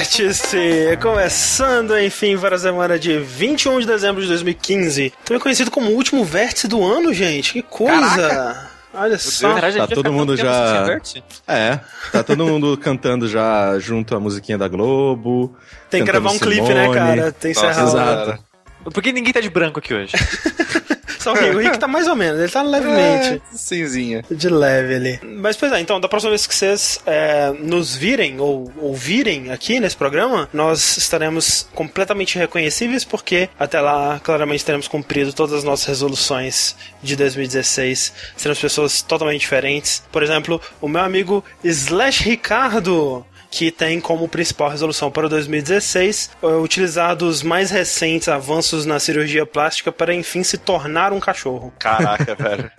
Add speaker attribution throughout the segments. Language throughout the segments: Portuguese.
Speaker 1: Vértice! Começando, enfim, para a semana de 21 de dezembro de 2015. Também conhecido como o último vértice do ano, gente. Que coisa!
Speaker 2: Caraca.
Speaker 1: Olha só.
Speaker 2: Tá todo mundo já-? É, tá todo mundo cantando já junto à musiquinha da Globo.
Speaker 1: Tem que gravar um clipe, né,
Speaker 2: Simone.
Speaker 1: cara? Tem que
Speaker 3: Nossa,
Speaker 2: exato.
Speaker 4: Por que ninguém tá de branco aqui hoje?
Speaker 1: Só o Rick, o Rick tá mais ou menos, ele tá levemente.
Speaker 3: É, cinzinha.
Speaker 1: De leve ali. Mas, pois é, então, da próxima vez que vocês é, nos virem ou ouvirem aqui nesse programa, nós estaremos completamente reconhecíveis, porque até lá, claramente, teremos cumprido todas as nossas resoluções de 2016. Seremos pessoas totalmente diferentes. Por exemplo, o meu amigo Slash Ricardo. Que tem como principal resolução para 2016 é, utilizar dos mais recentes avanços na cirurgia plástica para enfim se tornar um cachorro.
Speaker 3: Caraca, velho.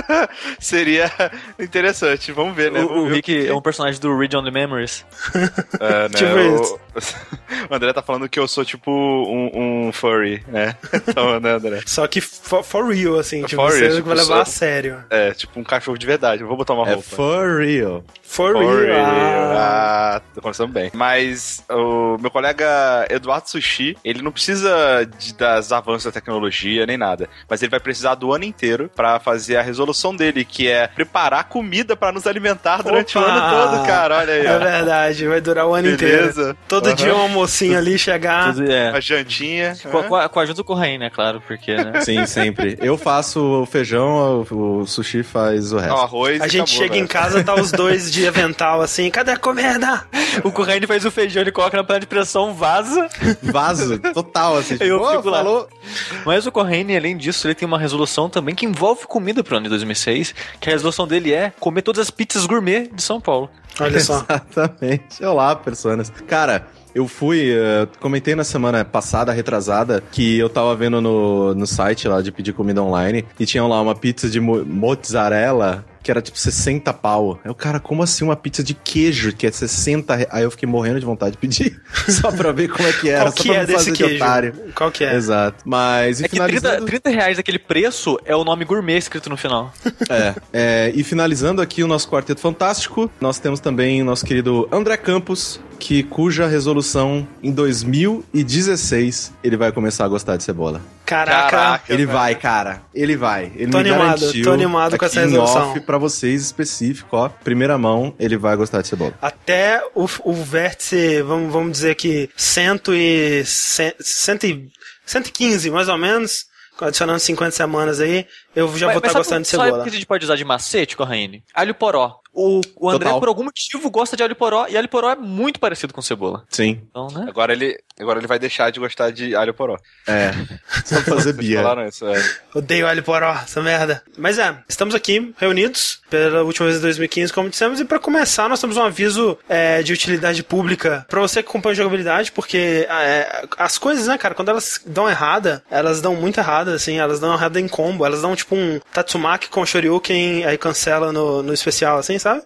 Speaker 3: Seria interessante. Vamos ver, né?
Speaker 4: o, o
Speaker 3: Vamos ver
Speaker 4: Rick
Speaker 3: que-
Speaker 4: é um personagem do Read Only Memories.
Speaker 3: É, né,
Speaker 1: Tipo
Speaker 3: o...
Speaker 1: isso.
Speaker 3: o André tá falando que eu sou tipo um, um furry, né? Então, né, André?
Speaker 1: Só que for, for real, assim, tipo,
Speaker 3: For
Speaker 1: você
Speaker 3: real, tipo,
Speaker 1: vai levar
Speaker 3: só-
Speaker 1: a sério.
Speaker 3: É, tipo um cachorro de verdade. Eu vou botar uma
Speaker 2: É
Speaker 3: roupa.
Speaker 2: for real.
Speaker 1: For,
Speaker 3: For
Speaker 1: real.
Speaker 3: real.
Speaker 1: Ah.
Speaker 3: Ah, tô começando bem. Mas o meu colega Eduardo Sushi, ele não precisa de- das avanços da tecnologia nem nada. Mas ele vai precisar do ano inteiro pra fazer a resolução dele, que é preparar comida pra nos alimentar durante o
Speaker 1: Opa!
Speaker 3: ano todo, cara. Olha aí,
Speaker 1: É
Speaker 3: ó.
Speaker 1: verdade, vai durar o ano inteiro.
Speaker 3: Beleza.
Speaker 1: Todo
Speaker 3: Aham.
Speaker 1: dia um almocinho ali chegar.
Speaker 4: Tudo- é.
Speaker 3: A jantinha.
Speaker 4: Com,
Speaker 3: né?
Speaker 4: com, a- com a ajuda do Corraine, né? Claro, porque, né?
Speaker 2: Sim, sempre. Eu faço o feijão, o, o sushi faz o resto.
Speaker 3: arroz
Speaker 1: A gente
Speaker 3: acabou,
Speaker 1: chega em
Speaker 3: velho.
Speaker 1: casa, tá os dois de avental assim, cadê a comida?
Speaker 4: o Corraine faz o feijão, ele coloca na panela de pressão, vaza.
Speaker 2: Vaso, total, assim.
Speaker 4: Eu
Speaker 2: tipo,
Speaker 4: fico
Speaker 2: "Ô,
Speaker 4: lá."
Speaker 2: falou.
Speaker 4: Mas o Corraine, além disso, ele tem uma resolução também que envolve comida pro ano de 2006, que a resolução dele é comer todas as pizzas gourmet de São Paulo.
Speaker 1: Olha só.
Speaker 2: Exatamente. Olá, personas. Cara, eu fui, eh, comentei na semana passada, retrasada, que eu tava vendo no, no site lá de pedir comida online e tinha lá uma pizza de mo- mozzarella que era tipo 60 pau. Aí o cara, como assim uma pizza de queijo que é 60 reais? Aí eu fiquei morrendo de vontade de pedir, só pra ver como é que era,
Speaker 1: Qual
Speaker 2: só
Speaker 1: que
Speaker 2: pra
Speaker 1: é desse queijo?
Speaker 2: otário.
Speaker 1: Qual que é?
Speaker 2: Exato. Mas, e
Speaker 4: É que 30,
Speaker 2: finalizando...
Speaker 4: 30 reais daquele preço é o nome gourmet escrito no final.
Speaker 2: É, é, e finalizando aqui o nosso Quarteto Fantástico, nós temos também o nosso querido André Campos, que cuja resolução em 2016 ele vai começar a gostar de cebola.
Speaker 1: Caraca.
Speaker 3: Caraca.
Speaker 2: Ele
Speaker 3: velho.
Speaker 2: vai, cara. Ele vai. Ele
Speaker 1: Tô
Speaker 2: me
Speaker 1: animado,
Speaker 2: garantiu
Speaker 1: tô animado com essa resolução.
Speaker 2: off pra vocês específico, ó. Primeira mão, ele vai gostar de cebola.
Speaker 1: Até o, o vértice, vamos, vamos dizer que cento e, cento, cento e, 115, mais ou menos, adicionando 50 semanas aí, eu já vou estar
Speaker 4: sabe-
Speaker 1: gostando de
Speaker 4: Sabe o
Speaker 1: cebola.
Speaker 4: que a gente pode usar de macete, Corraine? Alho poró. O, o André,
Speaker 2: Total.
Speaker 4: por algum motivo, gosta de alho poró, e alho poró é muito parecido com cebola.
Speaker 2: Sim.
Speaker 4: Então, né?
Speaker 3: Agora ele, agora ele vai deixar de gostar de alho poró.
Speaker 2: É. Só fazer bia.
Speaker 3: falaram isso, é.
Speaker 1: Odeio alho poró, essa merda. Mas é, estamos aqui reunidos pela última vez em 2015, como dissemos, e para começar nós temos um aviso é, de utilidade pública para você que acompanha jogabilidade, porque é, as coisas, né, cara, quando elas dão errada, elas dão muito errada, assim, elas dão errada em combo, elas dão tipo um Tatsumaki com Shoryuken, aí cancela no, no especial, assim, sabe?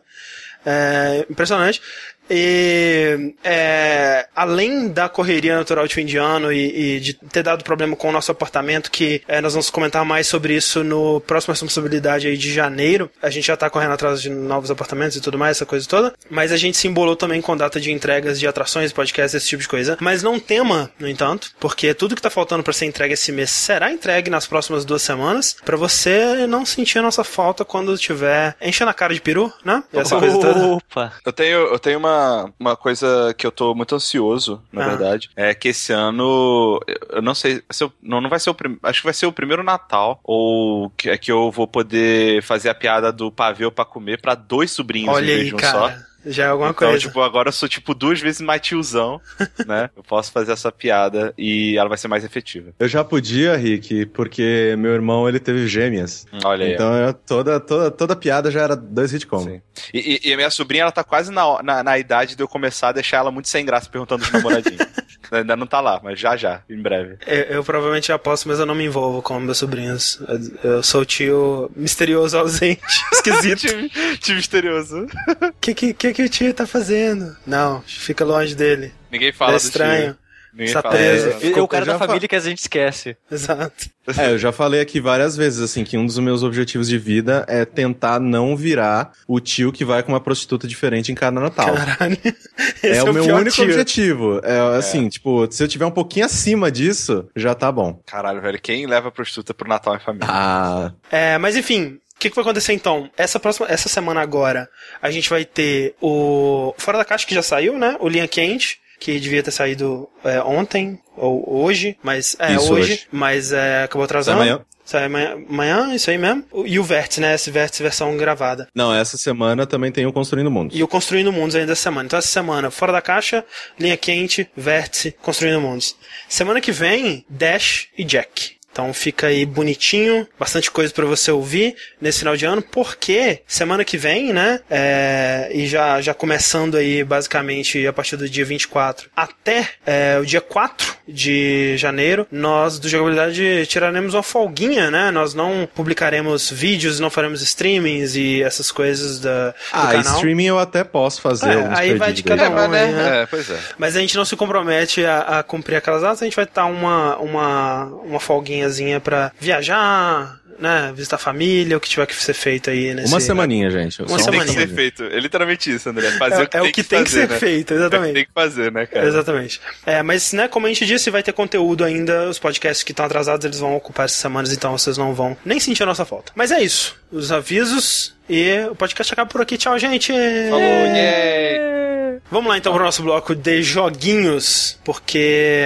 Speaker 1: É, impressionante. E é, além da correria natural de fim de ano e, e de ter dado problema com o nosso apartamento, que é, nós vamos comentar mais sobre isso no próximo responsabilidade aí de janeiro. A gente já tá correndo atrás de novos apartamentos e tudo mais, essa coisa toda. Mas a gente se embolou também com data de entregas de atrações, podcasts, esse tipo de coisa. Mas não tema, no entanto, porque tudo que tá faltando para ser entregue esse mês será entregue nas próximas duas semanas, para você não sentir a nossa falta quando tiver enchendo a cara de peru, né? Essa coisa toda.
Speaker 4: Opa!
Speaker 3: Eu tenho, eu tenho uma, uma coisa que eu tô muito ansioso, na
Speaker 1: Ah.
Speaker 3: verdade. É que esse ano, eu não sei, se eu- não, não vai ser o primeiro, acho que vai ser o primeiro Natal, ou que, é que eu vou poder fazer a piada do pavê pra comer pra dois sobrinhos em
Speaker 1: Olha
Speaker 3: vez
Speaker 1: aí,
Speaker 3: de um
Speaker 1: cara.
Speaker 3: só.
Speaker 1: Já é alguma
Speaker 3: Então,
Speaker 1: coisa.
Speaker 3: tipo, agora eu sou, tipo, duas vezes mais tiozão, né? Eu posso fazer essa piada e ela vai ser mais efetiva.
Speaker 2: Eu já podia, Rick, porque meu irmão, ele teve gêmeas.
Speaker 3: Olha aí.
Speaker 2: Então, eu- toda, toda, toda piada já era dois hit combo.
Speaker 3: Sim. E, e- e a minha sobrinha, ela tá quase na, na, na idade de eu começar a deixar ela muito sem graça perguntando dos namoradinhos. Ainda não tá lá, mas já já, em breve.
Speaker 1: Eu, eu provavelmente já posso, mas eu não me envolvo com meus sobrinhos. Eu, eu sou o tio misterioso ausente, esquisito.
Speaker 3: Time, time misterioso.
Speaker 1: O que, que, que, que o tio tá fazendo? Não, fica longe dele.
Speaker 3: Ninguém
Speaker 1: Ele
Speaker 3: fala
Speaker 1: é
Speaker 3: do
Speaker 1: estranho. Preso.
Speaker 4: É, é o cara da
Speaker 2: fa-
Speaker 4: família que a gente esquece.
Speaker 1: Exato.
Speaker 2: É, eu já falei aqui várias vezes, assim, que um dos meus objetivos de vida é tentar não virar o tio que vai com uma prostituta diferente em cada Natal.
Speaker 1: Caralho.
Speaker 2: É,
Speaker 1: Esse
Speaker 2: o meu
Speaker 1: pior
Speaker 2: único
Speaker 1: tio.
Speaker 2: objetivo. É, assim, tipo, se eu tiver um pouquinho acima disso, já tá bom.
Speaker 3: Caralho, velho, quem leva prostituta pro Natal em família?
Speaker 2: Ah,
Speaker 1: É, mas enfim, o que, que vai acontecer então? Essa próxima, essa semana agora, a gente vai ter o Fora da Caixa que já saiu, né? O Linha Quente, que devia ter saído é, ontem ou hoje, mas é
Speaker 2: Isso,
Speaker 1: hoje,
Speaker 2: hoje.
Speaker 1: mas é, acabou atrasando.
Speaker 2: Sai amanhã.
Speaker 1: Sai amanhã, amanhã, isso aí mesmo. E o Vértice, né? Esse Vértice versão gravada.
Speaker 2: não, essa semana também tem o Construindo Mundos.
Speaker 1: E o Construindo Mundos ainda essa semana. Então essa semana, Fora da Caixa, Linha Quente, Vértice, Construindo Mundos. Semana que vem, Dash e Jack. Então fica aí bonitinho, bastante coisa pra você ouvir nesse final de ano, porque semana que vem, né, é, e já, já começando aí basicamente a partir do dia 24 até é, o dia 4 de janeiro, nós do Jogabilidade tiraremos uma folguinha, né, nós não publicaremos vídeos, não faremos streamings e essas coisas da, do
Speaker 2: Ah,
Speaker 1: canal.
Speaker 2: streaming eu até posso fazer
Speaker 1: É, aí vai de cada
Speaker 2: aí.
Speaker 1: um.
Speaker 3: mas,
Speaker 1: né?
Speaker 3: É, pois é.
Speaker 1: Mas a gente não se compromete a, a cumprir aquelas datas, a gente vai estar uma, uma, uma folguinhazinha pra viajar, né? Visitar a família, o que tiver que ser feito aí nesse.
Speaker 2: Uma semaninha, gente.
Speaker 1: Uma
Speaker 2: Só
Speaker 3: Tem que
Speaker 1: semaninha.
Speaker 3: ser feito. É literalmente isso, André. Fazer
Speaker 1: É,
Speaker 3: o que
Speaker 1: é
Speaker 3: tem
Speaker 1: o que tem que ser
Speaker 3: né?
Speaker 1: feito,
Speaker 3: É o que
Speaker 1: exatamente.
Speaker 3: tem que fazer, né, cara?
Speaker 1: Exatamente. É, mas, né, como a gente disse, vai ter conteúdo ainda. Os podcasts que estão atrasados, eles vão ocupar essas semanas, então vocês não vão nem sentir a nossa falta. Mas é isso. Os avisos e o podcast acaba por aqui. Tchau, gente!
Speaker 3: Falou, yay!
Speaker 1: Vamos lá então para o nosso bloco de joguinhos, porque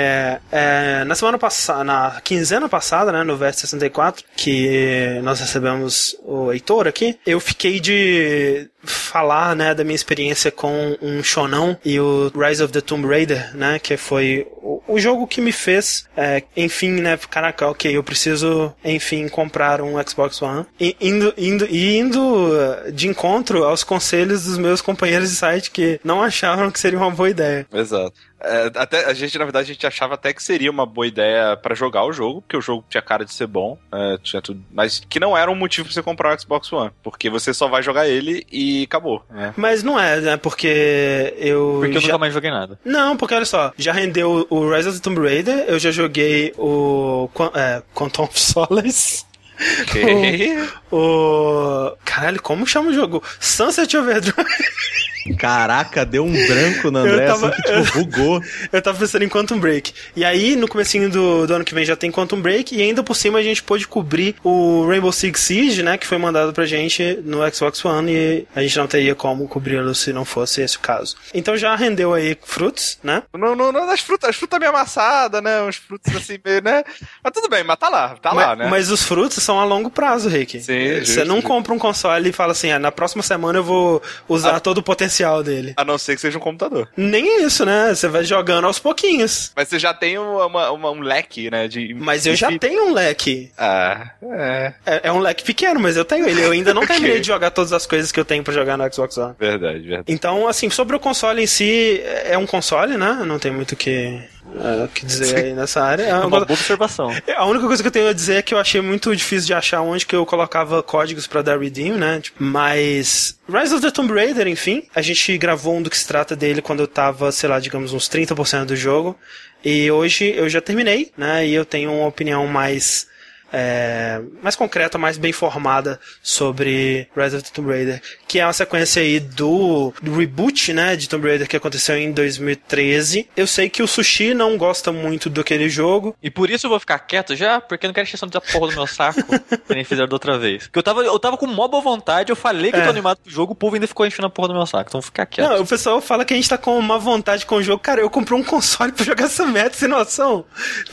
Speaker 1: é, na semana passada, na quinzena passada, né, no Verso 64, que nós recebemos o Heitor aqui, eu fiquei de falar, né, da minha experiência com um Shonão e o Rise of the Tomb Raider, né, que foi o, o jogo que me fez, é, enfim, né, caraca, ok, eu preciso, enfim, comprar um Xbox One, e indo, indo, e indo eh, de encontro aos conselhos dos meus companheiros de site que não achavam que seria uma boa ideia.
Speaker 3: Exato. É, até, a gente, na verdade, a gente achava até que seria uma boa ideia pra jogar o jogo, porque o jogo tinha cara de ser bom, é, tinha tudo, mas que não era um motivo pra você comprar o Xbox One, porque você só vai jogar ele e acabou. né?
Speaker 1: Mas não é, né, porque eu
Speaker 4: Porque eu
Speaker 1: já...
Speaker 4: nunca mais joguei nada.
Speaker 1: Não, porque olha só, já rendeu o Rise of the Tomb Raider, eu já joguei o é, Quantum of Solace.
Speaker 3: Ok.
Speaker 1: O. Caralho, como chama o jogo? Sunset Overdrive.
Speaker 2: Caraca, deu um branco
Speaker 1: Eu
Speaker 2: André,
Speaker 1: tava-
Speaker 2: assim que tipo, bugou.
Speaker 1: Eu tava pensando em Quantum Break. E aí, no comecinho do, do ano que vem já tem Quantum Break, e ainda por cima a gente pôde cobrir o Rainbow Six Siege, né, que foi mandado pra gente no Xbox One, e a gente não teria como cobri-lo se não fosse esse o caso. Então já rendeu aí frutos, né?
Speaker 3: Não, não, não, as frutas, as frutas meio amassadas, né? Uns frutos assim, meio, né? Mas tudo bem, mas tá lá, tá lá,
Speaker 1: mas,
Speaker 3: né?
Speaker 1: mas os frutos são a longo prazo, Rick.
Speaker 3: Sim,
Speaker 1: Você
Speaker 3: justo,
Speaker 1: não
Speaker 3: justo.
Speaker 1: compra um console e fala assim, ah, na próxima semana eu vou usar
Speaker 3: Ah.
Speaker 1: todo o potencial dele.
Speaker 3: A não ser que seja um computador.
Speaker 1: Nem isso, né? Você vai jogando aos pouquinhos.
Speaker 3: Mas você já tem uma, uma- um leque, né? De,
Speaker 1: Mas eu já tenho um leque.
Speaker 3: Ah, é.
Speaker 1: É, é um leque pequeno, mas eu tenho ele. Eu ainda não
Speaker 3: Ok.
Speaker 1: terminei de jogar todas as coisas que eu tenho pra jogar no Xbox One.
Speaker 3: Verdade, verdade.
Speaker 1: Então, assim, sobre o console em si, é um console, né? Não tem muito o que, é, o que dizer aí nessa área. É
Speaker 4: É
Speaker 1: uma
Speaker 4: uma boa observação.
Speaker 1: A única coisa que eu tenho a dizer é que eu achei muito difícil de achar onde que eu colocava códigos pra dar redeem, né? Tipo, Mas Rise of the Tomb Raider, enfim, a gente gravou um do que se trata dele quando eu tava, sei lá, digamos uns 30% do jogo. E hoje eu já terminei, né? E eu tenho uma opinião mais é, mais concreta, mais bem formada sobre Rise of the Tomb Raider, que é uma sequência aí do, do reboot, né, de Tomb Raider que aconteceu em 2013. Eu sei que o Sushi não gosta muito daquele jogo,
Speaker 4: E por isso eu vou ficar quieto já, porque eu não quero encheção da porra do meu saco, que nem fizeram da outra vez. Porque eu tava, eu tava com mó boa vontade, eu falei que eu
Speaker 1: É.
Speaker 4: tô animado pro jogo, o povo ainda ficou enchendo a porra do meu saco. Então eu vou ficar quieto.
Speaker 1: Não, o pessoal fala que a gente tá com uma vontade com o jogo. Cara, eu comprei um console pra jogar essa merda sem noção.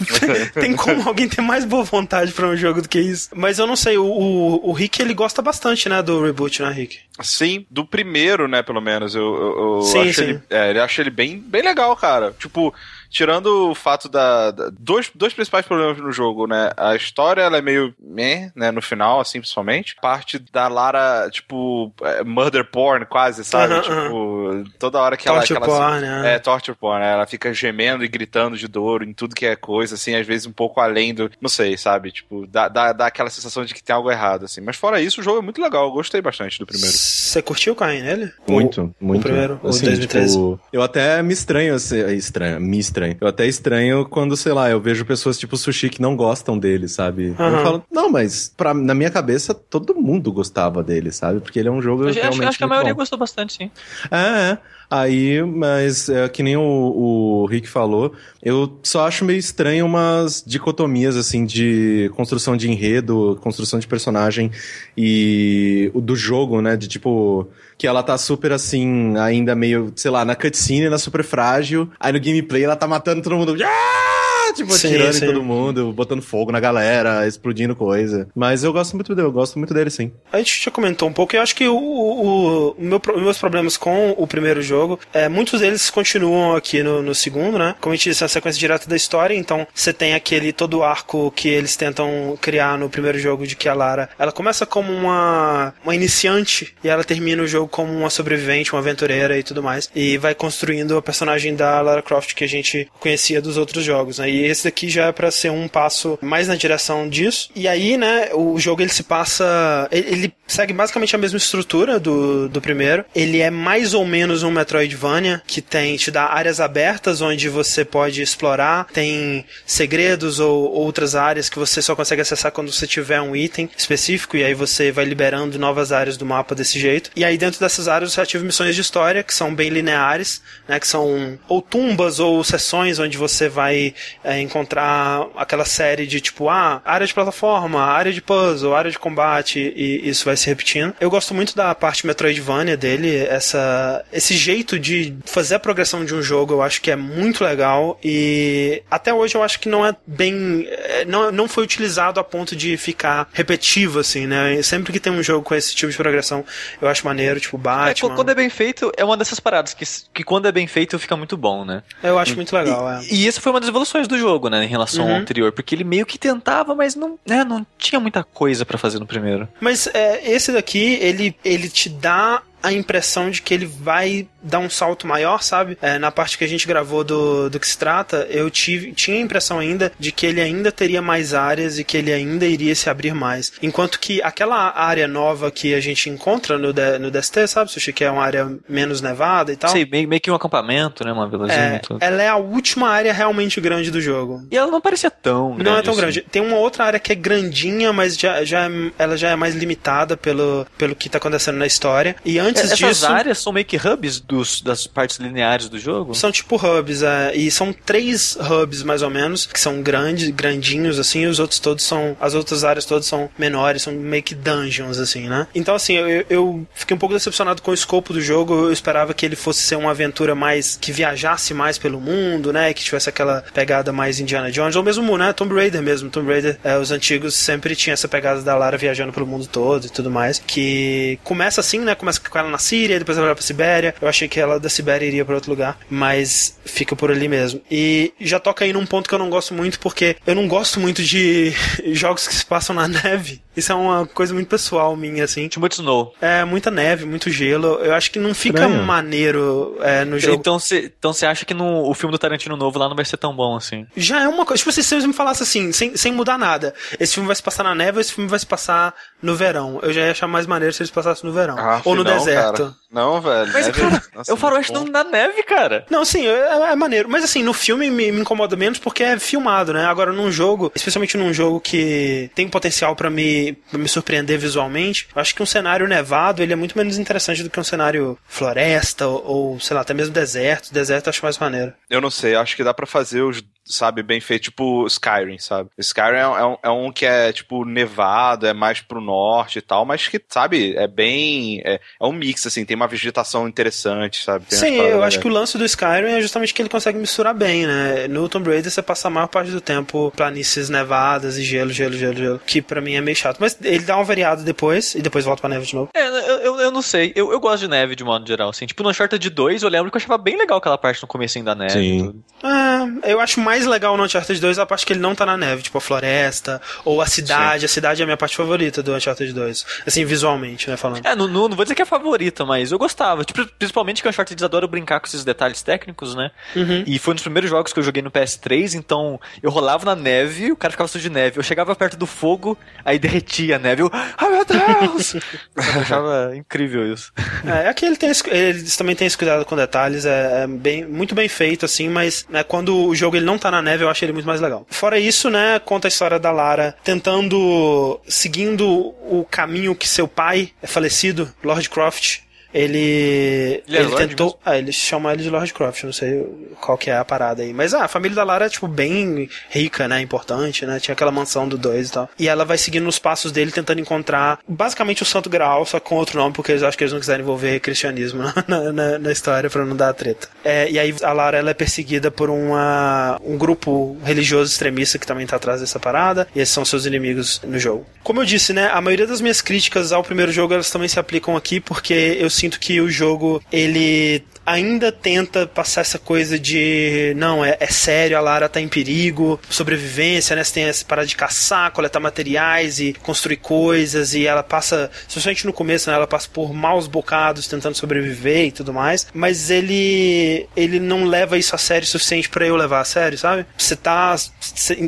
Speaker 1: Tem como alguém ter mais boa vontade pra um jogo do que isso? Mas eu não sei, o, o, o Rick ele gosta bastante, né, do reboot, né, Rick?
Speaker 3: Sim, do primeiro, né, pelo menos. Eu, eu, eu
Speaker 1: Sim,
Speaker 3: acho
Speaker 1: sim.
Speaker 3: ele. É, ele acho ele bem, bem legal, cara. Tipo, tirando o fato da. da- dois, dois principais problemas no jogo, né? A história, ela é meio. meh, né, no final, assim, principalmente. A parte da Lara, tipo, é, murder porn, quase, sabe? Tipo, toda hora que ela.
Speaker 1: Torture
Speaker 3: que ela se-
Speaker 1: porn, né?
Speaker 3: É, torture porn, né? Ela fica gemendo e gritando de dor em tudo que é coisa, assim, às vezes um pouco além do. Não sei, sabe? Tipo, dá, dá, dá aquela sensação de que tem algo errado, assim. Mas fora isso, o jogo é muito legal. Eu gostei bastante do primeiro.
Speaker 1: Você curtiu o Caim nele?
Speaker 2: Muito, muito.
Speaker 1: primeiro, o
Speaker 2: assim,
Speaker 1: 2013.
Speaker 2: tipo, eu até me estranho, assim, estranho, me estranho estranho. Eu até estranho quando, sei lá, eu vejo pessoas tipo sushi que não gostam dele, sabe? Eu
Speaker 1: Aham.
Speaker 2: falo, não, mas pra, na minha cabeça todo mundo gostava dele, sabe? Porque ele é um jogo
Speaker 4: Eu acho,
Speaker 2: realmente
Speaker 4: acho que a maioria
Speaker 2: bom.
Speaker 4: gostou bastante, sim.
Speaker 2: É, é. Aí, mas é, que nem o, o Rick falou, eu só acho meio estranho umas dicotomias, assim, de construção de enredo, construção de personagem e do jogo, né? De tipo, que ela tá super assim, ainda meio, sei lá, na cutscene é super frágil, aí no gameplay ela tá matando todo mundo. Ah! Tipo,
Speaker 1: Sim,
Speaker 2: atirando
Speaker 1: sim.
Speaker 2: em todo mundo, botando fogo na galera, explodindo coisa. Mas eu gosto muito dele, eu gosto muito dele, sim.
Speaker 1: A gente já comentou um pouco, e eu acho que o, o, o meu, meus problemas com o primeiro jogo, é, muitos deles continuam aqui no, no segundo, né? Como a gente disse, é a sequência direta da história, então você tem aquele todo o arco que eles tentam criar no primeiro jogo de que a Lara, ela começa como uma, uma iniciante e ela termina o jogo como uma sobrevivente, uma aventureira e tudo mais, e vai construindo a personagem da Lara Croft que a gente conhecia dos outros jogos, né? E esse daqui já é pra ser um passo mais na direção disso. E aí, né, o jogo ele se passa. Ele, ele segue basicamente a mesma estrutura do, do primeiro. Ele é mais ou menos um Metroidvania, que tem, te dá áreas abertas onde você pode explorar, tem segredos ou outras áreas que você só consegue acessar quando você tiver um item específico, e aí você vai liberando novas áreas do mapa desse jeito. E aí dentro dessas áreas você ativa missões de história, que são bem lineares, né, que são ou tumbas ou sessões onde você vai é, encontrar aquela série de tipo, ah, área de plataforma, área de puzzle, área de combate, e isso vai se repetindo. Eu gosto muito da parte Metroidvania dele, essa, esse jeito de fazer a progressão de um jogo, eu acho que é muito legal, e até hoje eu acho que não é bem. é, Não, não foi utilizado a ponto de ficar repetitivo, assim, né? E Sempre que tem um jogo com esse tipo de progressão, eu acho maneiro, tipo
Speaker 4: É,
Speaker 1: Batman.
Speaker 4: qu- quando é bem feito, é uma dessas paradas que, que quando é bem feito fica muito bom, né?
Speaker 1: Eu acho muito legal, é.
Speaker 4: E, e essa foi uma das evoluções do jogo, né, em relação ao
Speaker 1: Uhum.
Speaker 4: anterior, porque ele meio que tentava, mas não, né, não tinha muita coisa pra fazer no primeiro.
Speaker 1: Mas é, esse daqui, ele, ele te dá a impressão de que ele vai dar um salto maior, sabe? É, na parte que a gente gravou do, do que se trata, eu tive, tinha a impressão ainda de que ele ainda teria mais áreas e que ele ainda iria se abrir mais. Enquanto que aquela área nova que a gente encontra no, D- no DST, sabe, Sushi, que é uma área menos nevada e tal.
Speaker 4: Sei, meio, meio que um acampamento, né, uma vilazinha
Speaker 1: É,
Speaker 4: e tudo.
Speaker 1: ela é a última área realmente grande do jogo.
Speaker 4: E ela não parecia tão grande.
Speaker 1: Não é tão
Speaker 4: assim.
Speaker 1: grande. Tem uma outra área que é grandinha, mas já, já é- ela já é mais limitada pelo, pelo que tá acontecendo na história. E antes
Speaker 4: É, Essas
Speaker 1: disso.
Speaker 4: áreas são meio que hubs dos, das partes lineares do jogo?
Speaker 1: São tipo hubs, é, e são três hubs mais ou menos, que são grandes, grandinhos, assim, e os outros todos são. As outras áreas todas são menores, são meio que dungeons, assim, né? Então, assim, eu, eu fiquei um pouco decepcionado com o escopo do jogo. Eu esperava que ele fosse ser uma aventura mais. que viajasse mais pelo mundo, né? Que tivesse aquela pegada mais Indiana Jones, ou mesmo, né? Tomb Raider mesmo. Tomb Raider, é, os antigos sempre tinha essa pegada da Lara viajando pelo mundo todo e tudo mais. Que começa assim, né? Começa com ela na Síria, depois ela vai pra Sibéria. Eu achei que ela da Sibéria iria pra outro lugar, mas fica por ali mesmo. E já toca aí num ponto que eu não gosto muito, porque eu não gosto muito de jogos que se passam na neve. Isso é uma coisa muito pessoal minha, assim.
Speaker 4: Tinha muito snow.
Speaker 1: É muita neve, muito gelo. Eu acho que não fica
Speaker 2: Estranho.
Speaker 1: maneiro é, no jogo.
Speaker 4: Então você então você acha que no, o filme do Tarantino novo lá não vai ser tão bom assim?
Speaker 1: Já é uma coisa. Tipo, se você me falasse assim, sem, sem mudar nada, esse filme vai se passar na neve ou esse filme vai se passar no verão. Eu já ia achar mais maneiro se ele se passasse no verão.
Speaker 3: Ah,
Speaker 1: ou no
Speaker 3: não,
Speaker 1: deserto.
Speaker 3: cara. Não, velho.
Speaker 4: Mas,
Speaker 3: neve-
Speaker 4: cara,
Speaker 3: Nossa,
Speaker 4: é o faroeste não na neve, cara.
Speaker 1: Não, sim, é, é maneiro. Mas assim, no filme me, me incomoda menos porque é filmado, né? Agora, num jogo, especialmente num jogo que tem potencial pra me, pra me surpreender visualmente, eu acho que um cenário nevado ele é muito menos interessante do que um cenário floresta ou, ou, sei lá, até mesmo deserto. Deserto eu acho mais maneiro.
Speaker 3: Eu não sei, acho que dá pra fazer os, sabe, bem feito, tipo Skyrim, sabe? Skyrim é, é um, é um que é, tipo, nevado, é mais pro norte e tal, mas que, sabe, é bem. É, é um mix, assim, tem uma vegetação interessante, sabe? Tem
Speaker 1: Sim, eu acho que o lance do Skyrim é justamente que ele consegue misturar bem, né? No Tomb Raider você passa a maior parte do tempo planícies nevadas e gelo, gelo, gelo, gelo, que pra mim é meio chato. Mas ele dá uma variada depois e depois volta pra neve de novo.
Speaker 4: É, eu, eu, eu não sei. Eu, eu gosto de neve de modo geral, assim. Tipo, no Uncharted 2, eu lembro que eu achava bem legal aquela parte no comecinho da neve. e
Speaker 2: Sim.
Speaker 4: tudo.
Speaker 1: É, eu acho mais mais legal no Uncharted 2 é a parte que ele não tá na neve, tipo a floresta, ou a cidade. Sim. A cidade é a minha parte favorita do Uncharted 2. Assim, visualmente, né, falando.
Speaker 4: É, não, não, não vou dizer que é a favorita, mas eu gostava. Tipo, principalmente que o Uncharted adora brincar com esses detalhes técnicos, né?
Speaker 1: Uhum.
Speaker 4: E foi um dos primeiros jogos que eu joguei no PS3, então eu rolava na neve, o cara ficava sujo de neve. Eu chegava perto do fogo, aí derretia a neve. Eu, ai meu Deus! eu achava incrível isso.
Speaker 1: É, aqui ele tem, eles também têm esse cuidado com detalhes, é, é bem, muito bem feito, assim, mas né, quando o jogo ele não tá na neve, eu acho ele muito mais legal. Fora isso, né, conta a história da Lara tentando, seguindo o caminho que seu pai é falecido, Lord Croft, ele. Ele, é ele tentou. Ah, eles chamam ele de Lord Croft, não sei qual que é a parada aí. Mas ah, a família da Lara é, tipo, bem rica, né? Importante, né? Tinha aquela mansão do 2 e tal. E ela vai seguindo os passos dele, tentando encontrar basicamente o Santo Graal, só com outro nome, porque eles acham que eles não quiserem envolver cristianismo na, na, na história pra não dar treta. É, e aí a Lara ela é perseguida por uma, um grupo religioso extremista que também tá atrás dessa parada. E esses são seus inimigos no jogo. Como eu disse, né? A maioria das minhas críticas ao primeiro jogo elas também se aplicam aqui, porque eu sinto que o jogo ele ainda tenta passar essa coisa de não, é, é sério, a Lara tá em perigo, sobrevivência, né? Você tem essa parada de caçar, coletar materiais e construir coisas, e ela passa, especialmente no começo, né? Ela passa por maus bocados tentando sobreviver e tudo mais, mas ele ele não leva isso a sério o suficiente para eu levar a sério, sabe? Você tá,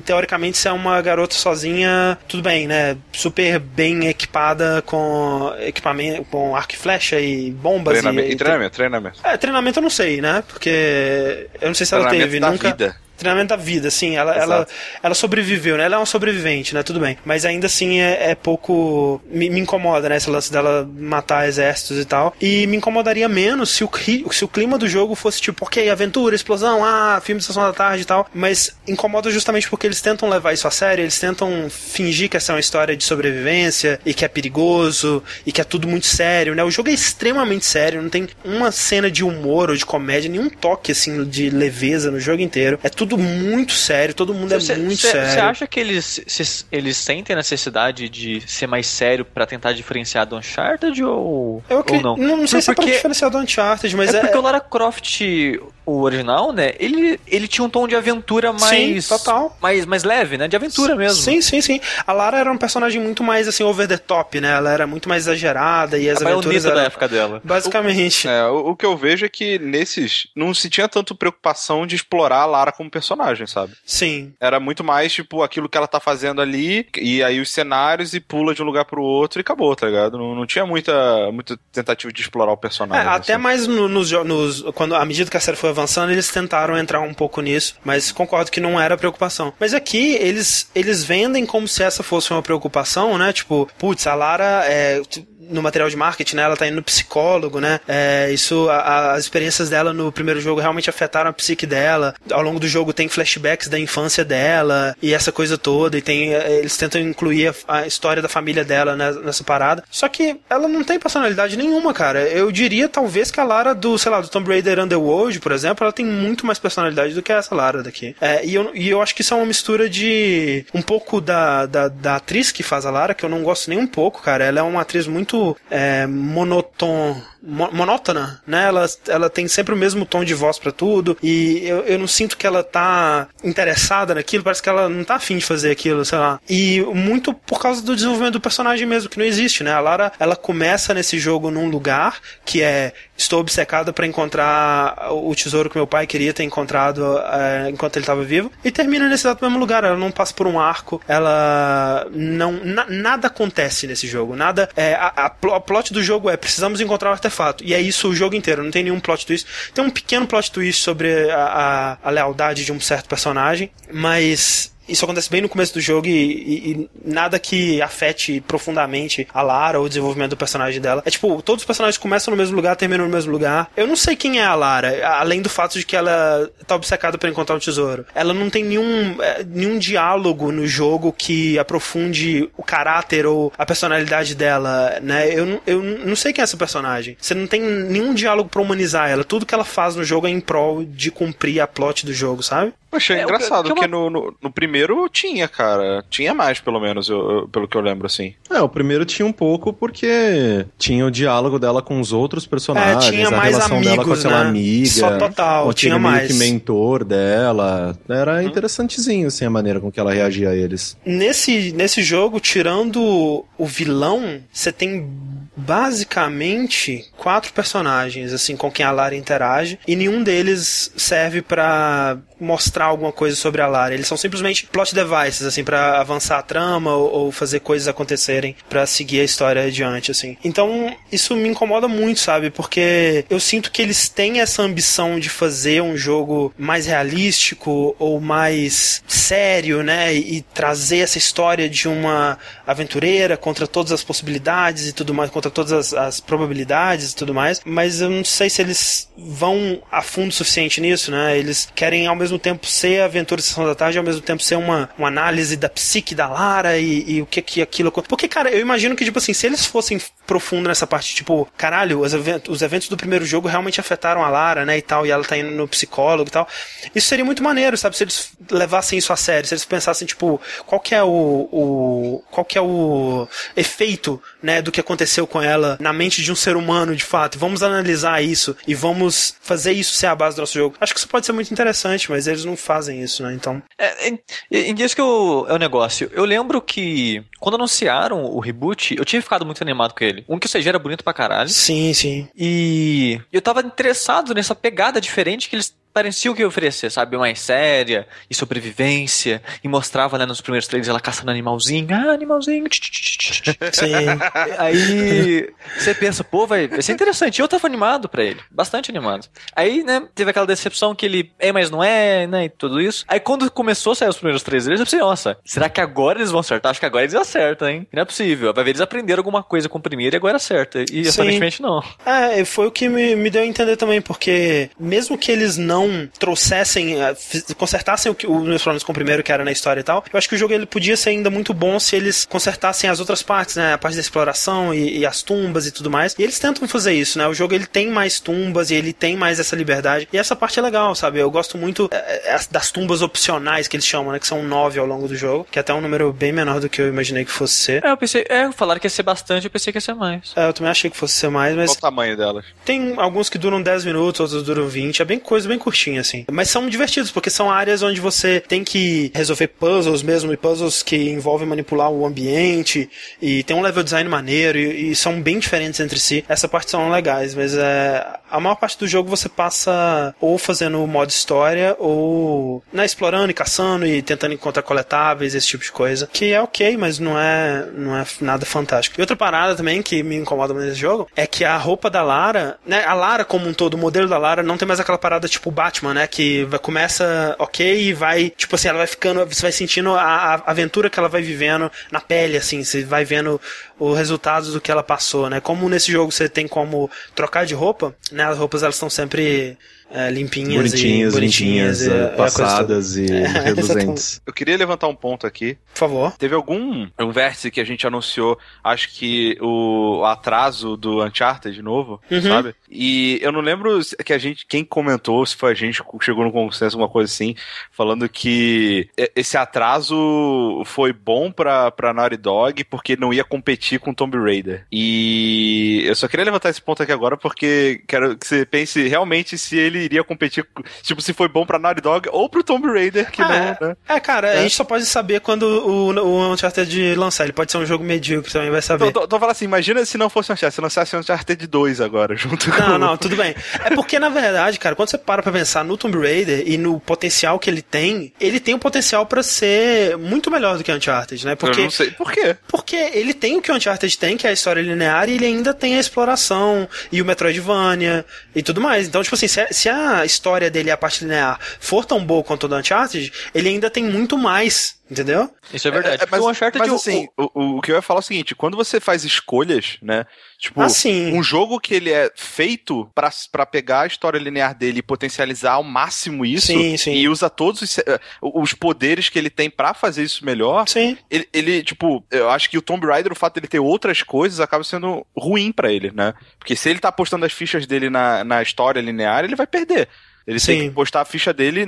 Speaker 1: teoricamente, você é uma garota sozinha, tudo bem, né? Super bem equipada com equipamento, com arco e flecha e bombas.
Speaker 3: Treinamento,
Speaker 1: e,
Speaker 3: e treinamento, treinamento.
Speaker 1: É, treinamento eu não sei, né? Porque eu não sei se ela teve nunca.
Speaker 3: Vida
Speaker 1: treinamento da vida, assim, ela, ela, ela sobreviveu, né? Ela é uma sobrevivente, né? Tudo bem. Mas ainda assim é, é pouco. Me, me, incomoda, né? Esse lance dela matar exércitos e tal. E me incomodaria menos se o, se o clima do jogo fosse tipo, ok, aventura, explosão, ah, filme de sessão da tarde e tal. Mas incomoda justamente porque eles tentam levar isso a sério, eles tentam fingir que essa é uma história de sobrevivência e que é perigoso e que é tudo muito sério, né? O jogo é extremamente sério, não tem uma cena de humor ou de comédia, nenhum toque assim de leveza no jogo inteiro. É tudo tudo muito sério, todo mundo cê, é muito cê, sério.
Speaker 4: Você acha que eles, cê, eles sentem a necessidade de ser mais sério para tentar diferenciar do Uncharted ou,
Speaker 1: Eu ou não? Não, não sei porque, se é pra diferenciar do Uncharted, mas é...
Speaker 4: É porque o Lara Croft, o original, né, ele, ele tinha um tom de aventura mais...
Speaker 1: Sim, total.
Speaker 4: Mais, mais leve, né, de aventura mesmo.
Speaker 1: Sim, sim, sim. A Lara era um personagem muito mais, assim, over the top, né, ela era muito mais exagerada e as a aventuras...
Speaker 4: Era... da época dela.
Speaker 1: Basicamente.
Speaker 3: O, é, o, o que eu vejo é que nesses não se tinha tanto preocupação de explorar a Lara como personagem, sabe?
Speaker 1: Sim.
Speaker 3: Era muito mais, tipo, aquilo que ela tá fazendo ali, e aí os cenários, e pula de um lugar pro outro e acabou, tá ligado? Não, não tinha muita, muita tentativa de explorar o personagem.
Speaker 1: É, até assim. mais no, nos, nos. Quando, à medida que a série foi avançando, eles tentaram entrar um pouco nisso, mas concordo que não era preocupação. Mas aqui, eles, eles vendem como se essa fosse uma preocupação, né? Tipo, putz, a Lara é no material de marketing, né? Ela tá indo no psicólogo, né? É, isso, a, as experiências dela no primeiro jogo realmente afetaram a psique dela. Ao longo do jogo tem flashbacks da infância dela e essa coisa toda. E tem, é, eles tentam incluir a, a história da família dela nessa, nessa parada. Só que ela não tem personalidade nenhuma, cara. Eu diria talvez que a Lara do, sei lá, do Tomb Raider Underworld, por exemplo, ela tem muito mais personalidade do que essa Lara daqui. É, e, eu, e eu acho que isso é uma mistura de um pouco da, da, da atriz que faz a Lara, que eu não gosto nem um pouco, cara. Ela é uma atriz muito é, monoton, monótona, né? Ela, ela tem sempre o mesmo tom de voz para tudo e eu, eu não sinto que ela tá interessada naquilo, parece que ela não tá afim de fazer aquilo, sei lá. E muito por causa do desenvolvimento do personagem mesmo, que não existe, né? A Lara, ela começa nesse jogo num lugar que é estou obcecada para encontrar o tesouro que meu pai queria ter encontrado é, enquanto ele estava vivo e termina nesse exato mesmo lugar. Ela não passa por um arco, ela não na, nada acontece nesse jogo, nada é a, a, a plot do jogo é precisamos encontrar o artefato fato. E é isso o jogo inteiro, não tem nenhum plot twist. Tem um pequeno plot twist sobre a, a, a lealdade de um certo personagem, mas isso acontece bem no começo do jogo e, e, e, nada que afete profundamente a Lara ou o desenvolvimento do personagem dela. É tipo, todos os personagens começam no mesmo lugar, terminam no mesmo lugar. Eu não sei quem é a Lara, além do fato de que ela tá obcecada por encontrar o um tesouro. Ela não tem nenhum, é, nenhum diálogo no jogo que aprofunde o caráter ou a personalidade dela, né? Eu, eu não sei quem é essa personagem. Você não tem nenhum diálogo pra humanizar ela. Tudo que ela faz no jogo é em prol de cumprir a plot do jogo, sabe?
Speaker 3: Poxa, é, é engraçado, que, que, uma... no, no, no primeiro primeiro tinha, cara. Tinha mais, pelo menos, eu- eu- pelo que eu lembro, assim.
Speaker 2: É, o primeiro tinha um pouco porque tinha o diálogo dela com os outros personagens,
Speaker 1: É, tinha
Speaker 2: a
Speaker 1: mais
Speaker 2: relação dela com
Speaker 1: amigos,
Speaker 2: aquela
Speaker 1: né?
Speaker 2: amiga.
Speaker 1: Só total, tinha mais.
Speaker 2: que mentor dela. Era interessantezinho, assim, a maneira com que ela reagia a eles.
Speaker 1: Nesse, nesse jogo, tirando o vilão, você tem basicamente quatro personagens, assim, com quem a Lara interage, e nenhum deles serve pra mostrar alguma coisa sobre a Lara. Eles são simplesmente plot devices, assim, pra avançar a trama ou, ou fazer coisas acontecerem pra seguir a história adiante, assim. Então, isso me incomoda muito, sabe? Porque eu sinto que eles têm essa ambição de fazer um jogo mais realístico ou mais sério, né? E, trazer essa história de uma aventureira contra todas as possibilidades e tudo mais, contra todas as, as probabilidades e tudo mais. Mas eu não sei se eles vão a fundo o suficiente nisso, né? Eles querem ao mesmo tempo ser aventura de Sessão da Tarde, ao mesmo tempo ser uma, uma análise da psique da Lara e, e o que que aquilo. Porque, cara, eu imagino que, tipo assim, se eles fossem profundo nessa parte, tipo, caralho, os, event os eventos do primeiro jogo realmente afetaram a Lara, né, e tal, e ela tá indo no psicólogo e tal. Isso seria muito maneiro, sabe? Se eles levassem isso a sério, se eles pensassem, tipo, qual que é o. o qual que é o efeito, né, do que aconteceu com ela na mente de um ser humano, de fato. Vamos analisar isso e vamos fazer isso ser a base do nosso jogo. Acho que isso pode ser muito interessante, mas eles não fazem isso, né? Então.
Speaker 4: É, em, dias que eu, é o negócio. Eu lembro que quando anunciaram o reboot, eu tinha ficado muito animado com ele. Um que o CG era bonito pra caralho.
Speaker 1: Sim, sim.
Speaker 4: E eu tava interessado nessa pegada diferente que eles pareciam que ia oferecer, sabe? Mais séria e sobrevivência. E mostrava, né, nos primeiros trailers ela caçando animalzinho. Ah, animalzinho.
Speaker 1: Sim.
Speaker 4: Aí você pensa, pô, vai, vai ser interessante. Eu tava animado pra ele, bastante animado. Aí, né, teve aquela decepção que ele é, mas não é, né, e tudo isso. Aí quando começou a sair os primeiros três deles, eu pensei, nossa, será que agora eles vão acertar? Acho que agora eles acertam, hein? Não é possível. Vai ver, eles aprenderam alguma coisa com o primeiro e agora acerta. E
Speaker 1: Sim.
Speaker 4: aparentemente não.
Speaker 1: É, foi o que me, me deu a entender também, porque mesmo que eles não trouxessem, eh, consertassem o que, os meus problemas com o primeiro, que era na história e tal, eu acho que o jogo ele podia ser ainda muito bom se eles consertassem as outras partes, né? A parte da exploração e, e as tumbas e tudo mais. E eles tentam fazer isso, né? O jogo ele tem mais tumbas e ele tem mais essa liberdade. E essa parte é legal, sabe? Eu gosto muito eh, das tumbas opcionais que eles chamam, né? Que são nove ao longo do jogo, que é até um número bem menor do que eu imaginei que fosse ser.
Speaker 4: É, eu pensei, é, falaram que ia ser bastante, eu pensei que ia ser mais.
Speaker 1: É, eu também achei que fosse ser mais, mas
Speaker 3: Qual o tamanho delas?
Speaker 1: tem alguns que duram 10 minutos, outros duram 20. É bem coisa bem curtinha, assim. Mas são divertidos, porque são áreas onde você tem que resolver puzzles mesmo, e puzzles que envolvem manipular o ambiente, e tem um level design maneiro, e, e são bem diferentes entre si. Essa parte são legais, mas é, a maior parte do jogo você passa ou fazendo o modo história, ou né, explorando e caçando e tentando encontrar coletáveis, esse tipo de coisa. Que é ok, mas não é, não é nada fantástico. E outra parada também que me incomoda nesse jogo é que a roupa da Lara, né? A Lara como um todo, o modelo da Lara não tem mais aquela parada tipo Batman, né? Que começa ok e vai, tipo assim, ela vai ficando, você vai sentindo a, a aventura que ela vai vivendo na pele, assim, você vai vendo o resultado do que ela passou, né? Como nesse jogo você tem como trocar de roupa, né? As roupas elas estão sempre é, limpinhas
Speaker 2: Bonitinhas,
Speaker 1: e bonitinhas,
Speaker 2: limpinhas,
Speaker 1: e, é, coisa toda.
Speaker 2: passadas e
Speaker 1: É,
Speaker 2: reluzentes.
Speaker 3: Eu queria levantar um ponto aqui.
Speaker 1: Por favor.
Speaker 3: Teve algum um vértice que a gente anunciou, acho que o atraso do Uncharted de novo,
Speaker 1: Uhum.
Speaker 3: sabe? E eu não lembro que a gente, quem comentou, se foi a gente que chegou no consenso, alguma coisa assim, falando que e- esse atraso foi bom pra, pra Naughty Dog porque não ia competir com Tomb Raider. E eu só queria levantar esse ponto aqui agora porque quero que você pense realmente se ele iria competir, com- tipo, se foi bom pra Naughty Dog ou pro Tomb Raider, que
Speaker 1: Ah,
Speaker 3: não, né?
Speaker 1: É, cara, a
Speaker 3: É.
Speaker 1: gente só pode saber quando o, o Uncharted lançar. Ele pode ser um jogo medíocre também, vai saber.
Speaker 3: Tô, tô, tô falando assim, imagina se não fosse Uncharted, se lançasse Uncharted 2 agora, junto com...
Speaker 1: Não, não, tudo bem. É porque, na verdade, cara, quando você para pra pensar no Tomb Raider e no potencial que ele tem, ele tem um potencial pra ser muito melhor do que Uncharted, né?
Speaker 3: Eu
Speaker 1: Porque
Speaker 3: não sei por quê.
Speaker 1: Porque ele tem o que o Uncharted tem, que é a história linear, e ele ainda tem a exploração, e o Metroidvania, e tudo mais. Então, tipo assim, se a, se a história dele, a parte linear, for tão boa quanto o do Uncharted, ele ainda tem muito mais, entendeu?
Speaker 4: Isso é verdade.
Speaker 3: É,
Speaker 4: Porque
Speaker 3: mas,
Speaker 4: o Uncharted,
Speaker 3: mas
Speaker 4: o-
Speaker 3: assim, o, o, o que eu ia falar é o seguinte, quando você faz escolhas, né, tipo,
Speaker 1: Ah, sim.
Speaker 3: um jogo que ele é feito pra, pra pegar a história linear dele e potencializar ao máximo isso,
Speaker 1: Sim, sim.
Speaker 3: e usa todos os, eh, os poderes que ele tem pra fazer isso melhor,
Speaker 1: Sim.
Speaker 3: ele, ele, tipo, eu acho que o Tomb Raider, o fato dele ter outras coisas, acaba sendo ruim pra ele, né? Porque se ele tá apostando as fichas dele na, na história linear, ele vai perder. Ele
Speaker 1: Sim.
Speaker 3: tem que postar a ficha dele,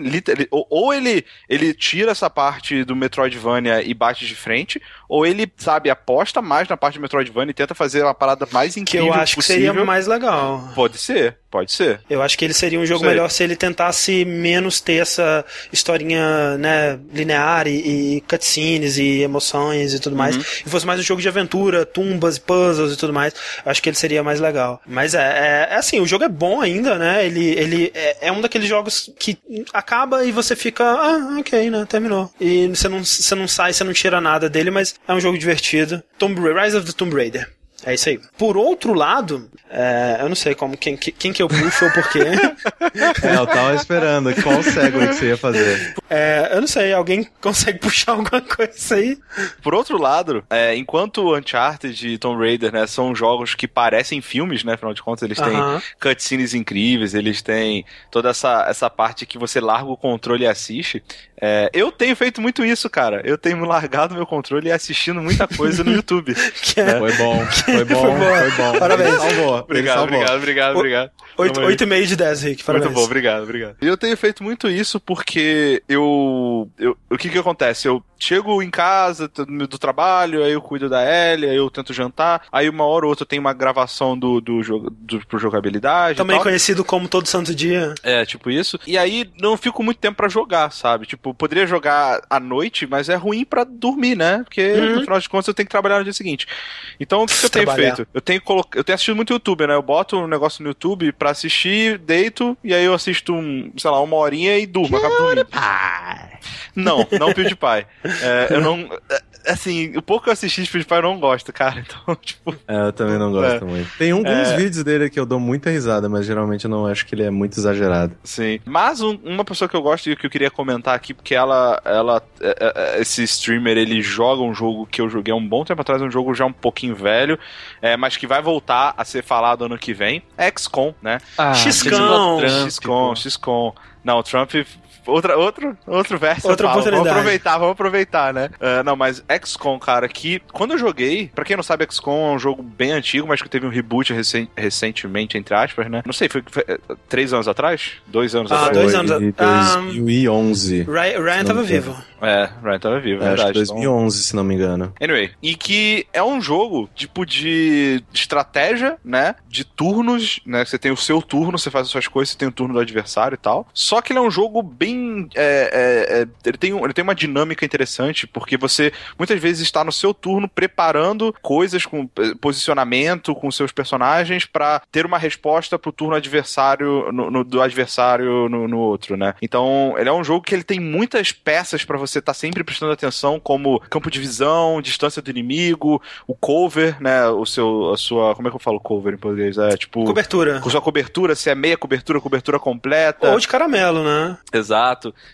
Speaker 3: ou, ele, ele tira essa parte do Metroidvania e bate de frente, ou ele, sabe, aposta mais na parte do Metroidvania e tenta fazer uma parada mais
Speaker 1: Que
Speaker 3: incrível
Speaker 1: eu acho que
Speaker 3: possível.
Speaker 1: seria mais legal.
Speaker 3: Pode ser, pode ser.
Speaker 1: Eu acho que ele seria um jogo melhor se ele tentasse menos ter essa historinha, né, linear e, e cutscenes e emoções e tudo mais. E fosse mais um jogo de aventura, tumbas e puzzles e tudo mais. Eu acho que ele seria mais legal. Mas é, é, é assim, o jogo é bom ainda, né? Ele, ele é, é um daqueles jogos que acaba e você fica, ah, ok, né? Terminou. E você não, você não sai, você não tira nada dele, mas é um jogo divertido. Tomb Raider, Rise of the Tomb Raider. É isso aí. Por outro lado, é, eu não sei como quem, que- quem que eu puxo ou porquê.
Speaker 2: É, eu tava esperando. Qual segue que você ia fazer?
Speaker 1: É, eu não sei, alguém consegue puxar alguma coisa aí?
Speaker 3: Por outro lado, é, enquanto Uncharted e Tomb Raider, né, são jogos que parecem filmes, né, afinal de contas, eles têm
Speaker 1: Aham.
Speaker 3: cutscenes incríveis, eles têm toda essa, essa parte que você larga o controle e assiste. É, eu tenho feito muito isso, cara. Eu tenho largado meu controle e assistindo muita coisa no YouTube.
Speaker 1: Que é
Speaker 2: Foi bom, foi bom,
Speaker 1: Foi
Speaker 2: bom.
Speaker 1: Parabéns.
Speaker 2: Ele salvou.
Speaker 3: Obrigado,
Speaker 2: salvou.
Speaker 3: obrigado, obrigado,
Speaker 1: O-
Speaker 3: obrigado.
Speaker 1: Oito-
Speaker 3: Tamo aí.
Speaker 1: 8,5 de 10, Rick. Parabéns.
Speaker 3: Muito bom, obrigado, obrigado. E eu tenho feito muito isso porque eu, eu- o que que acontece? Eu chego em casa do trabalho, aí eu cuido da Ellie, aí eu tento jantar, aí uma hora ou outra tem uma gravação do, do jogo do, pro jogabilidade. e
Speaker 1: Também
Speaker 3: tal.
Speaker 1: conhecido como Todo Santo Dia.
Speaker 3: É, tipo isso. E aí não fico muito tempo pra jogar, sabe? Tipo, poderia jogar à noite, mas é ruim pra dormir, né? Porque
Speaker 1: Uhum.
Speaker 3: no final de contas eu tenho que trabalhar no dia seguinte. Então o que, que eu tenho
Speaker 1: Trabalhar.
Speaker 3: feito? Eu tenho, colo... eu tenho assistido muito YouTube, né? Eu boto um negócio no YouTube pra assistir, deito, e aí eu assisto, um, sei lá, uma horinha e durmo, acabo dormindo. Não, não PewDiePie. É, eu não. é, Assim, o pouco que eu assisti de PewDiePie eu não gosto, cara. Então, tipo.
Speaker 2: É, eu também não gosto
Speaker 3: É.
Speaker 2: muito. Tem alguns
Speaker 3: É.
Speaker 2: vídeos dele que eu dou muita risada, mas geralmente eu não acho que ele é muito exagerado.
Speaker 3: Sim. Mas um- uma pessoa que eu gosto e que eu queria comentar aqui, porque ela, ela é, é, esse streamer, ele joga um jogo que eu joguei há um bom tempo atrás, um jogo já um pouquinho velho, é, mas que vai voltar a ser falado ano que vem, é XCOM, né?
Speaker 4: Ah,
Speaker 1: Xcom.
Speaker 3: XCOM. XCOM. Não, o Trump. Outra, outro, outro verso.
Speaker 1: Outra
Speaker 3: falo. Vamos
Speaker 1: oportunidade.
Speaker 3: aproveitar, vamos aproveitar, né? É, não, mas XCOM, cara, que quando eu joguei, pra quem não sabe, XCOM é um jogo bem antigo, mas que teve um reboot recen- recentemente, entre aspas, né? Não sei, foi, foi, é, três anos atrás? Dois anos
Speaker 1: Ah,
Speaker 3: atrás?
Speaker 1: dois
Speaker 2: Foi
Speaker 1: anos a-
Speaker 2: em
Speaker 1: ah,
Speaker 2: 2011.
Speaker 1: Ryan, Ryan
Speaker 2: Não
Speaker 1: tava
Speaker 2: tem.
Speaker 1: vivo.
Speaker 3: É, Ryan tava vivo,
Speaker 2: É, acho
Speaker 3: verdade.
Speaker 2: que
Speaker 3: então-
Speaker 2: 2011, se não me engano.
Speaker 3: Anyway, e que é um jogo tipo de estratégia, né? De turnos, né? Você tem o seu turno, você faz as suas coisas, você tem o turno do adversário e tal. Só que ele é um jogo bem. É, é, é, ele, tem um- ele tem uma dinâmica interessante, porque você muitas vezes está no seu turno preparando coisas com eh, posicionamento com seus personagens pra ter uma resposta pro turno adversário no, no- do adversário no, no outro, né? Então, ele é um jogo que ele tem muitas peças pra você estar sempre prestando atenção, como campo de visão, distância do inimigo, o cover, né? O seu, a sua, como é que eu falo cover em português? É tipo
Speaker 1: Cobertura.
Speaker 3: com sua cobertura, se é meia cobertura, cobertura completa.
Speaker 1: Ou de caramelo, né?
Speaker 3: Exato.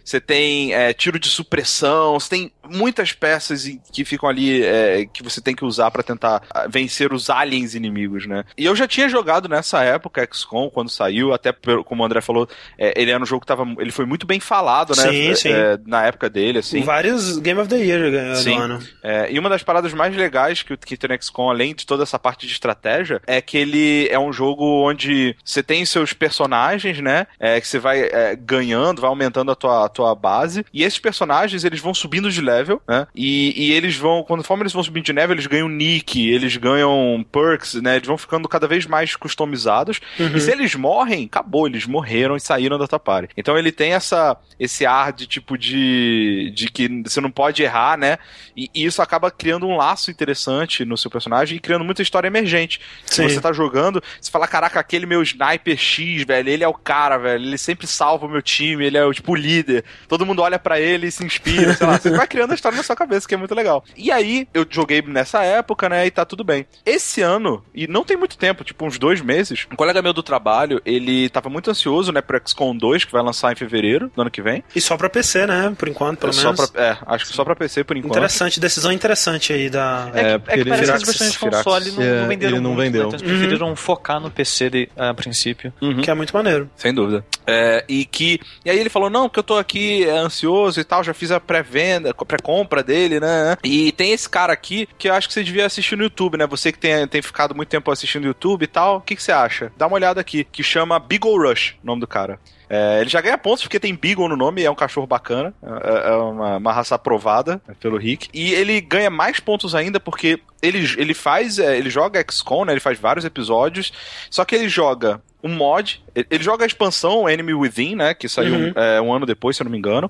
Speaker 3: Você tem é, tiro de supressão, você tem muitas peças que ficam ali é, que você tem que usar pra tentar ah, vencer os aliens inimigos, né? E eu já tinha jogado nessa época XCOM quando saiu, até como o André falou, é, ele era um jogo que tava, ele foi muito bem falado, né?
Speaker 1: Sim,
Speaker 3: É,
Speaker 1: sim.
Speaker 3: é, na época dele, assim.
Speaker 1: Vários Game of the Year ganhou
Speaker 3: Sim.
Speaker 1: ano.
Speaker 3: É, e uma das paradas mais legais que, o- que tem no XCOM, além de toda essa parte de estratégia, é que ele é um jogo onde você tem seus personagens, né? É, que você vai é, ganhando, vai aumentando a tua, a tua base. E esses personagens, eles vão subindo de level, né? E, e eles vão, conforme eles vão subindo de level, eles ganham nick, eles ganham perks, né? Eles vão ficando cada vez mais customizados.
Speaker 1: Uhum.
Speaker 3: E se eles morrem, acabou, eles morreram e saíram da tua party. Então ele tem essa, esse ar de tipo de, de que você não pode errar, né? E, e isso acaba criando um laço interessante no seu personagem e criando muita história emergente.
Speaker 1: Sim.
Speaker 3: Se você tá jogando, você fala, caraca, aquele meu sniper X, velho, ele é o cara, velho, ele sempre salva o meu time, ele é o tipo o líder. Todo mundo olha pra ele e se inspira, sei lá. Você vai criando a história na sua cabeça, que é muito legal. E aí, eu joguei nessa época, né, e tá tudo bem. Esse ano, e não tem muito tempo, tipo uns dois meses, um colega meu do trabalho, ele tava muito ansioso, né, pro XCOM 2, que vai lançar em fevereiro do ano que vem.
Speaker 1: E só pra PC, né? Por enquanto, pelo
Speaker 3: só
Speaker 1: menos.
Speaker 3: pra, é, acho que só pra PC por enquanto.
Speaker 1: Interessante, decisão interessante aí da.
Speaker 4: É,
Speaker 2: É,
Speaker 4: que,
Speaker 2: porque
Speaker 4: é que parece que as versões de console não,
Speaker 2: É,
Speaker 4: não venderam
Speaker 2: ele não
Speaker 4: muito,
Speaker 2: vendeu.
Speaker 4: né? Então eles preferiram focar no PC de- a princípio.
Speaker 3: Uhum.
Speaker 1: Que é muito maneiro.
Speaker 3: Sem dúvida. É, e que. E aí ele falou: não, que eu tô aqui é, ansioso e tal, já fiz a pré-venda, pré-compra dele, né? E tem esse cara aqui que eu acho que você devia assistir no YouTube, né? Você que tem, tem ficado muito tempo assistindo YouTube e tal, o que, que você acha? Dá uma olhada aqui, que chama Beagle Rush, o nome do cara. É, ele já ganha pontos porque tem Beagle no nome, é um cachorro bacana, é, é uma, uma, raça aprovada pelo Rick. E ele ganha mais pontos ainda porque ele, ele faz, é, ele joga XCOM, né? Ele faz vários episódios, só que ele joga um mod. Ele joga a expansão Enemy Within, né? Que saiu uhum. é, um ano depois, se eu não me engano.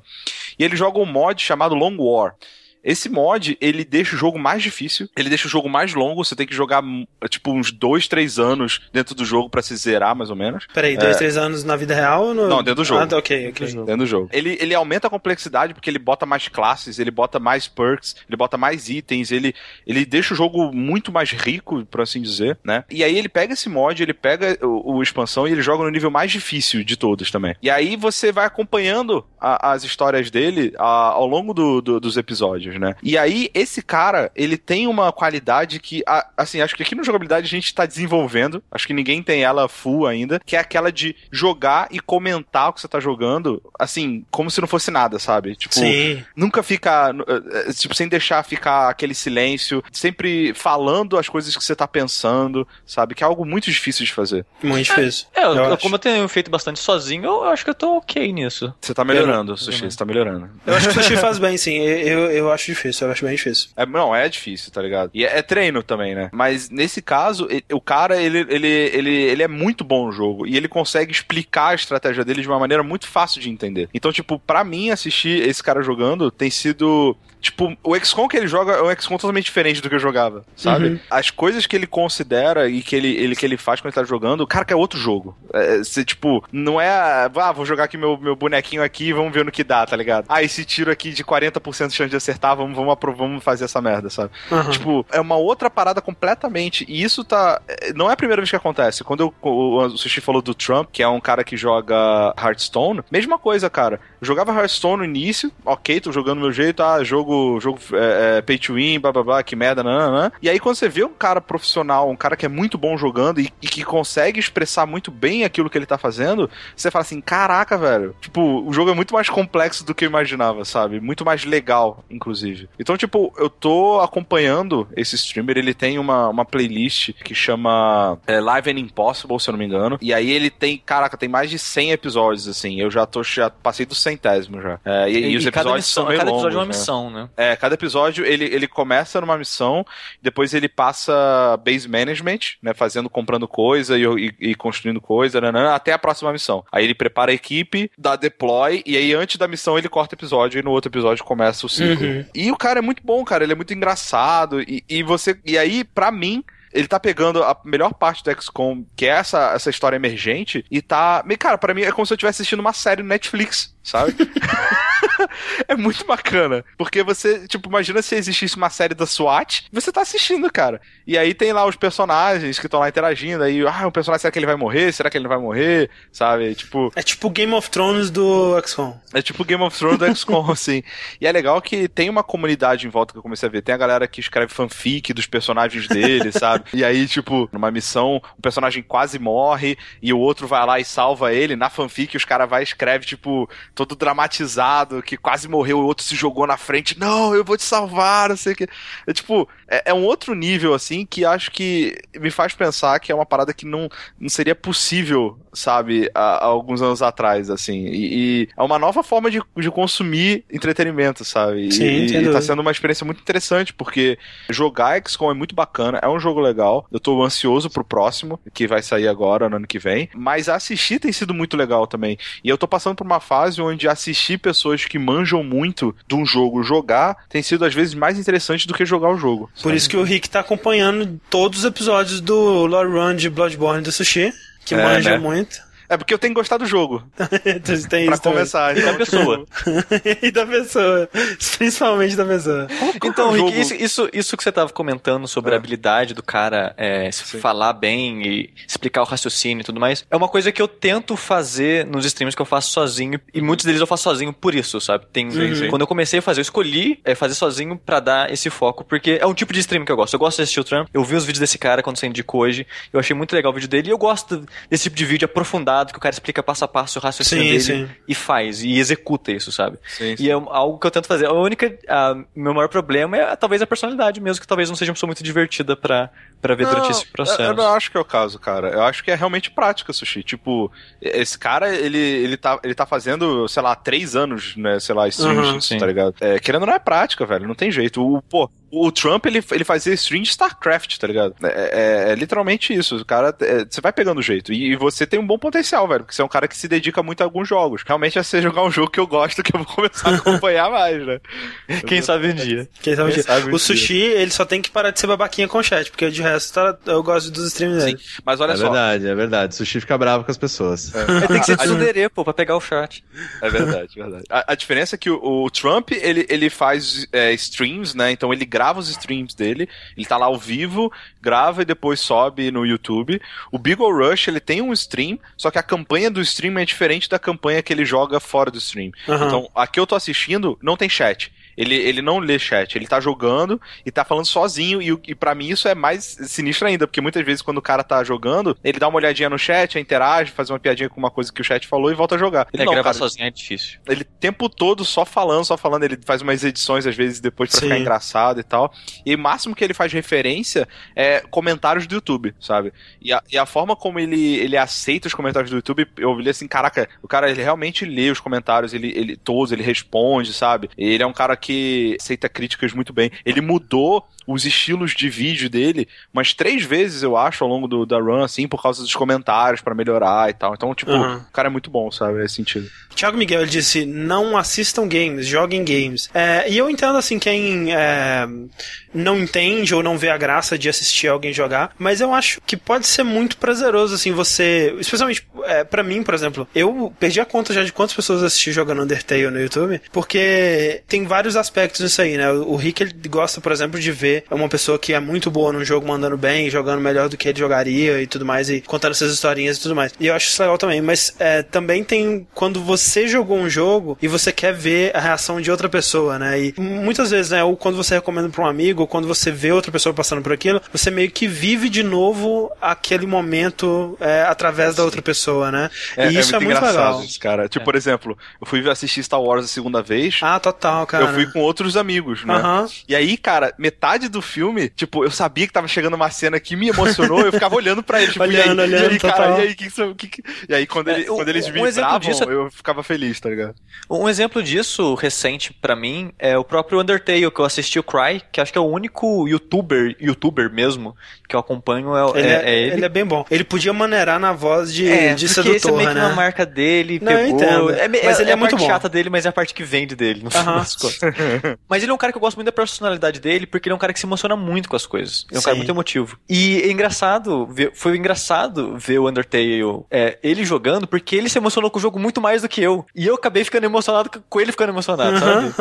Speaker 3: E ele joga um mod chamado Long War. Esse mod, ele deixa o jogo mais difícil, ele deixa o jogo mais longo, você tem que jogar, tipo, uns dois, três anos dentro do jogo para se zerar, mais ou menos.
Speaker 1: Peraí, dois, é... três anos na vida real ou no...
Speaker 3: Não, dentro do jogo.
Speaker 1: Ah, ok, ok.
Speaker 3: Dentro do jogo. Ele, ele aumenta a complexidade porque ele bota mais classes, ele bota mais perks, ele bota mais itens, ele, ele deixa o jogo muito mais rico, por assim dizer, né? E aí ele pega esse mod, ele pega o, o expansão e ele joga no nível mais difícil de todos também. E aí você vai acompanhando a, as histórias dele a, ao longo do, do, dos episódios né? E aí, esse cara, ele tem uma qualidade que, assim, acho que aqui no jogabilidade a gente tá desenvolvendo, acho que ninguém tem ela full ainda, que é aquela de jogar e comentar o que você tá jogando, assim, como se não fosse nada, sabe? Tipo,
Speaker 1: Sim.
Speaker 3: nunca fica, eh, eh, tipo, sem deixar ficar aquele silêncio, sempre falando as coisas que você tá pensando, sabe? Que é algo muito difícil de fazer.
Speaker 1: Muito difícil.
Speaker 4: É, eu, eu como eu tenho feito bastante sozinho, eu acho que eu tô ok nisso.
Speaker 3: Você tá melhorando, eu, Sushi, você tá melhorando.
Speaker 1: Eu acho que o Sushi faz bem, sim. Eu, eu acho difícil, eu acho bem difícil.
Speaker 3: É, não, é difícil, tá ligado? E é, é treino também, né? Mas nesse caso, ele, o cara, ele, ele, ele, ele é muito bom no jogo e ele consegue explicar a estratégia dele de uma maneira muito fácil de entender. Então, tipo, para mim, assistir esse cara jogando tem sido Tipo, o XCOM que ele joga é um XCOM totalmente diferente do que eu jogava, sabe? Uhum. As coisas que ele considera e que ele, ele, que ele faz quando ele tá jogando, cara, que é outro jogo. É, você, tipo, não é, ah, vou jogar aqui meu, meu bonequinho aqui e vamos ver no que dá, tá ligado? Ah, esse tiro aqui de 40% de chance de acertar, vamos, vamos, vamos fazer essa merda, sabe? Uhum. Tipo, é uma outra parada completamente. E isso tá. É, não é a primeira vez que acontece. Quando eu, o, o Sushi falou do Trump, que é um cara que joga Hearthstone, mesma coisa, cara. Eu jogava Hearthstone no início, ok, tô jogando meu jeito, ah, jogo jogo, é, é, pay to win, blá blá blá, que merda, nananã. E aí quando você vê um cara profissional, um cara que é muito bom jogando e, e, que consegue expressar muito bem aquilo que ele tá fazendo, você fala assim, caraca, velho. Tipo, o jogo é muito mais complexo do que eu imaginava, sabe? Muito mais legal, inclusive. Então, tipo, eu tô acompanhando esse streamer, ele tem uma, uma playlist que chama é, Live and Impossible, se eu não me engano. E aí ele tem, caraca, tem mais de 100 episódios, assim. Eu já tô, já passei do centésimo já. É, e, e, e, os episódios
Speaker 4: missão,
Speaker 3: são meio
Speaker 4: cada
Speaker 3: episódio
Speaker 4: é uma
Speaker 3: né?
Speaker 4: missão, né?
Speaker 3: É, cada episódio ele, ele começa numa missão, depois ele passa base management, né? Fazendo, comprando coisa e, e, e construindo coisa, né, né, até a próxima missão. Aí ele prepara a equipe, dá deploy, e aí antes da missão ele corta episódio e no outro episódio começa o ciclo. Uhum. E o cara é muito bom, cara. Ele é muito engraçado. E, e você. E aí, pra mim, ele tá pegando a melhor parte do XCOM, que é essa, essa história emergente, e tá. Cara, para mim é como se eu estivesse assistindo uma série no Netflix, sabe? é muito bacana. Porque você, tipo, imagina se existisse uma série da SWAT, você tá assistindo, cara. E aí tem lá os personagens que estão lá interagindo, aí, ah, o personagem, será que ele vai morrer? Será que ele não vai morrer? Sabe? Tipo.
Speaker 1: É tipo Game of Thrones do XCOM.
Speaker 3: É tipo Game of Thrones do XCOM, assim. E é legal que tem uma comunidade em volta que eu comecei a ver. Tem a galera que escreve fanfic dos personagens dele, sabe? E aí, tipo, numa missão, o personagem quase morre e o outro vai lá e salva ele. Na fanfic, os caras vai e escreve, tipo, todo dramatizado, que quase morreu, o outro se jogou na frente. Não, eu vou te salvar, não sei o que. É tipo, é, é, um outro nível, assim, que acho que me faz pensar que é uma parada que não, não seria possível, sabe, há, há alguns anos atrás, assim. E, e, é uma nova forma de, de consumir entretenimento, sabe?
Speaker 1: Sim,
Speaker 3: e, e tá sendo uma experiência muito interessante, porque jogar XCOM é muito bacana, é um jogo legal. Eu tô ansioso pro próximo, que vai sair agora, no ano que vem. Mas assistir tem sido muito legal também. E eu tô passando por uma fase onde assistir pessoas que manjam muito de um jogo jogar tem sido às vezes mais interessante do que jogar o jogo.
Speaker 1: Por sabe? isso que o Rick tá acompanhando todos os episódios do Lore Run de Bloodborne do Sushi, que é, manja né? muito.
Speaker 3: É porque eu tenho gostado do jogo.
Speaker 1: Tem pra
Speaker 3: começar.
Speaker 4: E da pessoa.
Speaker 1: e da pessoa. Principalmente da pessoa.
Speaker 4: então, Rick, isso, isso, isso, que você tava comentando sobre é. a habilidade do cara é, falar bem e explicar o raciocínio e tudo mais, é uma coisa que eu tento fazer nos streams que eu faço sozinho, e muitos deles eu faço sozinho por isso, sabe? Tem, uhum. Quando eu comecei a fazer, eu escolhi é, fazer sozinho para dar esse foco, porque é um tipo de stream que eu gosto. Eu gosto de assistir o Trump, eu vi os vídeos desse cara quando você indicou hoje, eu achei muito legal o vídeo dele, e eu gosto desse tipo de vídeo aprofundado que o cara explica passo a passo o raciocínio
Speaker 1: Sim,
Speaker 4: dele
Speaker 1: sim.
Speaker 4: e faz, e executa isso, sabe?
Speaker 3: Sim, sim.
Speaker 4: E é algo que eu tento fazer. A única. A, meu maior problema é talvez a personalidade mesmo, que talvez não seja uma pessoa muito divertida pra, pra ver durante esse processo.
Speaker 3: Eu, eu não acho que é o caso, cara. Eu acho que é realmente prática, Sushi. Tipo, esse cara, ele, ele, tá, ele tá fazendo, sei lá, três anos, né? Sei lá, streams,
Speaker 1: Uhum,
Speaker 4: sim.
Speaker 3: tá ligado? É, querendo ou não é prática, velho. Não tem jeito. O, pô, o Trump, ele, ele fazia stream de StarCraft, tá ligado? É, é- é literalmente isso. O cara, é, você vai pegando o jeito. E, e você tem um bom potencial, velho. Porque você é um cara que se dedica muito a alguns jogos. Realmente é você jogar um jogo que eu gosto, que eu vou começar a acompanhar mais, né?
Speaker 4: Quem sabe um dia.
Speaker 1: Quem sabe
Speaker 3: Quem
Speaker 1: disso.
Speaker 3: sabe um
Speaker 1: o Sushi, ele só tem que parar de ser babaquinha com o chat, porque de resto tá- eu gosto dos streams dele.
Speaker 3: Mas olha
Speaker 2: é
Speaker 3: só.
Speaker 2: verdade, é verdade. Sushi fica bravo com as pessoas.
Speaker 4: Ele tem que ser tsundere, pô, pra pegar o chat.
Speaker 3: É verdade, verdade. A, a diferença é que o, o Trump, ele, ele faz é, streams, né? Então ele grava os streams dele, ele tá lá ao vivo, grava e depois sobe no YouTube. O Beagle Rush, ele tem um stream, só que a campanha do stream é diferente da campanha que ele joga fora do stream.
Speaker 1: Aham.
Speaker 3: Então, aqui eu tô assistindo, não tem chat. Ele, ele não lê chat, ele tá jogando e tá falando sozinho, e, e para mim isso é mais sinistro ainda, porque muitas vezes quando o cara tá jogando, ele dá uma olhadinha no chat, interage, faz uma piadinha com uma coisa que o chat falou e volta a jogar. Ele
Speaker 4: É,
Speaker 3: não,
Speaker 4: gravar
Speaker 3: cara,
Speaker 4: sozinho é difícil.
Speaker 3: ele o tempo todo só falando, só falando, ele faz umas edições às vezes depois pra
Speaker 1: Sim.
Speaker 3: ficar engraçado e tal. E o máximo que ele faz referência é comentários do YouTube, sabe? E a, e a forma como ele, ele aceita os comentários do YouTube, eu ouvi assim, caraca, o cara ele realmente lê os comentários, ele, ele todos, ele responde, sabe? Ele é um cara que aceita críticas muito bem. Ele mudou os estilos de vídeo dele umas três vezes, eu acho, ao longo do, da run, assim, por causa dos comentários pra melhorar e tal. Então, tipo,
Speaker 1: Uhum.
Speaker 3: o cara é muito bom, sabe? Nesse sentido.
Speaker 1: Tiago Miguel ele disse: não assistam games, joguem games. É, e eu entendo assim, quem é, não entende ou não vê a graça de assistir alguém jogar, mas eu acho que pode ser muito prazeroso, assim, você. Especialmente é, para mim, por exemplo, eu perdi a conta já de quantas pessoas assisti jogando Undertale no YouTube, porque tem vários aspectos nisso aí, né? O Rick ele gosta, por exemplo, de ver uma pessoa que é muito boa num jogo mandando bem, jogando melhor do que ele jogaria e tudo mais, e contando essas historinhas e tudo mais. E eu acho isso legal também, mas é, também tem quando você jogou um jogo e você quer ver a reação de outra pessoa, né? E muitas vezes, né, ou quando você recomenda pra um amigo, ou quando você vê outra pessoa passando por aquilo, você meio que vive de novo aquele momento é, através da outra pessoa, né? e isso é muito,
Speaker 3: engraçado
Speaker 1: legal.
Speaker 3: isso, cara. Tipo, por exemplo, eu fui assistir Star Wars a segunda vez.
Speaker 1: Ah, total, cara.
Speaker 3: Eu fui com outros amigos, né?
Speaker 1: Aham.
Speaker 3: E aí, cara, metade do filme, tipo, eu sabia que tava chegando uma cena que me emocionou, eu ficava olhando pra ele, tipo,
Speaker 1: Olhando,
Speaker 3: e aí,
Speaker 1: olhando,
Speaker 3: e aí, cara, e aí, que que que E aí, quando, ele,
Speaker 4: É, um-
Speaker 3: quando eles
Speaker 4: um
Speaker 3: me
Speaker 4: exemplo
Speaker 3: entravam,
Speaker 4: disso é-
Speaker 3: eu ficava feliz, tá ligado?
Speaker 4: Um exemplo disso, recente pra mim, é o próprio Undertale, que eu assisti o Cry, que acho que é o único youtuber, youtuber mesmo, que eu acompanho, é,
Speaker 1: Ele
Speaker 4: é-
Speaker 1: é,
Speaker 4: é ele.
Speaker 1: ele é bem bom. Ele podia maneirar na voz de,
Speaker 4: É,
Speaker 1: de
Speaker 4: porque esse é meio
Speaker 1: sedutor,
Speaker 4: que
Speaker 1: né?
Speaker 4: uma marca dele,
Speaker 1: Não,
Speaker 4: pegou.
Speaker 1: entendo.
Speaker 4: É,
Speaker 1: Mas
Speaker 4: é-
Speaker 1: ele é
Speaker 4: a
Speaker 1: muito
Speaker 4: parte
Speaker 1: bom.
Speaker 4: chata dele, mas é a parte que vende dele, no das contas. Mas ele é um cara que eu gosto muito da personalidade dele, porque ele é um cara que se emociona muito com as coisas. Ele é um cara
Speaker 1: Sim.
Speaker 4: muito emotivo. E é engraçado, ver- foi engraçado ver o Undertale, é, ele jogando, porque ele se emocionou com o jogo muito mais do que eu. E eu acabei ficando emocionado com ele ficando emocionado, sabe?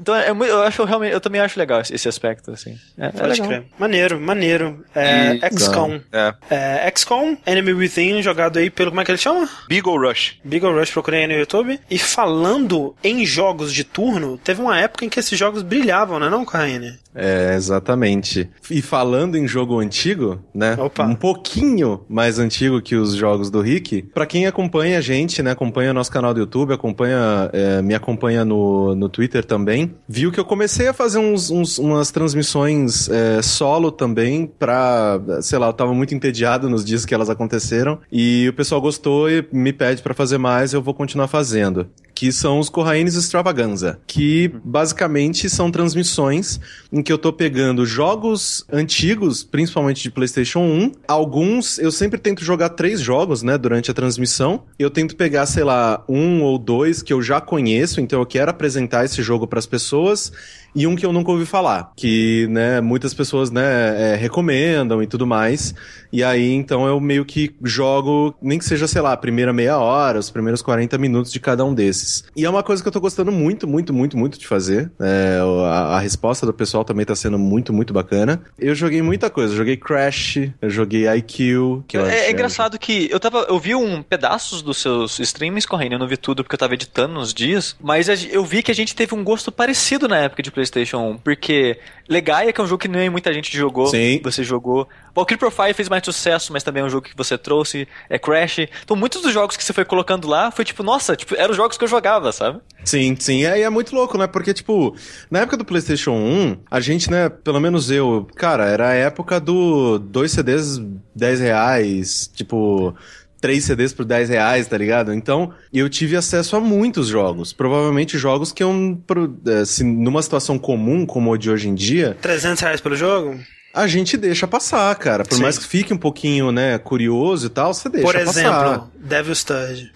Speaker 4: Então é, eu acho realmente, eu também acho legal esse, esse aspecto, assim. É, é
Speaker 1: Pode
Speaker 4: legal.
Speaker 1: crer. Maneiro, maneiro. É,
Speaker 3: E-
Speaker 1: XCOM.
Speaker 3: É.
Speaker 1: É, XCOM, Enemy Within, jogado aí pelo. Como é que ele chama?
Speaker 3: Beagle Rush.
Speaker 1: Beagle Rush, procurei aí no YouTube. E falando em jogos de turno, teve uma época em que esses jogos brilhavam, né, não, Corraine?
Speaker 2: É, exatamente. E falando em jogo antigo, né?
Speaker 1: Opa.
Speaker 2: Um pouquinho mais antigo que os jogos do Rick. Pra quem acompanha a gente, né? Acompanha nosso canal do YouTube, acompanha, é, me acompanha no, no Twitter também, viu que eu comecei a fazer uns, uns- umas transmissões é, solo também pra, sei lá, eu tava muito entediado nos dias que elas aconteceram e o pessoal gostou e me pede pra fazer mais, eu vou continuar fazendo. Que são os Corraines Extravaganza, que basicamente são transmissões em que eu tô pegando jogos antigos, principalmente de PlayStation 1. Alguns eu sempre tento jogar três jogos, né, durante a transmissão. Eu tento pegar, sei lá, um ou dois que eu já conheço, então eu quero apresentar esse jogo pras pessoas e um que eu nunca ouvi falar, que, né, muitas pessoas, né, é, recomendam e tudo mais. E aí, então, eu meio que jogo, nem que seja, sei lá, a primeira meia hora, os primeiros 40 minutos de cada um desses. E é uma coisa que eu tô gostando muito, muito, muito, muito de fazer. É, a, a resposta do pessoal também tá sendo muito, muito bacana. Eu joguei muita coisa. Eu joguei Crash, eu joguei IQ. Que eu
Speaker 4: É, é engraçado que eu tava. Eu vi um pedaços dos seus streams correndo, eu não vi tudo porque eu tava editando nos dias. Mas eu vi que a gente teve um gosto parecido na época de Playstation 1. Porque Legaia, que é um jogo que nem muita gente jogou,
Speaker 2: Sim.
Speaker 4: você jogou. Valkyrie Profile fez mais sucesso, mas também é um jogo que você trouxe. É Crash. Então muitos dos jogos que você foi colocando lá foi tipo, nossa, tipo, eram os jogos que eu jogava, sabe?
Speaker 2: Sim, sim. E aí é muito louco, né? Porque, tipo, na época do PlayStation 1, a gente, né, pelo menos eu, cara, era a época do dois CDs 10 reais, tipo. Três CDs por 10 reais, tá ligado? Então, eu tive acesso a muitos jogos. Provavelmente jogos que eu, eh, se numa situação comum, como a de hoje em dia,
Speaker 1: 300 reais pelo jogo?
Speaker 2: a gente deixa passar, cara. Por
Speaker 1: Sim.
Speaker 2: mais que fique um pouquinho, né, curioso e tal, você deixa
Speaker 1: Por
Speaker 2: passar.
Speaker 1: exemplo, Devil's Third.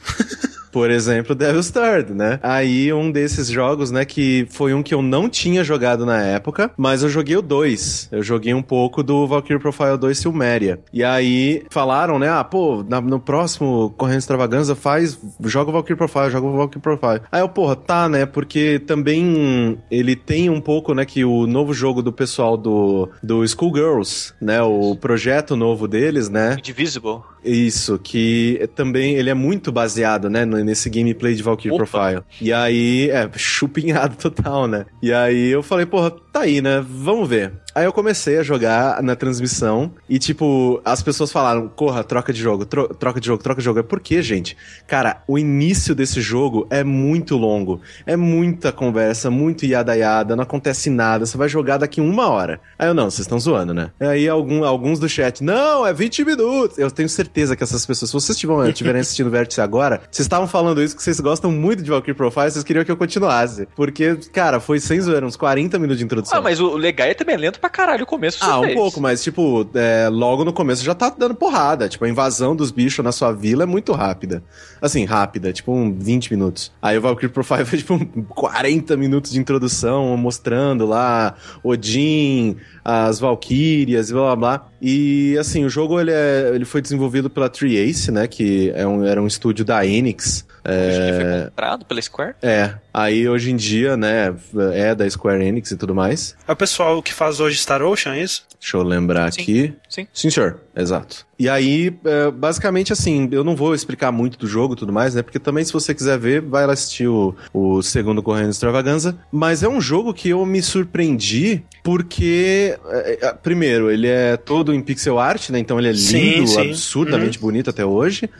Speaker 2: Por exemplo, Devil's Third, né? Aí um desses jogos, né, que foi um que eu não tinha jogado na época, mas eu joguei o 2. Eu joguei um pouco do Valkyrie Profile 2 Silmeria. E aí falaram, né, ah, pô, na- no próximo Correndo Extravaganza faz, joga o Valkyrie Profile, joga o Valkyrie Profile. Aí eu, porra, tá, né, porque também ele tem um pouco, né, que o novo jogo do pessoal do, do Schoolgirls, né, o projeto novo deles, né,
Speaker 4: Indivisible.
Speaker 2: isso, que também ele é muito baseado, né, no- nesse gameplay de Valkyrie
Speaker 4: Opa.
Speaker 2: Profile. E aí, é, chupinhado total, né? E aí eu falei, porra, tá aí, né? Vamos ver. Aí eu comecei a jogar na transmissão e, tipo, as pessoas falaram, corra, troca de jogo, tro- troca de jogo, troca de jogo. É por quê, gente? Cara, o início desse jogo é muito longo. É muita conversa, muito yada yada, não acontece nada. Você vai jogar daqui uma hora. Aí eu, não, vocês estão zoando, né? Aí algum, alguns do chat, não, é 20 minutos. Eu tenho certeza que essas pessoas, se vocês estiverem assistindo o Vértice agora, vocês estavam falando isso que vocês gostam muito de Valkyrie Profile, vocês queriam que eu continuasse. Porque, cara, foi sem zoeira, uns 40 minutos de introdução.
Speaker 4: Ah, mas o Legaia também é lento pra caralho o começo.
Speaker 2: Ah, um
Speaker 4: fez.
Speaker 2: pouco, mas tipo, é, logo no começo já tá dando porrada. Tipo, a invasão dos bichos na sua vila é muito rápida. Assim, rápida, tipo um 20 minutos. Aí o Valkyrie Profile foi tipo um 40 minutos de introdução, mostrando lá Odin, as Valkyrias e blá blá blá. E assim, o jogo ele, é, ele foi desenvolvido pela Triace, né? Que é um, era um estúdio da Enix.
Speaker 4: Hoje que foi comprado pela Square.
Speaker 2: É, aí hoje em dia, né, é da Square Enix e tudo mais.
Speaker 1: É o pessoal que faz hoje Star Ocean, é isso?
Speaker 2: Deixa eu lembrar
Speaker 4: Sim.
Speaker 2: aqui.
Speaker 4: Sim.
Speaker 2: Sim, senhor. Exato. E aí, é, basicamente assim, eu não vou explicar muito do jogo e tudo mais, né? Porque também, se você quiser ver, vai lá assistir o, o segundo Correndo Extravaganza. Mas é um jogo que eu me surpreendi porque, é, é, primeiro, ele é todo em pixel art, né? Então ele é
Speaker 1: Sim,
Speaker 2: lindo,
Speaker 1: sim.
Speaker 2: absurdamente bonito até hoje.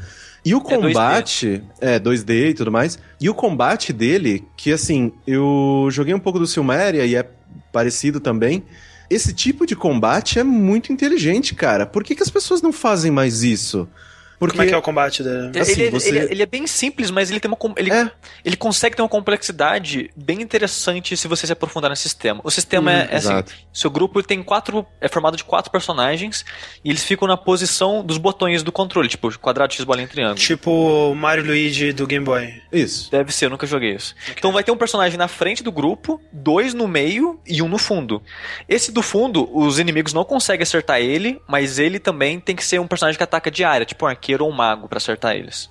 Speaker 2: E o
Speaker 4: 2D.
Speaker 2: combate, é 2D e tudo mais. E o combate dele, que assim, eu joguei um pouco do Silmeria e é parecido também. Esse tipo de combate é muito inteligente, cara. Por que, que as pessoas não fazem mais isso? Porque
Speaker 1: Como é que é o combate dele?
Speaker 2: Assim,
Speaker 4: ele, é-
Speaker 2: você-
Speaker 4: ele é- ele é bem simples, mas ele tem uma. Ele,
Speaker 2: É.
Speaker 4: ele consegue ter uma complexidade bem interessante se você se aprofundar no sistema. O sistema
Speaker 2: Hum,
Speaker 4: é, é assim: seu grupo tem quatro. é formado de quatro personagens e eles ficam na posição dos botões do controle, tipo quadrado, X, bolinha, triângulo.
Speaker 1: Tipo Mario e Luigi do Game Boy.
Speaker 2: Isso.
Speaker 4: Deve ser, eu nunca joguei isso. Então vai ter um personagem na frente do grupo, dois no meio e um no fundo. Esse do fundo, os inimigos não conseguem acertar ele, mas ele também tem que ser um personagem que ataca de área, tipo um arqueiro ou um mago pra acertar eles.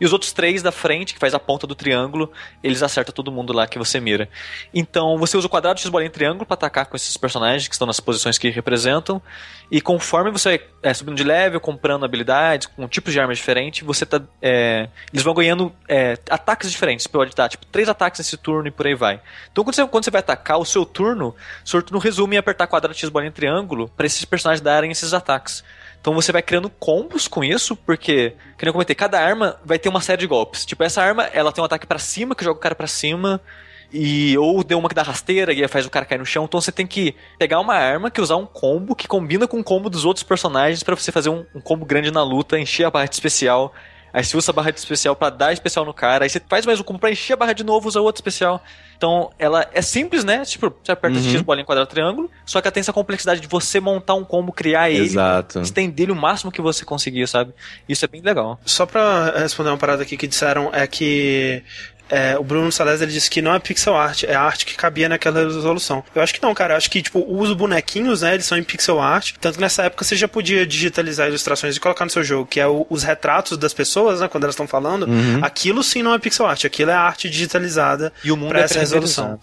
Speaker 4: E os outros três da frente, que faz a ponta do triângulo, eles acertam todo mundo lá que você mira. Então você usa o quadrado, x, bolinha e triângulo pra atacar com esses personagens que estão nas posições que representam. E conforme você é subindo de level, comprando habilidades, com tipos de armas diferentes, você tá. é, eles vão ganhando é, ataques diferentes. Pode dar, tipo, três ataques nesse turno e por aí vai. Então quando você, quando você vai atacar o seu turno, o seu turno resume em apertar quadrado, x, bolinha e triângulo pra esses personagens darem esses ataques. Então você vai criando combos com isso, porque, que nem eu comentei, cada arma vai ter uma série de golpes. Tipo, essa arma, ela tem um ataque pra cima, que joga o cara pra cima, e ou deu uma que dá rasteira e faz o cara cair no chão. Então você tem que pegar uma arma que usar um combo que combina com o combo dos outros personagens pra você fazer um, um combo grande na luta, encher a de especial. Aí você usa a barra de especial pra dar especial no cara, aí você faz mais um combo pra encher a barra de novo, usa outro especial. Então, ela é simples, né? Tipo, você aperta
Speaker 2: Uhum.
Speaker 4: X, bolinha, quadrado, triângulo, só que ela tem essa complexidade de você montar um combo, criar ele,
Speaker 2: Exato.
Speaker 4: estender ele o máximo que você conseguir, sabe? Isso é bem legal.
Speaker 1: Só pra responder uma parada aqui que disseram é que é, o Bruno Salles ele disse que não é pixel art, é arte que cabia naquela resolução. Eu acho que não, cara. Eu acho que, tipo, os bonequinhos, né, eles são em pixel art. Tanto que nessa época você já podia digitalizar ilustrações e colocar no seu jogo, que é o- os retratos das pessoas, né, quando elas estão falando. Aquilo sim não é pixel art, aquilo é arte digitalizada
Speaker 4: E o mundo
Speaker 1: pra
Speaker 4: é
Speaker 1: essa resolução.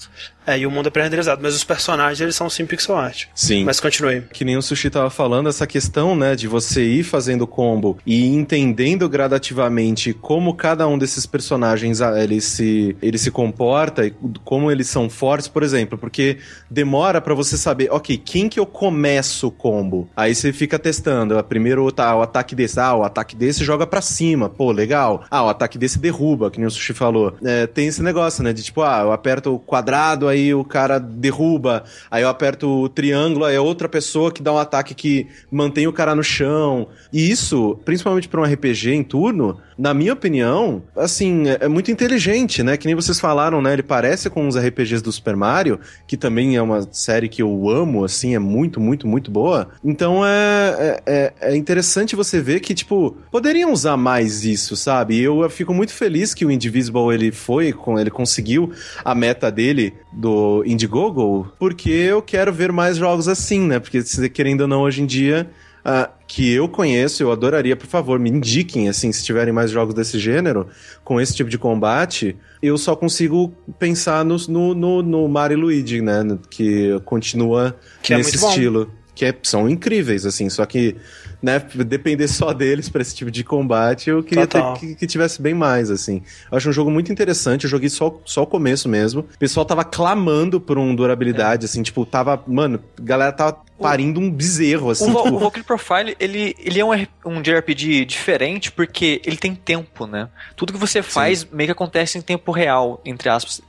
Speaker 1: É, e o mundo é pré-renderizado, mas os personagens eles são sim pixel art.
Speaker 2: Sim.
Speaker 1: Mas continue.
Speaker 2: Que nem o Sushi tava falando, essa questão, né, de você ir fazendo combo e entendendo gradativamente como cada um desses personagens ah, ele se, ele se comporta e como eles são fortes, por exemplo, porque demora pra você saber, ok, quem que eu começo o combo? Aí você fica testando, ah, primeiro tá, o ataque desse, ah, o ataque desse joga pra cima, pô, legal. Ah, o ataque desse derruba, que nem o Sushi falou. É, tem esse negócio, né, de tipo, ah, eu aperto o quadrado, aí o cara derruba, aí eu aperto o triângulo, aí é outra pessoa que dá um ataque que mantém o cara no chão. E isso, principalmente para um RPG em turno, na minha opinião, assim, é, é muito inteligente, né? Que nem vocês falaram, né? Ele parece com os RPGs do Super Mario, que também é uma série que eu amo, assim, é muito, muito, muito boa. Então é, é, é interessante você ver que, tipo, poderiam usar mais isso, sabe? E eu fico muito feliz que o Indivisible ele foi, ele conseguiu a meta dele do Indiegogo, porque eu quero ver mais jogos assim, né? Porque querendo ou não, hoje em dia uh, que eu conheço, eu adoraria, por favor, me indiquem, assim, se tiverem mais jogos desse gênero, com esse tipo de combate, eu só consigo pensar no, no, no, no Mario Luigi, né? Que continua
Speaker 1: Que é
Speaker 2: nesse
Speaker 1: bom.
Speaker 2: estilo. Que é- são incríveis, assim, só que, né, depender só deles pra esse tipo de combate, eu queria que, que tivesse bem mais, assim. Eu acho um jogo muito interessante, eu joguei só, só o começo mesmo. O pessoal tava clamando por um durabilidade, assim, tipo, tava, mano, galera tava parindo um bezerro, assim,
Speaker 4: O,
Speaker 2: tipo,
Speaker 4: o Valkyrie Profile, ele, ele é um, um JRPG diferente porque ele tem tempo, né? Tudo que você faz meio que acontece em tempo real, entre aspas.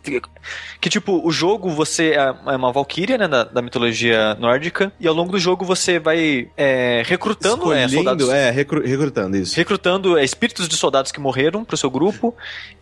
Speaker 4: Que, tipo, o jogo, você é é uma Valkyria, né, da, da mitologia nórdica, e ao longo do jogo você vai é, recrutando é, soldados...
Speaker 2: é, recru- recrutando isso.
Speaker 4: Recrutando é, espíritos de soldados que morreram pro seu grupo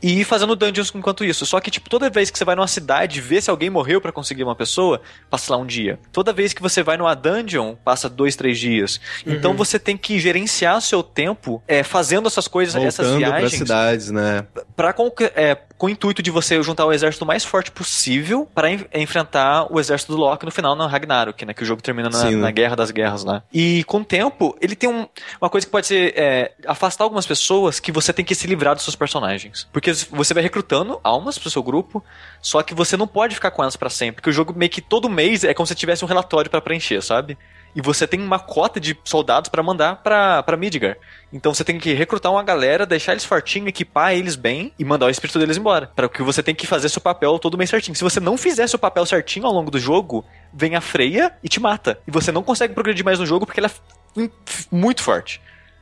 Speaker 4: e fazendo dungeons enquanto isso. Só que, tipo, toda vez que você vai numa cidade ver se alguém morreu pra conseguir uma pessoa, passa lá um dia. Toda vez que você vai numa dungeon, passa dois, três dias. Então você tem que gerenciar seu tempo é, fazendo essas coisas, essas
Speaker 2: Voltando para
Speaker 4: viagens
Speaker 2: cidades, né?
Speaker 4: Pra con- é, com o intuito de você juntar o exército mais forte possível para enfrentar o exército do Loki no final no Ragnarok, né? Que o jogo termina na,
Speaker 2: Sim, né?
Speaker 4: na Guerra das Guerras lá. E com o tempo, ele tem um- uma coisa que pode ser é, afastar algumas pessoas que você tem que se livrar dos seus personagens. Porque você vai recrutando almas pro seu grupo, só que você não pode ficar com elas pra sempre. Porque o jogo meio que todo mês é como se tivesse um relatório pra preencher, sabe? E você tem uma cota de soldados pra mandar pra Midgar. Então você tem que recrutar uma galera, deixar eles fortinhos, equipar eles bem e mandar o espírito deles embora. Para que você tem que fazer seu papel todo mês certinho. Se você não fizer seu papel certinho ao longo do jogo, vem a freia e te mata. E você não consegue progredir mais no jogo porque ela é muito forte.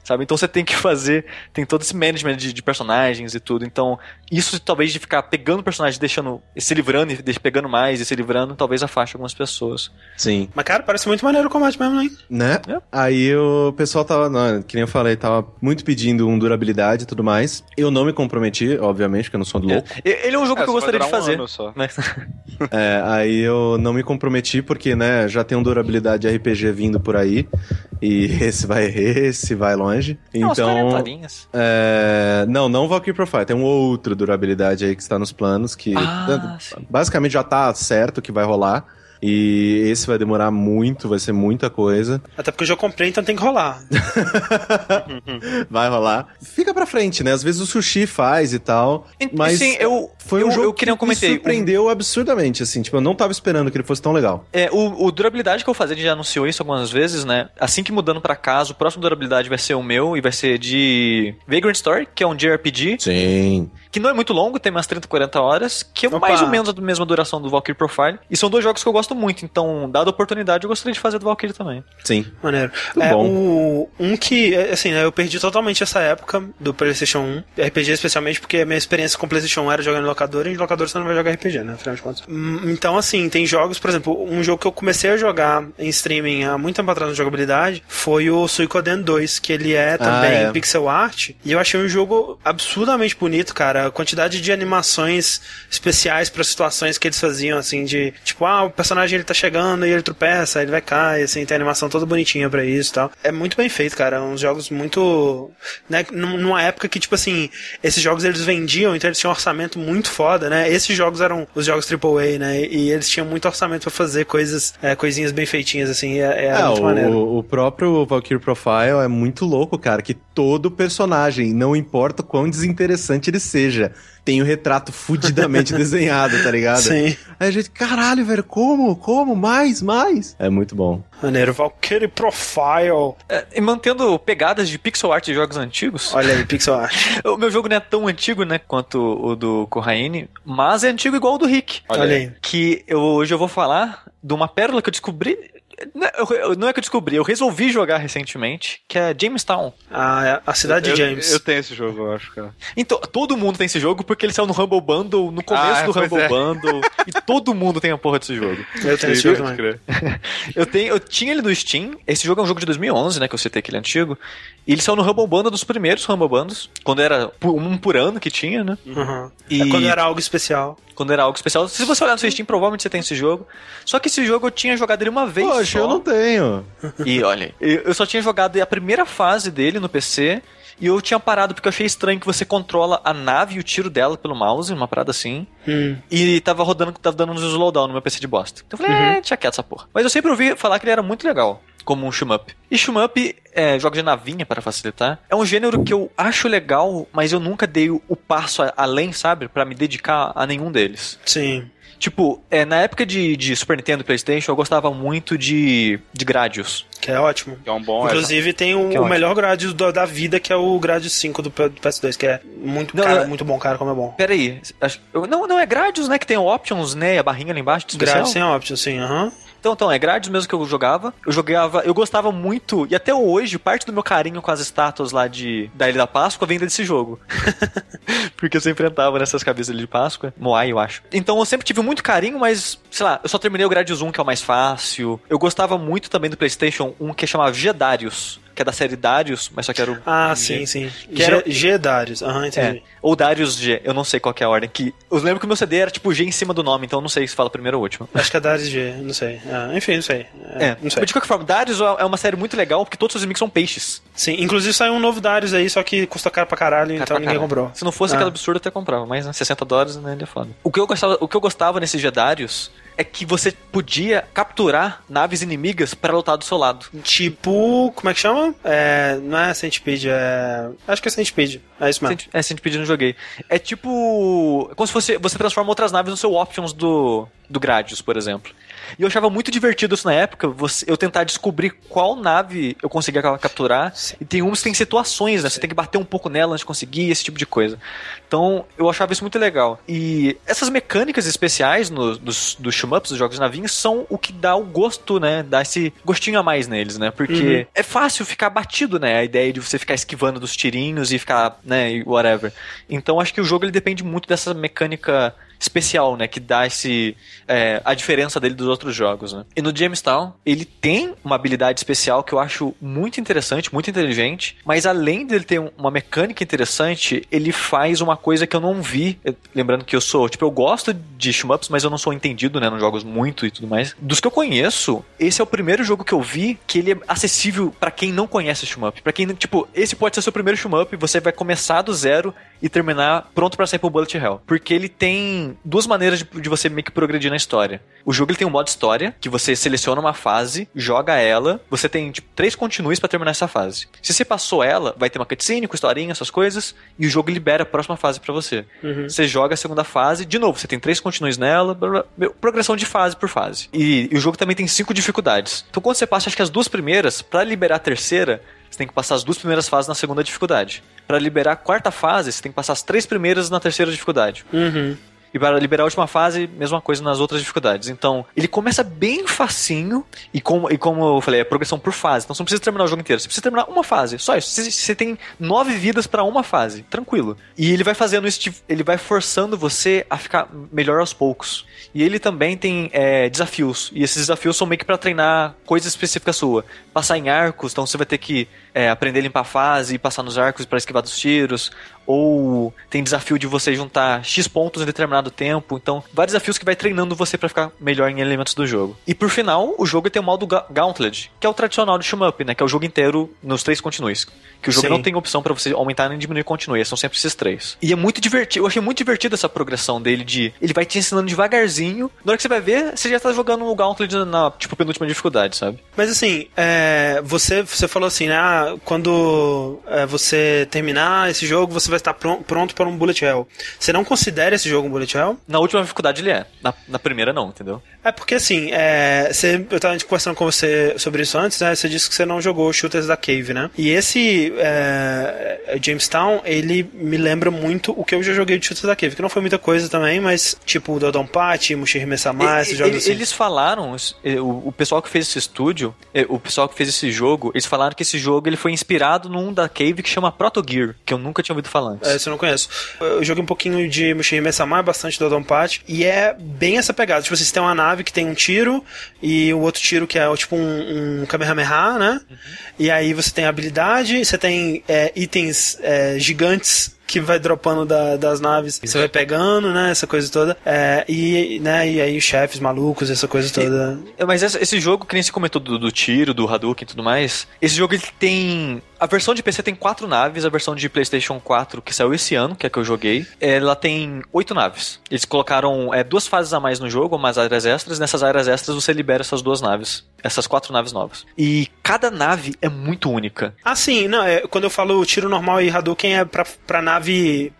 Speaker 4: Sabe? Então você tem que fazer. Tem todo esse management de, de personagens e tudo. Então, isso talvez de ficar pegando personagens, deixando. se livrando e pegando mais e se livrando, talvez afaste algumas pessoas.
Speaker 2: Sim.
Speaker 1: Mas, cara, parece muito maneiro o combate mesmo, hein?
Speaker 2: Né?
Speaker 4: É.
Speaker 2: Aí o pessoal tava, não, que nem eu falei, tava muito pedindo um durabilidade e tudo mais. Eu não me comprometi, obviamente, porque eu não sou do louco.
Speaker 4: E- Ele é um jogo
Speaker 3: É,
Speaker 4: que eu gostaria de
Speaker 3: um
Speaker 4: fazer.
Speaker 3: só.
Speaker 4: né?
Speaker 2: É, aí eu não me comprometi porque, né, já tem um durabilidade RPG vindo por aí. E esse vai, esse vai longe.
Speaker 4: Umas 40
Speaker 2: Então,
Speaker 4: linhas.
Speaker 2: é, não, não Valkyrie Profile, tem um outro durabilidade aí que está nos planos que
Speaker 4: Ah, sim.
Speaker 2: basicamente já tá certo que vai rolar. E esse vai demorar muito, vai ser muita coisa.
Speaker 1: Até porque eu já comprei, então tem que rolar.
Speaker 2: Vai rolar. Fica pra frente, né? Às vezes o sushi faz e tal. Mas
Speaker 4: sim, eu-
Speaker 2: foi um
Speaker 4: eu-
Speaker 2: jogo
Speaker 4: eu que comentei,
Speaker 2: me surpreendeu absurdamente, assim. Tipo, eu não tava esperando que ele fosse tão legal.
Speaker 4: É, o, o durabilidade que eu fazia, a gente já anunciou isso algumas vezes, né? Assim que mudando pra casa, o próximo durabilidade vai ser o meu e vai ser de Vagrant Story, que é um JRPG,
Speaker 2: Sim.
Speaker 4: Que não é muito longo, tem umas 30, 40 horas, que é
Speaker 1: Opa.
Speaker 4: mais ou menos a mesma duração do Valkyrie Profile. E são dois jogos que eu gosto muito, então, dada a oportunidade, eu gostaria de fazer do Valkyrie também.
Speaker 2: Sim.
Speaker 1: Maneiro.
Speaker 2: Muito
Speaker 1: é,
Speaker 2: bom.
Speaker 1: o, um que, é, assim, né, eu perdi totalmente essa época do PlayStation 1, RPG especialmente, porque a minha experiência com o PlayStation 1 era jogando em locadora, e em locadora você não vai jogar RPG, né, afinal de contas. Hum, Então, assim, tem jogos, por exemplo, um jogo que eu comecei a jogar em streaming há muito tempo atrás na jogabilidade foi o Suicoden 2, que ele é também
Speaker 2: é.
Speaker 1: pixel art, e eu achei um jogo absurdamente bonito, cara. A quantidade de animações especiais para situações que eles faziam, assim, de tipo, ah, o personagem ele tá chegando e ele tropeça, ele vai cair, assim, tem animação toda bonitinha pra isso e tal. É muito bem feito, cara. Uns jogos muito. Né, num- numa época que, tipo assim, esses jogos eles vendiam, então eles tinham um orçamento muito foda, né? Esses jogos eram os jogos AAA, né? E eles tinham muito orçamento pra fazer coisas, é, coisinhas bem feitinhas, assim, é, é
Speaker 2: É,
Speaker 1: muito maneiro.
Speaker 2: o, o próprio Valkyrie Profile é muito louco, cara. Que todo personagem, não importa o quão desinteressante ele seja. Tem o retrato fudidamente desenhado, tá ligado?
Speaker 1: Sim.
Speaker 2: Aí a gente, caralho, velho, como? Como? Mais? Mais? É muito bom.
Speaker 1: Maneiro. Valkyrie Profile.
Speaker 4: É, e mantendo pegadas de pixel art de jogos antigos.
Speaker 1: Olha aí, pixel art.
Speaker 4: O meu jogo não é tão antigo, né, quanto o do Corraine, mas é antigo igual o do Rick.
Speaker 1: Olha, aí.
Speaker 4: Que eu, hoje eu vou falar de uma pérola que eu descobri. Não, eu- não é que eu descobri, eu resolvi jogar recentemente, que é Jamestown.
Speaker 1: Ah, a cidade
Speaker 3: eu,
Speaker 1: de James.
Speaker 3: Eu tenho esse jogo, eu acho, cara.
Speaker 4: Então, todo mundo tem esse jogo porque ele saiu no Humble Bundle, no começo
Speaker 3: Ah,
Speaker 4: do Humble
Speaker 3: é.
Speaker 4: Bundle, e todo mundo tem a porra desse jogo.
Speaker 1: Eu tenho esse jogo.
Speaker 4: Eu, tenho, eu tinha ele no Steam. Esse jogo é um jogo de 2011, né? Que eu citei que ele é antigo. E ele saiu no Humble Bundle dos primeiros Humble Bundles. Quando era um por ano que tinha, né?
Speaker 1: Uhum.
Speaker 4: E-
Speaker 1: É quando era algo especial.
Speaker 4: Quando era algo especial. Se você olhar no seu Steam, provavelmente você tem esse jogo. Só que esse jogo eu tinha jogado ele uma vez
Speaker 2: Poxa,
Speaker 4: só.
Speaker 2: eu não tenho.
Speaker 4: E olha, eu só tinha jogado a primeira fase dele no PC. E eu tinha parado porque eu achei estranho que você controla a nave e o tiro dela pelo mouse, uma parada assim.
Speaker 1: Hum.
Speaker 4: E tava rodando, tava dando uns slowdown no meu PC de bosta. Então eu falei, é, deixa quieto essa porra. Mas eu sempre ouvi falar que ele era muito legal, como um shmup. E shmup, é, jogos de navinha para facilitar, é um gênero que eu acho legal, mas eu nunca dei o, passo a- além, sabe? Pra me dedicar a nenhum deles.
Speaker 1: Sim.
Speaker 4: Tipo, é, na época de, de Super Nintendo e Playstation, eu gostava muito de, de Gradius.
Speaker 1: Que é ótimo.
Speaker 3: Que é um bom.
Speaker 1: Inclusive tem o,
Speaker 4: é
Speaker 1: o melhor grade do- da vida, que é o grade 5 do, do PS2, que é muito,
Speaker 4: Não,
Speaker 1: cara,
Speaker 4: é-
Speaker 1: muito bom, cara, como é bom.
Speaker 4: Pera aí, acho- eu- não, não é Gradius, né? Que tem o Options, né? e A barrinha lá embaixo.
Speaker 1: Grade sem option, sim, aham.
Speaker 4: Então, então, é Gradius mesmo que eu jogava. Eu jogava, eu gostava muito, e até hoje, parte do meu carinho com as estátuas lá de da Ilha da Páscoa vem desse jogo. Porque eu sempre entrava nessas cabeças ali de Páscoa. Moai, eu acho. Então eu sempre tive muito carinho, mas, sei lá, eu só terminei o Gradius 1, que é o mais fácil. Eu gostava muito também do PlayStation 1, que chamava Gedarius, que é da série Darius, mas só que era o.
Speaker 1: Ah,
Speaker 4: G.
Speaker 1: sim, sim.
Speaker 4: Que
Speaker 1: G,
Speaker 4: era-
Speaker 1: G Darius, aham, entendi.
Speaker 4: É. Ou Darius G, eu não sei qual é a ordem. Que, eu lembro que o meu CD era tipo G em cima do nome, então eu não sei se fala primeiro ou último.
Speaker 1: Acho que é Darius G, não sei. Ah, enfim, não sei. É,
Speaker 4: É,
Speaker 1: não sei.
Speaker 4: mas de qualquer forma, Darius é uma série muito legal porque todos os inimigos são peixes.
Speaker 1: Sim, inclusive saiu um novo Darius aí, só que custa caro pra caralho,
Speaker 4: Cara
Speaker 1: então
Speaker 4: pra
Speaker 1: ninguém
Speaker 4: caralho.
Speaker 1: comprou.
Speaker 4: Se não fosse
Speaker 1: Ah.
Speaker 4: aquele absurdo, eu até comprava, mas né, 60 dólares né, ele é foda. O que eu gostava, o que eu gostava nesses Jedarios é que você podia capturar naves inimigas para lutar do seu lado.
Speaker 1: Tipo, como é que chama? É, não é Centipede, é... Acho que é Centipede, é isso mesmo.
Speaker 4: Cent- É, Centipede não joguei. É tipo. é Como se fosse, você transforma outras naves no seu options do, do Gradius, por exemplo. E eu achava muito divertido isso na época, você, eu tentar descobrir qual nave eu conseguia ca- capturar.
Speaker 1: Sim.
Speaker 4: E tem umas que tem situações, né? Você tem que bater um pouco nela antes de conseguir, esse tipo de coisa. Então, eu achava isso muito legal. E essas mecânicas especiais no, dos, dos shmups, dos jogos de navinhos, são o que dá o gosto, né? Dá esse gostinho a mais neles, né? Porque
Speaker 1: Uhum.
Speaker 4: é fácil ficar batido, né? A ideia de você ficar esquivando dos tirinhos e ficar, né? Whatever. Então, acho que o jogo ele depende muito dessa mecânica especial, né? Que dá esse é, a diferença dele dos outros jogos, né? E no Jamestown, ele tem uma habilidade especial que eu acho muito interessante, muito inteligente, mas além dele ter um- uma mecânica interessante, ele faz uma coisa que eu não vi. Lembrando que eu sou, tipo, eu gosto de shmups, mas eu não sou entendido, né? Nos jogos muito e tudo mais. Dos que eu conheço, esse é o primeiro jogo que eu vi que ele é acessível pra quem não conhece shmup. Pra quem, tipo, esse pode ser seu primeiro shmup, você vai começar do zero e terminar pronto pra sair pro Bullet Hell. Porque ele tem duas maneiras de, de você meio que progredir na história. O jogo ele tem um modo história, que você seleciona uma fase, joga ela, você tem tipo, três continues pra terminar essa fase. Se você passou ela, vai ter uma cutscene com historinha, essas coisas, e o jogo libera a próxima fase pra você.
Speaker 1: Uhum.
Speaker 4: Você joga a segunda fase, de novo, você tem três continues nela, blá, blá, meu, progressão de fase por fase. E, e o jogo também tem cinco dificuldades. Então quando você passa, acho que as duas primeiras, pra liberar a terceira, você tem que passar as duas primeiras fases na segunda dificuldade. Pra liberar a quarta fase, você tem que passar as três primeiras na terceira dificuldade.
Speaker 1: Uhum.
Speaker 4: E para liberar a última fase, mesma coisa nas outras dificuldades. Então, ele começa bem facinho, e como, e como eu falei, é progressão por fase. Então você não precisa terminar o jogo inteiro, você precisa terminar uma fase. Só isso. Você, você tem nove vidas para uma fase. Tranquilo. E ele vai fazendo isso, ele vai forçando você a ficar melhor aos poucos. E ele também tem é, desafios. E esses desafios são meio que pra treinar coisas específicas sua. Passar em arcos, então você vai ter que é, aprender a limpar a fase e passar nos arcos para esquivar dos tiros. Ou tem desafio de você juntar X pontos em determinado tempo. Então, vários desafios que vai treinando você pra ficar melhor em elementos do jogo. E por final, o jogo tem o modo Ga- Gauntlet, que é o tradicional do shmup, né? Que é o jogo inteiro nos três continues. Que o jogo
Speaker 1: Sim.
Speaker 4: não tem opção pra você aumentar nem diminuir continue, são sempre esses três. E é muito divertido, eu achei muito divertido essa progressão dele de ele vai te ensinando devagarzinho. Na hora que você vai ver, você já tá jogando o Gauntlet na, tipo, penúltima dificuldade, sabe?
Speaker 1: Mas assim, é, você, você falou assim, né? Ah, quando é, você terminar esse jogo, você vai estar pron- pronto para um bullet hell. Você não considera esse jogo um bullet hell?
Speaker 4: Na última dificuldade ele é. Na, na primeira não, entendeu?
Speaker 1: É porque assim, é, você, eu tava conversando com você sobre isso antes, né? Você disse que você não jogou shooters da Cave, né? E esse é, Jamestown, ele me lembra muito o que eu já joguei de shooters da Cave, que não foi muita coisa também, mas tipo o Dodon Party, Mushihime Mesama, esses jogos
Speaker 4: e-
Speaker 1: assim.
Speaker 4: Eles falaram, eh, o, o pessoal que fez esse estúdio, eh, o pessoal que fez esse jogo, eles falaram que esse jogo ele foi inspirado num da Cave que chama Proto Gear, que eu nunca tinha ouvido falar antes.
Speaker 1: É, isso eu não conheço. Eu joguei um pouquinho de Mushihime Sama, bastante do Dodon Party, e é bem essa pegada. Tipo, você tem uma nave que tem um tiro, e o outro tiro que é tipo um, um Kamehameha, né? E aí você tem habilidade, você tem é, itens é, gigantes que vai dropando da- das naves, você vai pegando, né, essa coisa toda, é, e, né, e aí os chefes malucos, essa coisa toda.
Speaker 4: É, Mas essa- esse jogo, que nem se comentou do, do tiro, do Hadouken e tudo mais, esse jogo ele tem. A versão de PC tem quatro naves, a versão de PlayStation 4, que saiu esse ano, que é que eu joguei, ela tem oito naves. Eles colocaram é, duas fases a mais no jogo, umas áreas extras, nessas áreas extras você libera essas duas naves, essas quatro naves novas. E cada nave é muito única.
Speaker 1: Ah, sim, não, é, quando eu falo tiro normal e Hadouken é pra, pra nave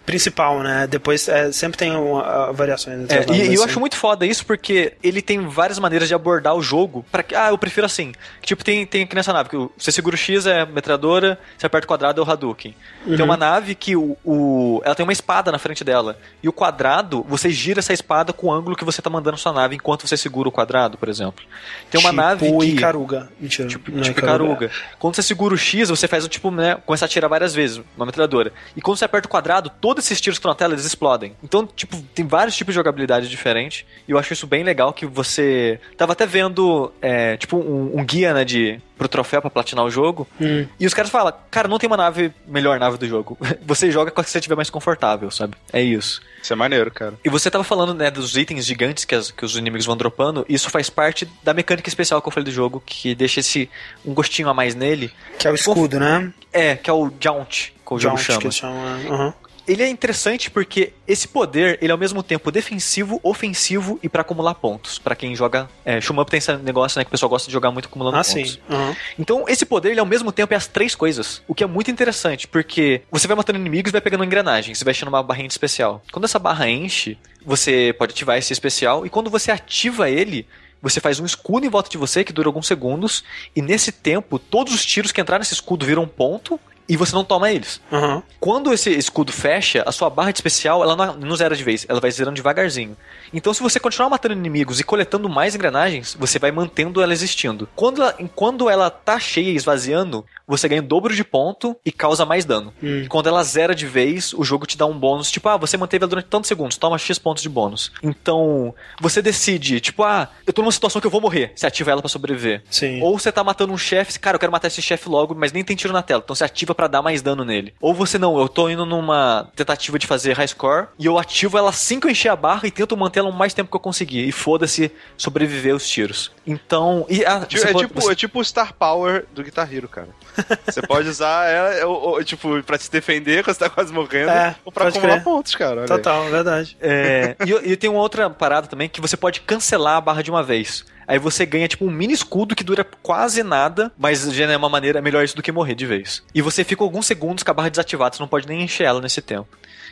Speaker 1: principal, né, depois é, sempre tem uma, a- variações.
Speaker 4: É, e, e eu
Speaker 1: assim.
Speaker 4: acho muito foda isso porque ele tem várias maneiras de abordar o jogo. Para que, ah, eu prefiro assim. Tipo, tem, tem aqui nessa nave que você segura o X é metralhadora, você aperta o quadrado é o Hadouken. Tem uma nave que o, o- ela tem uma espada na frente dela. E o quadrado, você gira essa espada com o ângulo que você tá mandando sua nave enquanto você segura o quadrado, por exemplo. Tem uma
Speaker 1: tipo
Speaker 4: nave que
Speaker 1: Icaruga. Mentira.
Speaker 4: Tipo,
Speaker 1: não é
Speaker 4: tipo Icaruga. Quando você segura o X, você faz o tipo, né? Começa a atirar várias vezes, uma metralhadora. E quando você aperta o quadrado, todos esses tiros que estão na tela, eles explodem. Então, tipo, tem vários tipos de jogabilidade diferente. E eu acho isso bem legal que você. Tava até vendo, é, tipo, um, um guia, né, de. Pro troféu pra platinar o jogo.
Speaker 1: Hum.
Speaker 4: E os caras falam, cara, não tem uma nave, melhor nave do jogo. Você joga com a que você estiver mais confortável, sabe? É isso.
Speaker 3: Isso é maneiro, cara.
Speaker 4: E você tava falando, né, dos itens gigantes que, as- que os inimigos vão dropando, e isso faz parte da mecânica especial que eu falei do jogo, que deixa esse um gostinho a mais nele.
Speaker 1: Que é o escudo, né?
Speaker 4: É, que é o Jaunt, como o jogo
Speaker 1: Jaunt,
Speaker 4: chama.
Speaker 1: que é. Aham.
Speaker 4: Ele é interessante porque esse poder, ele é ao mesmo tempo defensivo, ofensivo e pra acumular pontos. Pra quem joga, é, Shmup tem esse negócio, né, que o pessoal gosta de jogar muito acumulando
Speaker 1: Ah,
Speaker 4: pontos.
Speaker 1: sim. Aham.
Speaker 4: Então, esse poder, ele ao mesmo tempo é as três coisas. O que é muito interessante, porque você vai matando inimigos e vai pegando engrenagem, você vai enchendo uma barrinha especial. Quando essa barra enche, você pode ativar esse especial, e quando você ativa ele, você faz um escudo em volta de você que dura alguns segundos, e nesse tempo, todos os tiros que entrar nesse escudo viram um ponto, e você não toma eles.
Speaker 1: Aham.
Speaker 4: Quando esse escudo fecha, a sua barra de especial ela não, não zera de vez, ela vai zerando devagarzinho. Então, se você continuar matando inimigos e coletando mais engrenagens, você vai mantendo ela existindo. Quando ela, quando ela tá cheia e esvaziando, você ganha o dobro de ponto e causa mais dano.
Speaker 1: Hum.
Speaker 4: Quando ela zera de vez, o jogo te dá um bônus, tipo, ah, você manteve ela durante tantos segundos, toma X pontos de bônus. Então, você decide, tipo, ah, eu tô numa situação que eu vou morrer, você ativa ela pra sobreviver.
Speaker 1: Sim.
Speaker 4: Ou você tá matando um chefe, cara, eu quero matar esse chefe logo, mas nem tem tiro na tela, então você ativa pra dar mais dano nele. Ou você não, eu tô indo numa tentativa de fazer high score e eu ativo ela assim que eu encher a barra e tento manter ela o mais tempo que eu conseguir. E foda-se sobreviver os tiros. Então. E, ah,
Speaker 3: Tipo,
Speaker 4: você
Speaker 3: é,
Speaker 4: pode-
Speaker 3: tipo,
Speaker 4: você-
Speaker 3: é tipo o Star Power do Guitar Hero, cara. Você pode usar ela, ou, ou, tipo, pra se defender quando você tá quase morrendo,
Speaker 1: É,
Speaker 3: ou pra acumular
Speaker 1: crer.
Speaker 3: pontos, cara. olha aí.
Speaker 1: Total, verdade.
Speaker 4: É, e, e tem uma outra parada também que você pode cancelar a barra de uma vez. Aí você ganha tipo um mini escudo que dura quase nada, mas já é uma maneira melhor isso do que morrer de vez. E você fica alguns segundos com a barra desativada, você não pode nem encher ela nesse tempo.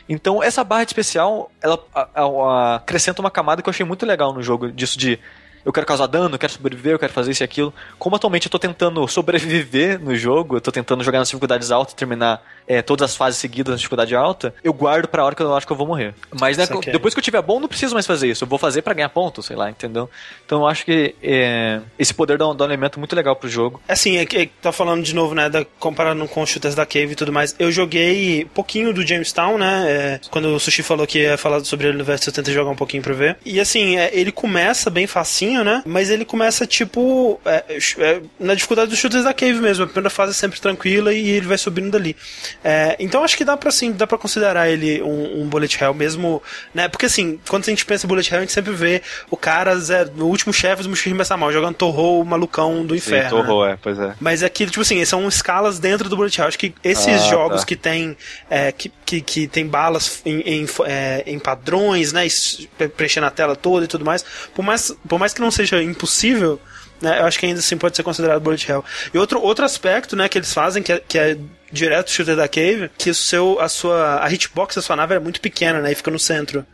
Speaker 4: Então essa barra especial, ela a- a- a- acrescenta uma camada que eu achei muito legal no jogo, disso de eu quero causar dano, eu quero sobreviver, eu quero fazer isso e aquilo. Como atualmente eu tô tentando sobreviver no jogo, eu tô tentando jogar nas dificuldades altas, terminar é, todas as fases seguidas na dificuldade alta, eu guardo pra hora que eu acho que eu vou morrer. Mas né,
Speaker 1: Saquei.
Speaker 4: depois que eu tiver bom, não preciso mais fazer isso. Eu vou fazer pra ganhar ponto, sei lá, entendeu? Então eu acho que é, esse poder dá um, dá um elemento muito legal pro jogo.
Speaker 1: Assim, é que é que tá falando de novo, né, da, comparando com os shooters da Cave e tudo mais. Eu joguei pouquinho do Jamestown, né, é, quando o Sushi falou que ia falar sobre ele no verso, eu tentei jogar um pouquinho pra ver. E assim, é, ele começa bem facinho, né, mas ele começa, tipo, é, é, na dificuldade dos shooters da Cave mesmo. A primeira fase é sempre tranquila e ele vai subindo dali. É, então acho que dá pra, assim, dá pra considerar ele um, um bullet hell mesmo, né, porque assim, quando a gente pensa em bullet hell, a gente sempre vê o cara, Zé, no último chefe do Mushihime Sama, jogando Torro, o malucão do
Speaker 3: Sim,
Speaker 1: inferno. né?
Speaker 3: torrou, é, pois é.
Speaker 1: Mas é que, tipo assim, são escalas dentro do Bullet Hell. Acho que esses
Speaker 3: Ah,
Speaker 1: jogos
Speaker 3: tá.
Speaker 1: que tem é, que, que, que tem balas em, em, é, em padrões, né? Preenchendo a tela toda e tudo mais, por mais, por mais que não seja impossível, né, eu acho que ainda assim pode ser considerado bullet hell. E outro, outro aspecto, né, que eles fazem, que é, que é direto shooter da cave, que o seu, a sua, a hitbox da sua nave é muito pequena, né, e fica no centro.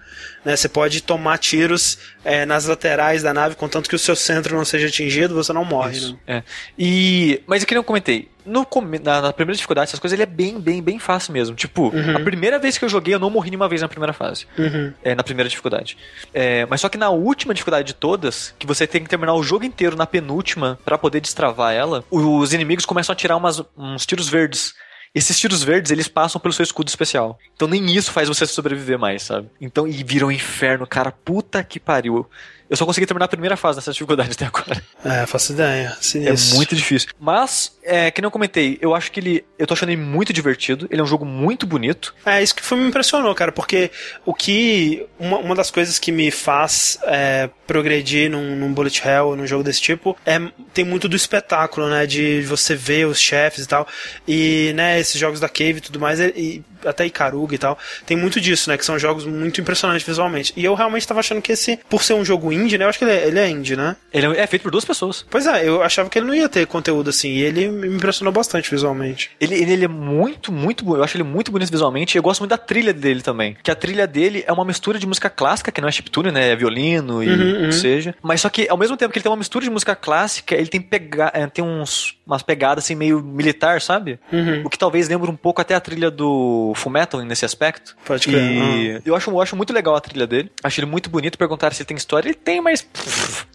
Speaker 1: Né, você pode tomar tiros é, nas laterais da nave, contanto que o seu centro não seja atingido, você não morre. Né?
Speaker 4: É. E, mas eu queria eu comentei. No, na, na primeira dificuldade, essas coisas, ele é bem, bem, bem fácil mesmo. Tipo, a primeira vez que eu joguei, eu não morri nenhuma vez na primeira fase.
Speaker 1: Uhum.
Speaker 4: É, na primeira dificuldade. É, mas só que na última dificuldade de todas, que você tem que terminar o jogo inteiro na penúltima pra poder destravar ela, os inimigos começam a tirar umas, uns tiros verdes. Esses tiros verdes, eles passam pelo seu escudo especial. Então nem isso faz você sobreviver mais, sabe? Então, e vira um inferno, cara. Puta que pariu. Eu só consegui terminar a primeira fase dessa dificuldade até agora.
Speaker 1: É, faço ideia.
Speaker 4: É
Speaker 1: Sinistro.
Speaker 4: muito difícil. Mas, é, que eu comentei, eu acho que ele. Eu tô achando ele muito divertido. Ele é um jogo muito bonito.
Speaker 1: É, isso que foi, me impressionou, cara, porque o que. Uma, uma das coisas que me faz é, progredir num, num Bullet Hell, num jogo desse tipo, é tem muito do espetáculo, né? De você ver os chefes e tal. E, né, esses jogos da Cave e tudo mais, e, e até Ikaruga e tal, tem muito disso, né? Que são jogos muito impressionantes visualmente. E eu realmente tava achando que esse, por ser um jogo indie, né? Eu acho que ele é, ele é indie, né?
Speaker 4: Ele é é feito por duas pessoas.
Speaker 1: Pois é, eu achava que ele não ia ter conteúdo assim, e ele me impressionou bastante visualmente.
Speaker 4: Ele, ele, ele é muito, muito bom. Eu acho ele muito bonito visualmente. E eu gosto muito da trilha dele também. Que a trilha dele é uma mistura de música clássica, que não é chiptune, né? É violino e
Speaker 1: Uhum,
Speaker 4: o que
Speaker 1: uhum.
Speaker 4: seja. Mas só que, ao mesmo tempo que ele tem uma mistura de música clássica, ele tem, pega é, tem uns, umas pegadas assim meio militar, sabe?
Speaker 1: Uhum.
Speaker 4: O que talvez lembre um pouco até a trilha do Fullmetal nesse aspecto.
Speaker 1: Pode crer.
Speaker 4: E eu acho, eu acho muito legal a trilha dele. Acho ele muito bonito. Perguntaram se ele tem história. Ele tem, mas. pff,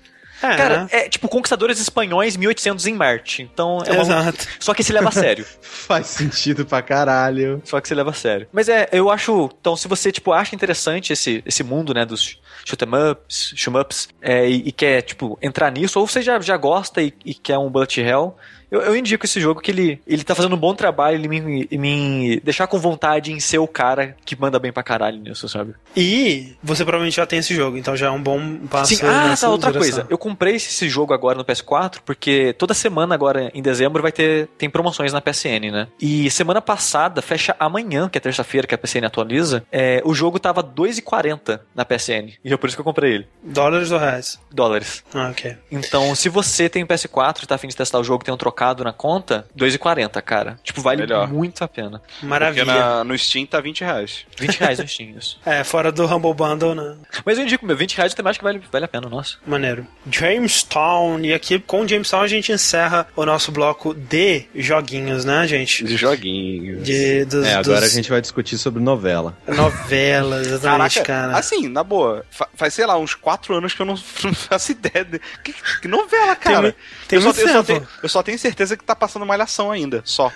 Speaker 1: É,
Speaker 4: Cara, é tipo Conquistadores Espanhóis 1800 em Marte. Então é uma.
Speaker 1: Exato.
Speaker 4: Só que se leva a sério.
Speaker 2: Faz sentido pra caralho.
Speaker 4: Só que se leva a sério. Mas é, eu acho. Então, se você, tipo, acha interessante esse, esse mundo, né, dos shoot 'em ups, shoot ups, é, e, e quer, tipo, entrar nisso, ou você já, já gosta e, e quer um Bullet Hell. Eu, eu indico esse jogo que ele, ele tá fazendo um bom trabalho ele me, me deixar com vontade em ser o cara que manda bem pra caralho nisso, sabe?
Speaker 1: E você provavelmente já tem esse jogo, então já é um bom passo.
Speaker 4: Sim, ah, tá, outra
Speaker 1: direção.
Speaker 4: coisa. Eu comprei esse jogo agora no PS4 porque toda semana agora em dezembro vai ter tem promoções na PSN, né? E semana passada, fecha amanhã, que é terça-feira que a PSN atualiza, é, o jogo tava 2,40 na PSN. E é por isso que eu comprei ele.
Speaker 1: Dólares ou reais?
Speaker 4: Dólares.
Speaker 1: Ah, ok.
Speaker 4: Então, se você tem PS4 e tá afim de testar o jogo, tem um trocado na conta, 2,40, cara. Tipo, vale
Speaker 3: Melhor.
Speaker 4: muito a pena.
Speaker 1: Maravilha.
Speaker 3: Porque na- no Steam tá 20 reais.
Speaker 4: 20 reais no Steam, isso.
Speaker 1: É, fora do Humble Bundle, né?
Speaker 4: Mas eu indico, meu, 20 reais tem mais que vale, vale a pena, nossa.
Speaker 1: Maneiro. Jamestown. E aqui com Jamestown a gente encerra o nosso bloco de joguinhos, né, gente?
Speaker 3: De joguinhos.
Speaker 1: De, dos,
Speaker 2: É, agora
Speaker 1: dos
Speaker 2: a gente vai discutir sobre novela.
Speaker 1: novelas, exatamente, cara.
Speaker 3: assim, na boa, fa- faz, sei lá, uns 4 anos que eu não, não faço ideia. De... Que, que novela, cara?
Speaker 1: mu- tem
Speaker 3: eu, só, eu, só tenho, eu só tenho certeza que tá passando malhação ainda, só.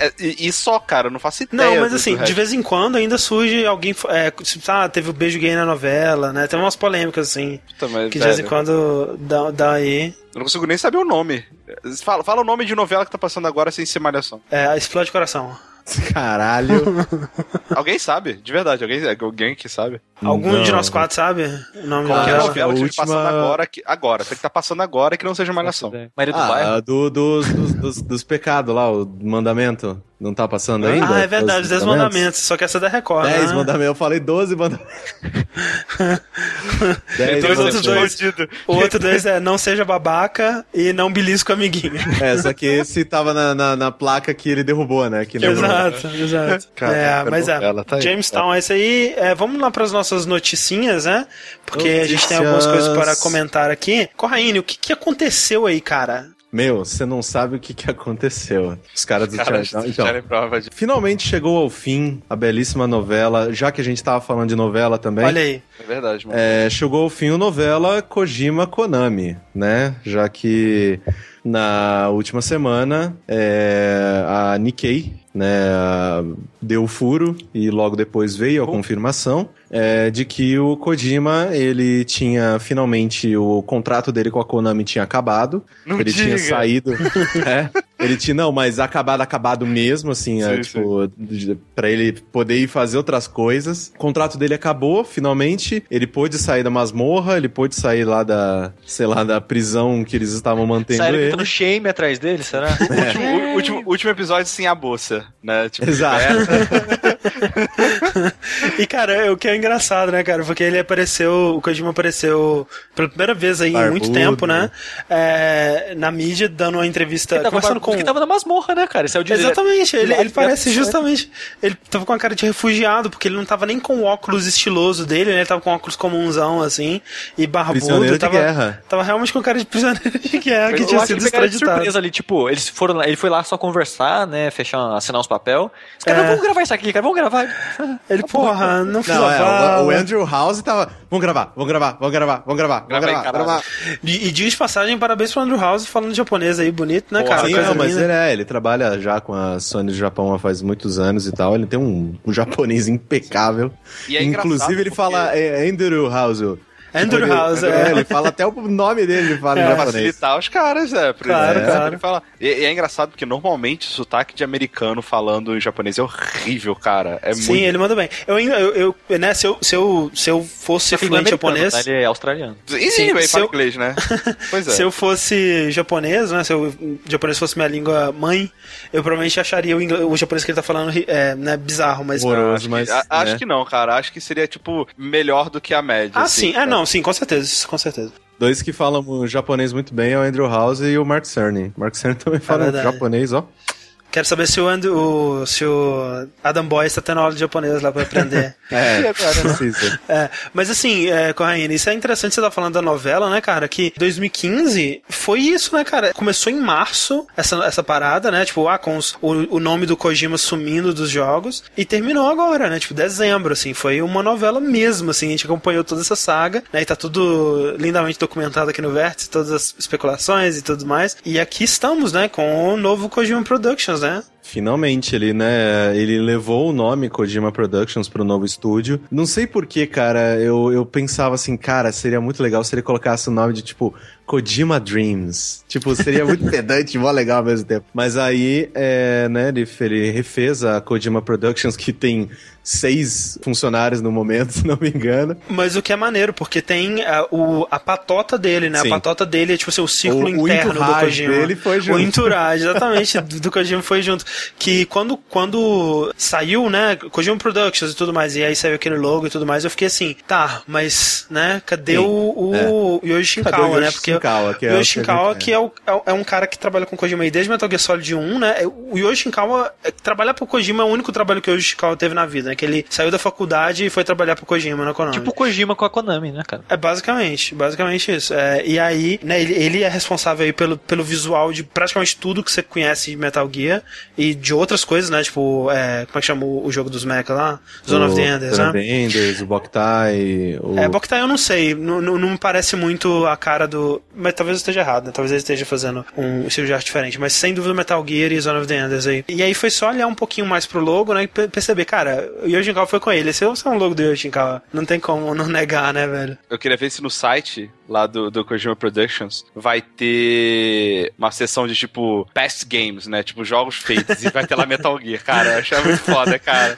Speaker 3: É, é, e, e só, cara, não faço ideia.
Speaker 1: Não, mas assim, de vez em quando ainda surge alguém. É, ah, teve o beijo gay na novela, né? Tem umas polêmicas assim.
Speaker 3: Puta, mas,
Speaker 1: Que de vez em
Speaker 3: velho,
Speaker 1: quando dá, dá aí.
Speaker 3: Eu não consigo nem saber o nome. Fala, fala o nome de novela que tá passando agora sem ser malhação.
Speaker 1: É, explode coração.
Speaker 2: Caralho.
Speaker 3: Alguém sabe, de verdade, alguém, alguém que sabe.
Speaker 1: Algum
Speaker 2: Não.
Speaker 1: de nós quatro sabe o nome
Speaker 3: Qualquer
Speaker 1: dela?
Speaker 2: a
Speaker 3: novela que
Speaker 2: última-
Speaker 3: esteja passando agora, que, agora, tem que tá passando agora que não seja malhação.
Speaker 4: Maria do Bairro.
Speaker 2: Ah, do, dos, dos, dos, dos pecados lá, o mandamento. Não tá passando ainda?
Speaker 1: Ah, é verdade, os
Speaker 2: Os
Speaker 1: 10 mandamentos. Só que essa é da Record.
Speaker 2: 10
Speaker 1: né?
Speaker 2: mandamentos. Eu falei 12 mandamentos. 10
Speaker 1: Dois outros dois. O outro dois é não seja babaca e não belisco amiguinho.
Speaker 2: É, só que esse tava na, na, na placa que ele derrubou, né? Que
Speaker 1: exato, exato.
Speaker 3: Caraca,
Speaker 1: é, mas é.
Speaker 3: tá.
Speaker 1: Jamestown é isso aí. É, vamos lá para as nossas noticinhas, né? Porque a gente tem algumas coisas para comentar aqui. Corraine, o que, que aconteceu aí, cara?
Speaker 2: Meu, você não sabe o que, que aconteceu. Os caras do
Speaker 3: Cara.
Speaker 2: Então,
Speaker 3: de...
Speaker 2: finalmente chegou ao fim a belíssima novela, já que a gente tava falando de novela também.
Speaker 1: Olha aí.
Speaker 3: É verdade, mano.
Speaker 2: É, chegou ao fim a novela Kojima Konami, né? Já que na última semana é, a Nikkei né, deu o furo e logo depois veio a confirmação é, de que o Kojima ele tinha finalmente o contrato dele com a Konami tinha acabado.
Speaker 3: Não
Speaker 2: ele tinha
Speaker 3: diga.
Speaker 2: saído. é, ele tinha não, mas acabado acabado mesmo assim, é,
Speaker 3: Sim,
Speaker 2: tipo de- pra ele poder ir fazer outras coisas. O contrato dele acabou finalmente. Ele pôde sair da masmorra, ele pôde sair lá da, sei lá, da prisão que eles estavam mantendo
Speaker 4: Sério,
Speaker 2: ele.
Speaker 4: shame atrás dele, será?
Speaker 3: Último, último, último episódio sem a bolsa, né? Tipo,
Speaker 2: Exato.
Speaker 3: é,
Speaker 1: e, cara, o que é engraçado, né, cara? Porque ele apareceu, o Kojima apareceu pela primeira vez aí em
Speaker 2: Barbudo,
Speaker 1: muito tempo, né? É, na mídia, dando uma entrevista,
Speaker 4: Ele tava,
Speaker 1: conversando com...
Speaker 4: Ele tava na masmorra, né, cara? Esse é o.
Speaker 1: Exatamente, ele, ele parece
Speaker 4: é-
Speaker 1: justamente. Ele tava com a cara de refugiado, porque ele não tava nem com o óculos estiloso dele, né? Ele tava com óculos comunzão, assim, e barbudo.
Speaker 2: Prisioneiro de
Speaker 1: tava,
Speaker 2: guerra.
Speaker 1: Tava realmente com cara de prisioneiro de guerra que
Speaker 4: Eu
Speaker 1: tinha sido
Speaker 4: de
Speaker 1: extraditado.
Speaker 4: surpresa ali, tipo, eles foram lá, ele foi lá só conversar, né, fechar, assinar uns papel. Os caras,
Speaker 1: É.
Speaker 4: vamos gravar isso aqui, cara, vamos gravar.
Speaker 1: Ele, porra, não fiz
Speaker 2: Não,
Speaker 1: a
Speaker 2: é,
Speaker 1: fala.
Speaker 2: o, o Andrew House tava. Vamos gravar, vamos gravar, vamos gravar, vamos gravar, vamos gravar,
Speaker 3: caralho.
Speaker 2: gravar.
Speaker 1: E, e diz de passagem, parabéns pro Andrew House falando japonês aí, bonito, né,
Speaker 3: Pô,
Speaker 1: cara?
Speaker 2: Sim, não, mas ele é, ele trabalha já com a Sony do Japão há faz muitos anos e tal. Ele tem um, um japonês impecável.
Speaker 3: E é
Speaker 2: Inclusive, ele
Speaker 3: porque-
Speaker 2: fala é, Andrew House.
Speaker 1: Andrew
Speaker 2: Ele-
Speaker 1: House,
Speaker 2: é.
Speaker 1: é.
Speaker 2: Ele fala até o nome dele, ele fala em
Speaker 3: Pra
Speaker 2: japonês.
Speaker 3: facilitar os caras, é. Pra
Speaker 1: Claro,
Speaker 3: é, fala. E, e é engraçado porque normalmente o sotaque de americano falando em japonês é horrível, cara. É
Speaker 1: Sim,
Speaker 3: muito.
Speaker 1: ele manda bem. Eu ainda, eu, eu, né, se eu, se eu, se eu fosse
Speaker 4: não é
Speaker 1: fluente japonês,
Speaker 4: né, Ele é australiano.
Speaker 3: Sim,
Speaker 1: Sim,
Speaker 3: ele
Speaker 1: se
Speaker 3: fala
Speaker 1: eu-
Speaker 3: inglês, né? Pois é.
Speaker 1: Se eu fosse japonês, né? Se o japonês fosse minha língua mãe, eu provavelmente acharia o, inglês, o japonês que ele tá falando é, né, bizarro, mas.
Speaker 2: Horroroso.
Speaker 3: Acho,
Speaker 2: mas,
Speaker 3: que, a- acho
Speaker 2: né?
Speaker 3: que não, cara. Acho que seria, tipo, melhor do que a média.
Speaker 1: Ah,
Speaker 3: assim,
Speaker 1: sim. É,
Speaker 3: cara.
Speaker 1: Não, sim, com certeza, com certeza.
Speaker 2: Dois que falam japonês muito bem é o Andrew House e o Mark Cerny. Mark Cerny também fala
Speaker 1: verdade.
Speaker 2: japonês, ó.
Speaker 1: Quero saber se o, And, o, se o Adam Boy está tendo aula de japonês lá pra aprender.
Speaker 2: É, precisa.
Speaker 1: É, mas assim, é, Corraine, isso é interessante você estar falando da novela, né, cara? Que 2015 foi isso, né, cara? Começou em março essa, essa parada, né? Tipo, ah, com os- o, o nome do Kojima sumindo dos jogos. E terminou agora, né? Tipo, dezembro, assim. Foi uma novela mesmo, assim. A gente acompanhou toda essa saga, né? E tá tudo lindamente documentado aqui no Vértice, todas as especulações e tudo mais. E aqui estamos, né? Com o novo Kojima Productions, né?
Speaker 2: casa Finalmente, ele, né, ele levou o nome Kojima Productions pro novo estúdio. Não sei porquê, cara, eu, eu pensava assim, cara, seria muito legal se ele colocasse o nome de, tipo, Kojima Dreams. Tipo, seria muito pedante e mó legal ao mesmo tempo. Mas aí, é, né, ele, ele refez a Kojima Productions, que tem seis funcionários no momento, se não me engano.
Speaker 1: Mas o que é maneiro, porque tem a, o, a patota dele, né?
Speaker 2: Sim.
Speaker 1: A patota dele é tipo assim, o círculo
Speaker 2: O- o
Speaker 1: interno do
Speaker 2: entourage
Speaker 1: Kojima.
Speaker 2: dele foi junto.
Speaker 1: O entourage, exatamente, do, do Kojima foi junto. Que quando, quando saiu, né, Kojima Productions e tudo mais, e aí saiu aquele logo e tudo mais, eu fiquei assim, tá, mas, né, cadê
Speaker 2: Sim,
Speaker 1: o, o Yoshi
Speaker 2: Cadê
Speaker 1: Shinkawa,
Speaker 2: o
Speaker 1: né?
Speaker 2: Yoshi
Speaker 1: Porque
Speaker 2: Shinkawa, que é
Speaker 1: o
Speaker 2: o
Speaker 1: Yoshi Shinkawa, que é, o, é, é um cara que trabalha com Kojima aí desde Metal Gear Solid 1, né? O Yoshi Shinkawa, é, trabalhar pro Kojima é o único trabalho que o Yoshi Shinkawa teve na vida, né? Que ele saiu da faculdade e foi trabalhar pro Kojima na Konami.
Speaker 4: Tipo o Kojima com a Konami, né, cara?
Speaker 1: É basicamente, basicamente isso. É, e aí, né, ele, ele é responsável aí pelo, pelo visual de praticamente tudo que você conhece de Metal Gear e de outras coisas, né? Tipo, é, como é que chama o, o jogo dos mecha lá? Zone of the Enders,
Speaker 2: Zone
Speaker 1: né?
Speaker 2: of the Enders, o Boktai, o...
Speaker 1: É, Boktai eu não sei, não, não, não me parece muito a cara do. Mas talvez eu esteja errado, né? Talvez ele esteja fazendo um estilo de arte diferente. Mas sem dúvida Metal Gear e Zone of the Enders aí. E aí foi só olhar um pouquinho mais pro logo, né? E pe- perceber, cara, o Yoshi Shinkawa foi com ele. Esse é um logo do Yoshi Shinkawa. Não tem como não negar, né, velho?
Speaker 3: Eu queria ver se no site lá do, do Kojima Productions vai ter uma seção de tipo past games, né? Tipo jogos feitos e vai ter lá Metal Gear. Cara, eu achei muito foda, cara.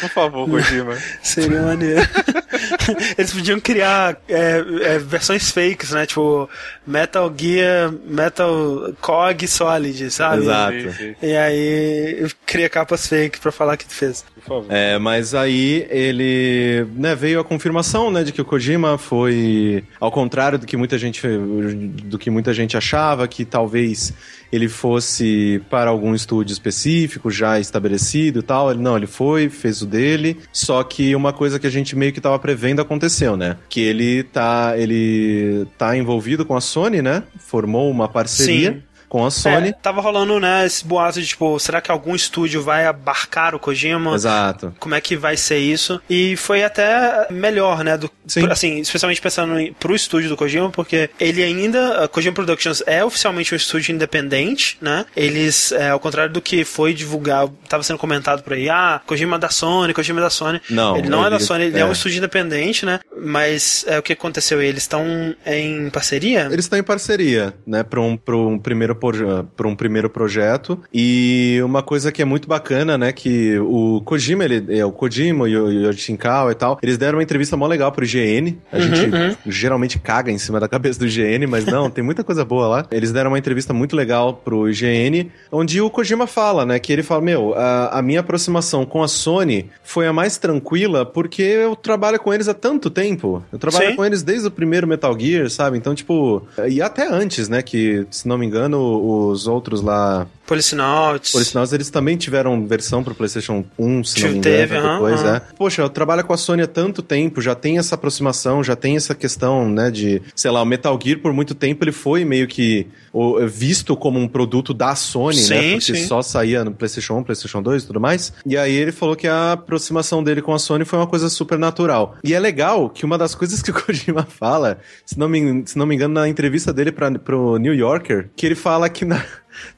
Speaker 3: Por favor, Kojima.
Speaker 1: Seria maneiro. Eles podiam criar é, é, versões fakes, né? Tipo, Metal Gear, Metal Cog Solid, sabe?
Speaker 2: Exato.
Speaker 1: E aí cria capas fake pra falar que fez.
Speaker 3: por favor.
Speaker 2: É, mas aí ele né, veio a confirmação né, de que o Kojima foi ao contrário do que muita gente do que muita gente achava que talvez ele fosse para algum estúdio específico já estabelecido e tal. Ele não, ele foi, fez o dele. Só que uma coisa que a gente meio que tava prevendo aconteceu, né? Que ele tá ele tá envolvido com a Sony, né? Formou uma parceria
Speaker 1: Sim.
Speaker 2: Com a Sony.
Speaker 1: É, tava rolando, né, esse boato de tipo, será que algum estúdio vai abarcar o Kojima?
Speaker 2: Exato.
Speaker 1: Como é que vai ser isso? E foi até melhor, né? Do,
Speaker 2: Sim.
Speaker 1: Assim, especialmente pensando em, pro estúdio do Kojima, porque ele ainda, a Kojima Productions é oficialmente um estúdio independente, né? Eles, é, ao contrário do que foi divulgado, tava sendo comentado por aí, ah, Kojima é da Sony, Kojima é da Sony.
Speaker 2: Não,
Speaker 1: ele não é da
Speaker 2: ele-
Speaker 1: Sony, ele é.
Speaker 2: é.
Speaker 1: um estúdio independente, né? Mas é, o que aconteceu? Eles estão em parceria?
Speaker 2: Eles estão em parceria, né, para um, pra um primeiro para um primeiro projeto. E uma coisa que é muito bacana, né, que o Kojima, ele, é, o Kojima e o Yoshinkawa e tal, eles deram uma entrevista mó legal pro IGN. A
Speaker 1: Uhum,
Speaker 2: gente
Speaker 1: uhum.
Speaker 2: geralmente caga em cima da cabeça do IGN, mas não, tem muita coisa boa lá. Eles deram uma entrevista muito legal pro IGN, onde o Kojima fala, né, que ele fala, meu, a, a minha aproximação com a Sony foi a mais tranquila porque eu trabalho com eles há tanto tempo. Eu trabalho
Speaker 1: Sim.
Speaker 2: com eles desde o primeiro Metal Gear, sabe? Então, tipo, e até antes, né, que, se não me engano, os outros lá,
Speaker 1: Policinauts.
Speaker 2: por sinal, eles também tiveram versão pro PlayStation 1, se não me engano,
Speaker 1: Teve,
Speaker 2: depois,
Speaker 1: aham.
Speaker 2: é. Poxa, eu trabalho com a Sony há tanto tempo, já tem essa aproximação, já tem essa questão, né, de, sei lá, o Metal Gear por muito tempo ele foi meio que visto como um produto da Sony, né,
Speaker 1: Sim,
Speaker 2: porque
Speaker 1: sim.
Speaker 2: só saía no PlayStation 1, PlayStation 2 e tudo mais. E aí ele falou que a aproximação dele com a Sony foi uma coisa super natural. E é legal que uma das coisas que o Kojima fala, se não me, se não me engano, na entrevista dele pra, pro New Yorker, que ele fala que na,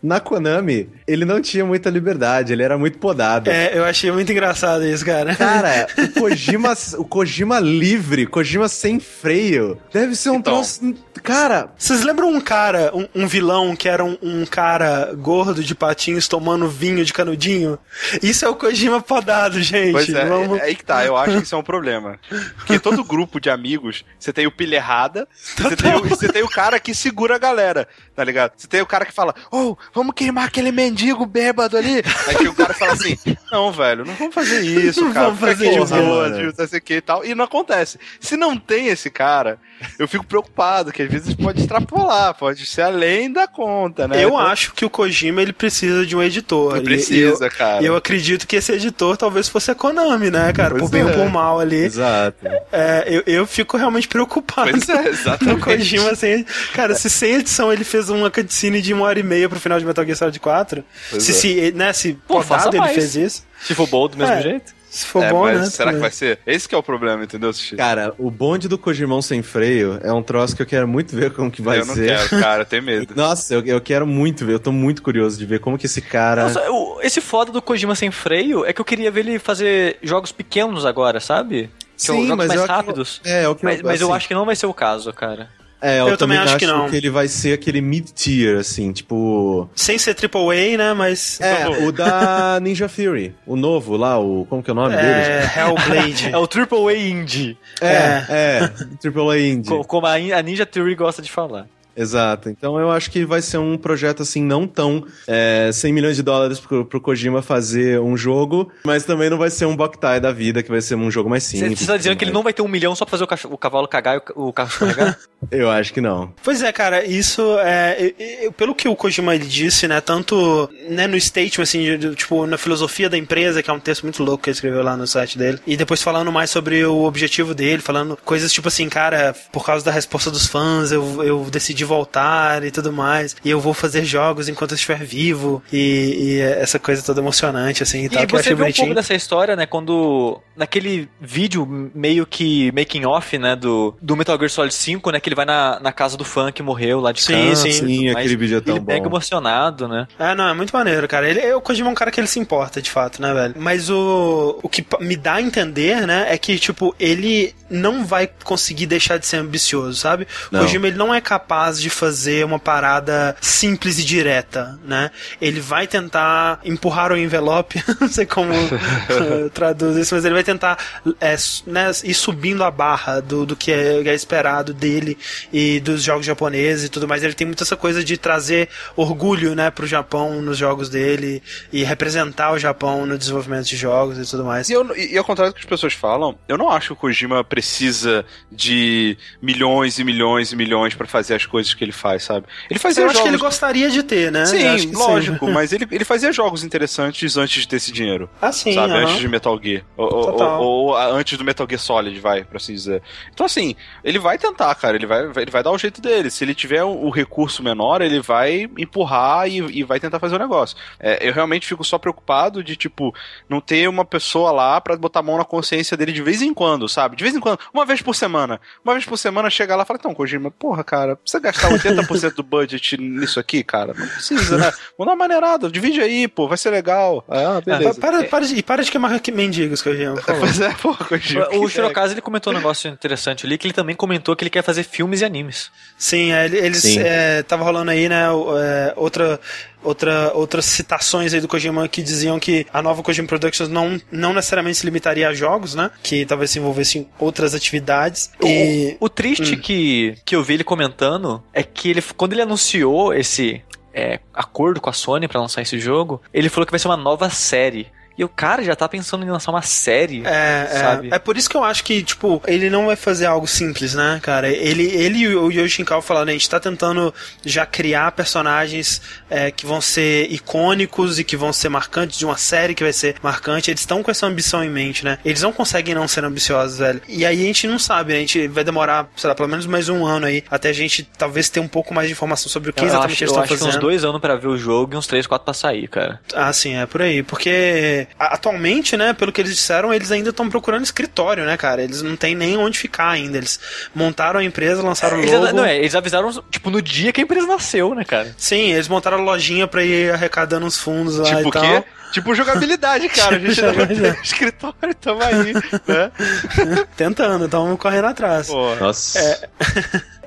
Speaker 2: na Konami ele não tinha muita liberdade, ele era muito podado.
Speaker 1: É, eu achei muito engraçado isso, cara.
Speaker 2: Cara, o Kojima, o Kojima livre, Kojima sem freio, deve ser um
Speaker 3: Então.
Speaker 2: troço. Cara,
Speaker 1: Vocês lembram um cara, um, um vilão que era um, um cara gordo de patins tomando vinho de canudinho? Isso é o Kojima podado, gente.
Speaker 3: Pois é,
Speaker 1: Vamos...
Speaker 3: é aí que tá, eu acho que isso é um problema. Porque todo grupo de amigos, você tem o pilha errada, você tem o, você tem o cara que segura a galera, tá ligado? Você tem o cara que fala, oh, vamos queimar aquele mendigo bêbado ali. Aí tem o cara fala assim, não, velho, não vamos fazer isso,
Speaker 1: Não
Speaker 3: cara.
Speaker 1: vamos fazer
Speaker 2: isso,
Speaker 3: boa, não sei o que e tal. E não acontece. Se não tem esse cara, eu fico preocupado, que às vezes pode extrapolar, pode ser além da conta, né?
Speaker 1: Eu
Speaker 3: Então,
Speaker 1: acho que o Kojima ele precisa de um editor.
Speaker 3: Não
Speaker 1: E-
Speaker 3: precisa,
Speaker 1: e eu,
Speaker 3: cara.
Speaker 1: E eu acredito que esse editor talvez fosse a Konami, né, cara?
Speaker 2: Pois
Speaker 1: por bem
Speaker 2: é.
Speaker 1: ou por mal ali.
Speaker 2: exato.
Speaker 1: É, eu, eu fico realmente preocupado.
Speaker 3: Pois é,
Speaker 1: O
Speaker 3: exatamente.
Speaker 1: Kojima sem. Cara, se sem edição ele fez uma cutscene de uma hora e meia pro final de Metal Gear Solid 4.
Speaker 3: Pois
Speaker 1: se,
Speaker 3: é.
Speaker 1: se, né, se
Speaker 4: Pô,
Speaker 1: podado ele
Speaker 4: mais.
Speaker 1: fez isso.
Speaker 4: Se for bom do mesmo
Speaker 1: É.
Speaker 4: jeito.
Speaker 1: Se for
Speaker 3: É,
Speaker 1: bom,
Speaker 3: mas
Speaker 1: né?
Speaker 3: será que vai ser? Esse que é o problema, entendeu, Sushi?
Speaker 2: Cara, o bonde do Kojimão sem freio é um troço que eu quero muito ver como que vai
Speaker 3: eu não
Speaker 2: ser.
Speaker 3: quero, cara, eu tenho medo.
Speaker 2: Nossa, eu, eu quero muito ver, eu tô muito curioso de ver como que esse cara.
Speaker 4: Nossa, o- esse foda do Kojima sem freio é que eu queria ver ele fazer jogos pequenos agora, sabe? Que são
Speaker 2: Sim,
Speaker 4: jogos
Speaker 2: mas
Speaker 4: mais
Speaker 2: eu acho-
Speaker 4: rápidos.
Speaker 2: É, é o que
Speaker 4: Mas, mas eu
Speaker 2: assim,
Speaker 4: acho que não vai ser o caso, cara.
Speaker 2: É, eu,
Speaker 1: Eu também acho que não.
Speaker 2: ele vai ser aquele mid-tier, assim, tipo.
Speaker 1: Sem ser AAA, né? Mas.
Speaker 2: É, o da Ninja Theory. O novo lá, o. Como que é o nome dele?
Speaker 1: É, Hellblade.
Speaker 4: É o AAA Indie,
Speaker 2: É, é. Triple A Indie.
Speaker 4: co- como a Ninja Theory gosta de falar.
Speaker 2: Exato. Então eu acho que vai ser um projeto assim, não tão é, 100 milhões de dólares pro, pro Kojima fazer um jogo, mas também não vai ser um Boktai da vida, que vai ser um jogo mais
Speaker 4: Você
Speaker 2: simples.
Speaker 4: está dizendo que ele não vai ter um milhão só pra fazer o, cachorro- o cavalo cagar e o ca- o cachorro carregar?
Speaker 2: Eu acho que não.
Speaker 1: Pois é, cara, isso é. eu- eu- pelo que o Kojima ele disse, né? Tanto né, no statement, assim, de- de- tipo, na filosofia da empresa, que é um texto muito louco que ele escreveu lá no site dele, e depois falando mais sobre o objetivo dele, falando coisas tipo assim, cara, por causa da resposta dos fãs, eu, eu decidi voltar e tudo mais, e eu vou fazer jogos enquanto eu estiver vivo, e, e essa coisa toda emocionante, assim, e,
Speaker 4: E
Speaker 1: tal, que eu
Speaker 4: você
Speaker 1: achei
Speaker 4: vê um pouco
Speaker 1: bonitinho.
Speaker 4: dessa história, né? Quando. Naquele vídeo meio que making off, né? Do, do Metal Gear Solid 5, né? Que ele vai na, na casa do fã que morreu lá de
Speaker 1: Sim,
Speaker 4: câncer.
Speaker 1: sim.
Speaker 4: e
Speaker 2: Sim, aquele vídeo é tão
Speaker 4: Ele pega
Speaker 2: bom.
Speaker 4: emocionado, né?
Speaker 1: Ah, não, é muito maneiro, cara. Ele, o Kojima é um cara que ele se importa, de fato, né, velho? Mas o, o que me dá a entender, né, é que, tipo, ele não vai conseguir deixar de ser ambicioso, sabe? O. Kojima, ele não é capaz de fazer uma parada simples e direta, né? Ele vai tentar empurrar o envelope, não sei como eh, traduz isso, mas ele vai tentar é, né, ir subindo a barra do, do que é, é esperado dele e dos jogos japoneses e tudo mais. Ele tem muito essa coisa de trazer orgulho, né, pro Japão nos jogos dele e representar o Japão no desenvolvimento de jogos e tudo mais.
Speaker 3: E, eu, e ao contrário do que as pessoas falam, eu não acho que o Kojima precisa de milhões e milhões e milhões pra fazer as coisas que ele faz, sabe? Ele fazia
Speaker 1: Eu acho
Speaker 3: jogos...
Speaker 1: que ele gostaria de ter, né? Acho
Speaker 3: Sim, lógico,
Speaker 1: sim.
Speaker 3: mas ele, ele fazia jogos interessantes antes de ter esse dinheiro.
Speaker 1: Ah, sim,
Speaker 3: sabe?
Speaker 1: aham.
Speaker 3: Antes de Metal Gear. Ou, ou- ou- antes do Metal Gear Solid, vai, pra assim dizer. Então, assim, ele vai tentar, cara. Ele vai, ele vai dar o jeito dele. Se ele tiver o, o recurso menor, ele vai empurrar e, e vai tentar fazer o negócio. É, eu realmente fico só preocupado de, tipo, não ter uma pessoa lá pra botar a mão na consciência dele de vez em quando, sabe? De vez em quando, uma vez por semana. Uma vez por semana chega lá e fala, então, Kojima, porra, cara, precisa gastar 80% do budget nisso aqui, cara? Não precisa, né? Vamos dar uma maneirada, divide aí, pô, vai ser legal. Ah, beleza.
Speaker 1: Pa- Para, para, de, para de quemar mendigos, favor.
Speaker 3: Pois é, pô, Kojima,
Speaker 4: O Shirokazu, ele comentou um negócio interessante ali, que ele também comentou que ele quer fazer filmes e animes.
Speaker 1: Sim, é, ele- eles
Speaker 2: Sim.
Speaker 1: é, tava rolando aí, né, é, outra outra outras citações aí do Kojima que diziam que a nova Kojima Productions não, não necessariamente se limitaria a jogos, né, que talvez se envolvesse em outras atividades. E
Speaker 4: O triste
Speaker 1: Hum.
Speaker 4: que, que eu vi ele comentando é que ele, quando ele anunciou esse é, acordo com a Sony pra lançar esse jogo, ele falou que vai ser uma nova série. E o cara já tá pensando em lançar uma série,
Speaker 1: É,
Speaker 4: sabe?
Speaker 1: é, é por isso que eu acho que, tipo, ele não vai fazer algo simples, né, cara? Ele, ele e o Yoshi Shinkawa falaram, a gente tá tentando já criar personagens é, que vão ser icônicos e que vão ser marcantes de uma série que vai ser marcante. Eles estão com essa ambição em mente, né? Eles não conseguem não ser ambiciosos, velho. E aí a gente não sabe, né? A gente vai demorar, sei lá, pelo menos mais um ano aí, até a gente talvez ter um pouco mais de informação sobre o que
Speaker 4: eu
Speaker 1: exatamente
Speaker 4: acho,
Speaker 1: eles estão fazendo.
Speaker 4: uns dois anos pra ver o jogo e uns três, quatro pra sair, cara.
Speaker 1: Ah, sim, é por aí. Porque atualmente, né, pelo que eles disseram, eles ainda estão procurando escritório, né, cara? Eles não têm nem onde ficar ainda. Eles montaram a empresa, lançaram o
Speaker 4: Eles,
Speaker 1: logo.
Speaker 4: não é, eles avisaram, tipo, no dia que a empresa nasceu, né, cara?
Speaker 1: Sim, eles montaram a lojinha pra ir arrecadando uns fundos lá
Speaker 3: Tipo
Speaker 1: e
Speaker 3: o
Speaker 1: tal.
Speaker 3: quê? Tipo jogabilidade, cara. A gente não tem
Speaker 1: jogabilidade.
Speaker 3: escritório, tamo aí, né?
Speaker 1: Tentando, estão correndo atrás.
Speaker 3: Pô,
Speaker 2: Nossa.
Speaker 1: É.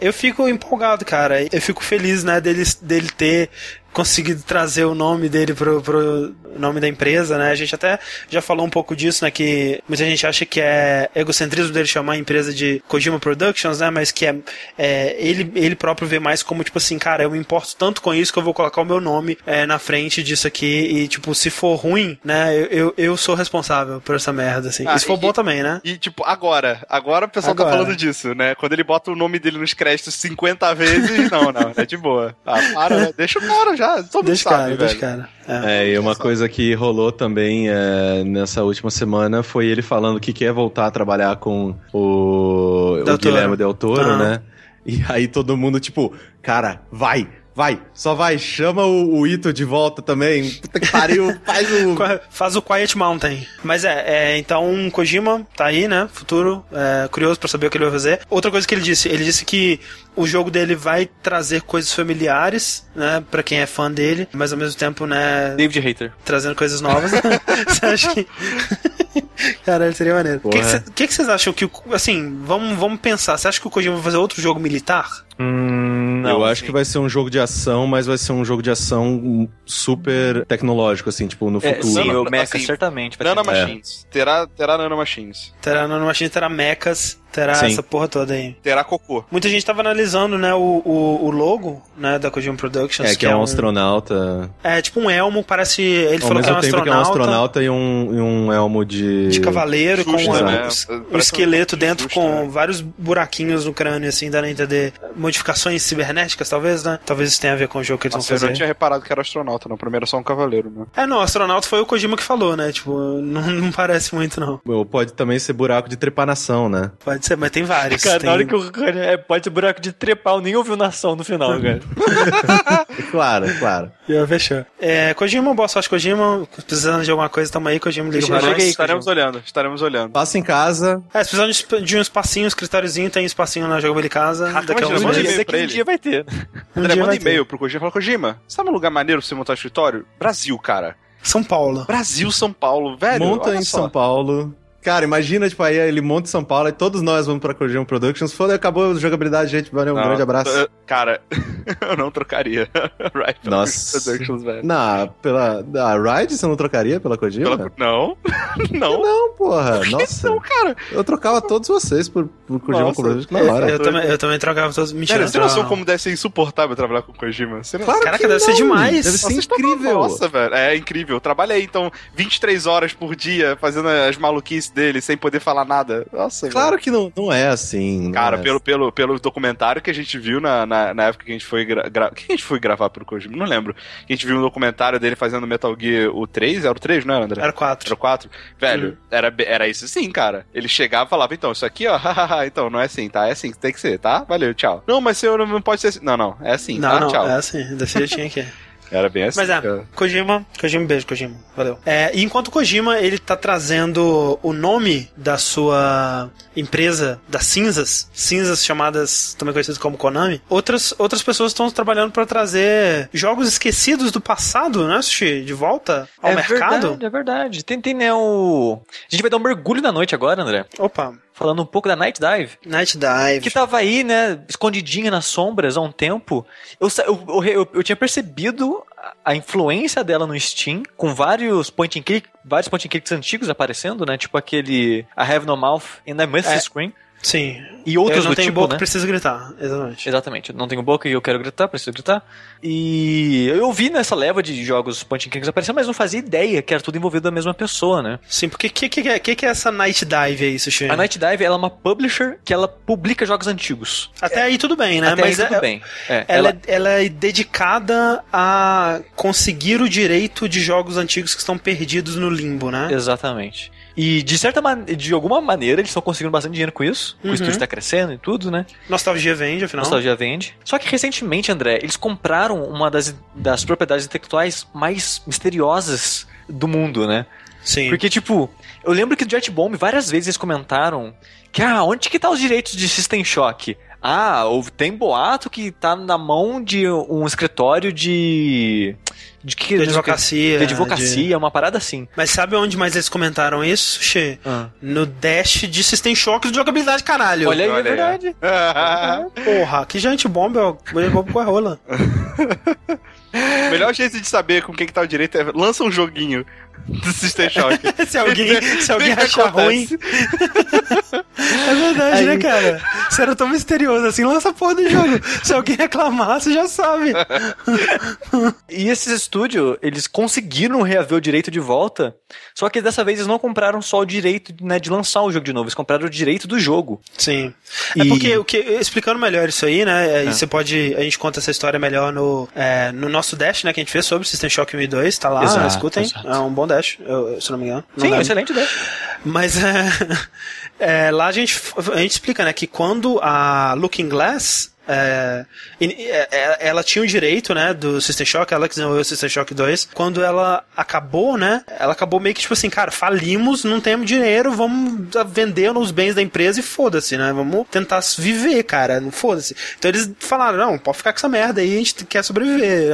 Speaker 1: Eu fico empolgado, cara. Eu fico feliz, né, dele, dele ter conseguido trazer o nome dele pro, pro nome da empresa, né? A gente até já falou um pouco disso, né? Que muita gente acha que é egocentrismo dele chamar a empresa de Kojima Productions, né? Mas que é, é, ele, ele próprio vê mais como, tipo assim, cara, eu me importo tanto com isso que eu vou colocar o meu nome é, na frente disso aqui e, tipo, se for ruim, né? Eu, eu, eu sou responsável por essa merda, assim.
Speaker 3: Ah,
Speaker 1: e se for
Speaker 3: e-
Speaker 1: bom também, né?
Speaker 3: E, tipo, agora. Agora o pessoal tá
Speaker 1: Agora.
Speaker 3: falando disso, né? Quando ele bota o nome dele nos créditos 50 vezes, não, não, é de boa. Ah, para, né? Deixa o cara já. Todo mundo
Speaker 1: Deixa o
Speaker 3: sabe,
Speaker 1: cara,
Speaker 3: velho.
Speaker 1: deixa cara. É.
Speaker 2: É, e uma coisa que rolou também é, nessa última semana foi ele falando que quer voltar a trabalhar com o,
Speaker 1: Del
Speaker 2: o Guilherme. Del Toro,
Speaker 1: Aham.
Speaker 2: né? E aí todo mundo, tipo, cara, vai, vai, só vai, chama o, o Ito de volta também. Puta que pariu, faz o.
Speaker 1: Faz o Quiet Mountain. Mas é, é, então Kojima tá aí, né? Futuro, é, curioso pra saber o que ele vai fazer. Outra coisa que ele disse, ele disse que o jogo dele vai trazer coisas familiares, né? Pra quem é fã dele, mas ao mesmo tempo, né?
Speaker 4: David Hater.
Speaker 1: Trazendo coisas novas. Você acha que. Caralho, seria maneiro. O que vocês acham que. o- Assim, vamos, vamos pensar. Você acha que o Kojima vai fazer outro jogo militar?
Speaker 4: Hum,
Speaker 2: eu acho
Speaker 4: assim.
Speaker 2: que vai ser um jogo de ação, mas vai ser um jogo de ação super tecnológico, assim, tipo, no
Speaker 4: É,
Speaker 2: futuro.
Speaker 4: sim,
Speaker 3: Não,
Speaker 4: o Mecha
Speaker 3: assim,
Speaker 4: certamente vai ter.
Speaker 3: Nanomachines. Terá, terá nanomachines.
Speaker 1: Terá Nanomachine, terá mechas, terá
Speaker 2: Sim.
Speaker 1: essa porra toda aí.
Speaker 3: Terá cocô.
Speaker 1: Muita gente tava analisando, né, o, o, o logo, né, da Kojima Productions.
Speaker 2: É, que é um astronauta.
Speaker 1: É tipo um elmo, parece. Ele
Speaker 2: Ao
Speaker 1: falou que é um
Speaker 2: tempo que é um
Speaker 1: astronauta.
Speaker 2: astronauta e um, e um elmo de.
Speaker 1: De cavaleiro com
Speaker 3: né?
Speaker 1: um, um esqueleto
Speaker 3: um-
Speaker 1: dentro com
Speaker 3: né?
Speaker 1: vários buraquinhos no crânio, assim, dando a entender modificações cibernéticas, talvez, né? Talvez isso tenha a ver com o jogo que eles
Speaker 3: Nossa,
Speaker 1: vão
Speaker 3: eu não
Speaker 1: fazer.
Speaker 3: tinha reparado que era astronauta, não. Primeiro só um cavaleiro, né?
Speaker 1: É, não, astronauta foi o Kojima que falou, né? Tipo, não, não parece muito, não.
Speaker 2: Ou pode também ser buraco de trepanação, né?
Speaker 1: Pode ser, mas tem vários.
Speaker 4: Cara,
Speaker 1: tem...
Speaker 4: na hora que o cara é, pode ser buraco de trepar, eu nem ouviu nação no final, cara.
Speaker 2: Claro, claro.
Speaker 1: Já fechou. É, Kojima, boa sorte, Kojima. Precisando de alguma coisa, tamo aí, Kojima liga
Speaker 4: Chega aí,
Speaker 3: estaremos olhando, estaremos olhando.
Speaker 2: Passa em casa.
Speaker 1: É, se precisar de, um espacinho, um escritóriozinho, tem espacinho na Jogabilidade Casa.
Speaker 3: Ah,
Speaker 1: daqui a
Speaker 4: Dizer que um
Speaker 3: ele.
Speaker 4: dia vai ter.
Speaker 1: Um
Speaker 3: André, manda e-mail pro Kojima. Fala, Kojima, sabe um lugar maneiro pra você montar escritório? Brasil, cara.
Speaker 1: São Paulo.
Speaker 3: Brasil, São Paulo, velho.
Speaker 2: monta
Speaker 3: olha
Speaker 2: em
Speaker 3: só.
Speaker 2: São Paulo. Cara, imagina, tipo, aí ele monta em São Paulo e todos nós vamos pra Kojima Productions. Foda, acabou a jogabilidade, gente. Valeu, um
Speaker 3: Não,
Speaker 2: grande abraço.
Speaker 3: uh, Cara, eu não trocaria. right
Speaker 2: Nossa.
Speaker 3: Productions, velho.
Speaker 2: Na, pela. Da Ride você não trocaria pela Kojima?
Speaker 3: Pela- Não, não.
Speaker 2: Não, porra. Nossa.
Speaker 3: Não, cara.
Speaker 2: Eu trocava todos vocês por, por Kojima
Speaker 3: Nossa.
Speaker 2: Productions na
Speaker 1: Eu,
Speaker 2: hora.
Speaker 1: eu também, eu também trocava todos. Mentira.
Speaker 3: Sério, você
Speaker 1: não, não.
Speaker 3: como deve ser insuportável trabalhar com Kojima? Você não...
Speaker 2: Claro
Speaker 1: Caraca,
Speaker 2: que
Speaker 1: deve ser
Speaker 2: não.
Speaker 1: demais.
Speaker 2: Deve ser
Speaker 3: Nossa, tá-
Speaker 2: incrível.
Speaker 3: Nossa, velho. É incrível. Trabalhei, então, 23 horas por dia fazendo as maluquices dele sem poder falar nada. Nossa,
Speaker 2: Claro
Speaker 3: velho.
Speaker 2: que não, não é assim. não
Speaker 3: Cara,
Speaker 2: é
Speaker 3: pelo, pelo, pelo documentário que a gente viu na, na, na época que a gente foi gra gra- que a gente foi gravar pro Kojima, não lembro. Que a gente viu um documentário dele fazendo Metal Gear o 3, era o 3, não era, André?
Speaker 1: Era quatro.
Speaker 3: Era o 4? Velho, era, be- era isso sim, cara. Ele chegava e falava, então, isso aqui, ó, hahaha, então, não é assim, tá? É assim que tem que ser, tá? Valeu, tchau. Não, mas senhor não pode ser assim. Não, não, é assim,
Speaker 1: Não,
Speaker 3: tá?
Speaker 1: não,
Speaker 3: Tchau.
Speaker 1: é assim, desse jeitinho aqui.
Speaker 3: Era bem assim.
Speaker 1: Mas é,
Speaker 3: cara.
Speaker 1: Kojima, Kojima, beijo, Kojima. Valeu. É, e enquanto Kojima, ele tá trazendo o nome da sua empresa das cinzas, cinzas chamadas, também conhecidas como Konami, outras, outras pessoas estão trabalhando pra trazer jogos esquecidos do passado, né, Sushi? De volta ao
Speaker 4: é
Speaker 1: mercado.
Speaker 4: verdade, é verdade. Tem, tem, né, o... A gente vai dar um mergulho na noite agora, André.
Speaker 1: Opa,
Speaker 4: Falando um pouco da Night Dive.
Speaker 1: Night Dive.
Speaker 4: Que tava aí, né, escondidinha nas sombras há um tempo. Eu, eu, eu, eu, tinha percebido a- influência dela no Steam, com vários point and click, vários point and clicks antigos aparecendo, né? Tipo aquele I Have No Mouth and I Must
Speaker 1: É.
Speaker 4: Scream.
Speaker 1: Sim.
Speaker 4: E outros
Speaker 1: eu não
Speaker 4: do
Speaker 1: tenho
Speaker 4: tipo,
Speaker 1: boca,
Speaker 4: né?
Speaker 1: preciso gritar. Exatamente.
Speaker 4: Exatamente. Eu não tenho boca e eu quero gritar, preciso gritar. E eu vi nessa leva de jogos and clicks aparecendo, mas não fazia ideia que era tudo envolvido da mesma pessoa, né?
Speaker 1: Sim, porque o que, que, é- que, que é essa Night Dive aí, Sushi?
Speaker 4: A Night Dive ela é uma publisher que ela publica jogos antigos.
Speaker 1: Até aí tudo bem, né?
Speaker 4: Até
Speaker 1: Mas
Speaker 4: aí tudo
Speaker 1: é-
Speaker 4: bem. É,
Speaker 1: Ela,
Speaker 4: ela-
Speaker 1: é- ela é dedicada a conseguir o direito de jogos antigos que estão perdidos no limbo, né?
Speaker 4: Exatamente. E de certa maneira, de alguma maneira, eles estão conseguindo bastante dinheiro com isso.
Speaker 1: Uhum.
Speaker 4: O estúdio tá crescendo e tudo, né?
Speaker 1: Nostalgia vende, afinal.
Speaker 4: Nostalgia vende. Só que recentemente, André, eles compraram uma das, das propriedades intelectuais mais misteriosas do mundo, né?
Speaker 1: Sim.
Speaker 4: Porque, tipo, eu lembro que do Jet Bomb várias vezes eles comentaram que, ah, onde que tá os direitos de System Shock? Ah, houve- tem boato que tá na mão de um escritório de. De que?
Speaker 1: De advocacia,
Speaker 4: De advocacia, uma parada assim.
Speaker 1: Mas sabe onde mais eles comentaram isso, Xê?
Speaker 4: Ah.
Speaker 1: No Dash de System Shock de jogabilidade, caralho.
Speaker 4: Olha aí, é
Speaker 3: Olha aí,
Speaker 4: verdade.
Speaker 1: Porra, que gente bomba, ó. Mulher bomba com a rola.
Speaker 3: O melhor jeito de saber com quem que tá o direito é lança um joguinho do System Shock.
Speaker 1: se alguém, se alguém achar ruim. É verdade,
Speaker 4: Aí-
Speaker 1: né, cara? Você era tão misterioso assim, lança a porra do jogo. Se alguém reclamar, você já sabe.
Speaker 4: E esses estúdios, eles conseguiram reaver o direito de volta, só que dessa vez eles não compraram só o direito né, de lançar o jogo de novo, eles compraram o direito do jogo.
Speaker 1: Sim. É
Speaker 4: E-
Speaker 1: porque, o que, explicando melhor isso aí, né? Aí você pode. A gente conta essa história melhor no, é, no nosso Dash, né? Que a gente fez sobre System Shock 1 e 2. Tá lá,
Speaker 4: Exato,
Speaker 1: escutem.
Speaker 4: exato.
Speaker 1: É um bom Dash, eu- se não me engano. Não
Speaker 4: Sim,
Speaker 1: lembro.
Speaker 4: excelente ideia.
Speaker 1: Mas é, é, lá a gente, a gente explica, né, que quando a Looking Glass é, é, é, ela tinha o direito, né, do System Shock, ela que desenvolveu o System Shock 2. Quando ela acabou, né, ela acabou meio que tipo assim, cara, falimos, não temos dinheiro, vamos vender os bens da empresa e foda-se, né, vamos tentar viver, cara, não foda-se. Então eles falaram, não, pode ficar com essa merda aí, a gente quer sobreviver.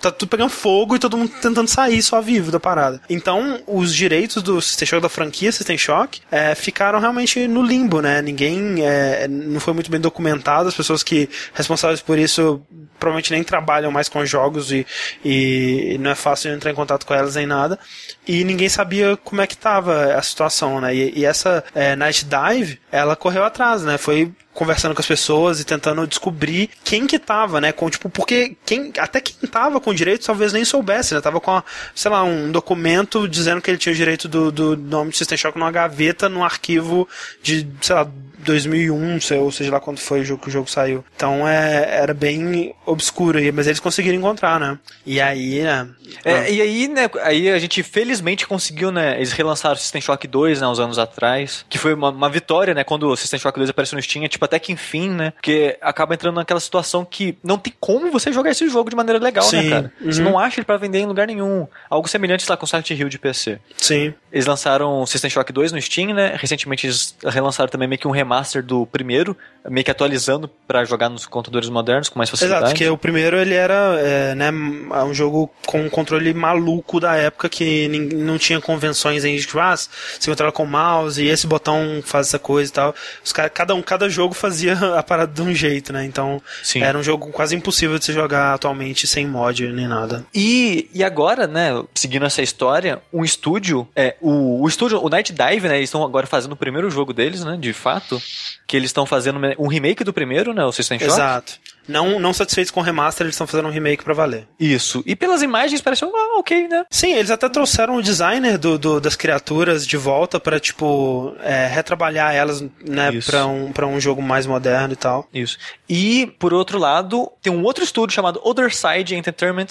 Speaker 1: Tá tudo pegando fogo e todo mundo tentando sair só vivo da parada. Então, os direitos do System Shock, da franquia System Shock, é, ficaram realmente no limbo, né? Ninguém, é, não foi muito bem documentado, as pessoas que responsáveis por isso provavelmente nem trabalham mais com jogos e, e não é fácil entrar em contato com elas nem nada. E ninguém sabia como é que tava a situação, né? E, e essa é, Night Dive, ela correu atrás, né? Foi conversando com as pessoas e tentando descobrir quem que tava, né? Com, tipo, porque quem, até quem tava com direito talvez nem soubesse, né? Tava com, a, sei lá, um documento dizendo que ele tinha o direito do, do nome de System Shock numa gaveta, num arquivo de, sei lá, 2001, sei- ou seja lá quando foi o jogo que o jogo saiu. Então é, era bem obscuro aí, mas eles conseguiram encontrar, né? E aí, né?
Speaker 4: É, e aí, né, aí a gente felizmente conseguiu, né, eles relançaram o System Shock 2, né, uns anos atrás, que foi uma, uma vitória, né, quando o System Shock 2 apareceu no Steam, é, tipo, até que enfim, né, porque acaba entrando naquela situação que não tem como você jogar esse jogo de maneira legal, né,
Speaker 1: Sim,
Speaker 4: cara? Você
Speaker 1: uhum.
Speaker 4: não acha ele pra vender em lugar nenhum. Algo semelhante, lá, com o Silent Hill de PC.
Speaker 1: Sim.
Speaker 4: Eles lançaram System Shock 2 no Steam, né? Recentemente eles relançaram também meio que um remaster do primeiro, meio que atualizando pra jogar nos computadores modernos com mais facilidade.
Speaker 1: Exato, porque o primeiro ele era é, né, um jogo com um controle maluco da época que não tinha convenções em tipo, ah, você controla com o mouse e esse botão faz essa coisa e tal. Os cara, cada, um, cada jogo fazia a parada de um jeito, né? Então
Speaker 4: Sim.
Speaker 1: era um jogo quase impossível de se jogar atualmente sem mod nem nada.
Speaker 4: E, e agora, né, seguindo essa história, um estúdio, é, o, o estúdio, o Night Dive, né, eles estão agora fazendo o primeiro jogo deles, né, de fato, que eles estão fazendo um remake do primeiro, né, o System Shock.
Speaker 1: Exato. Não, não satisfeitos com o remaster, eles estão fazendo um remake pra valer.
Speaker 4: Isso. E pelas imagens parece, ah, ok, né.
Speaker 1: Sim, eles até trouxeram o designer do, do- das criaturas de volta pra, tipo, é, retrabalhar elas, né,
Speaker 4: Isso.
Speaker 1: pra um, pra um jogo mais moderno e tal.
Speaker 4: Isso. E, por outro lado, tem um outro estúdio chamado Other Side Entertainment,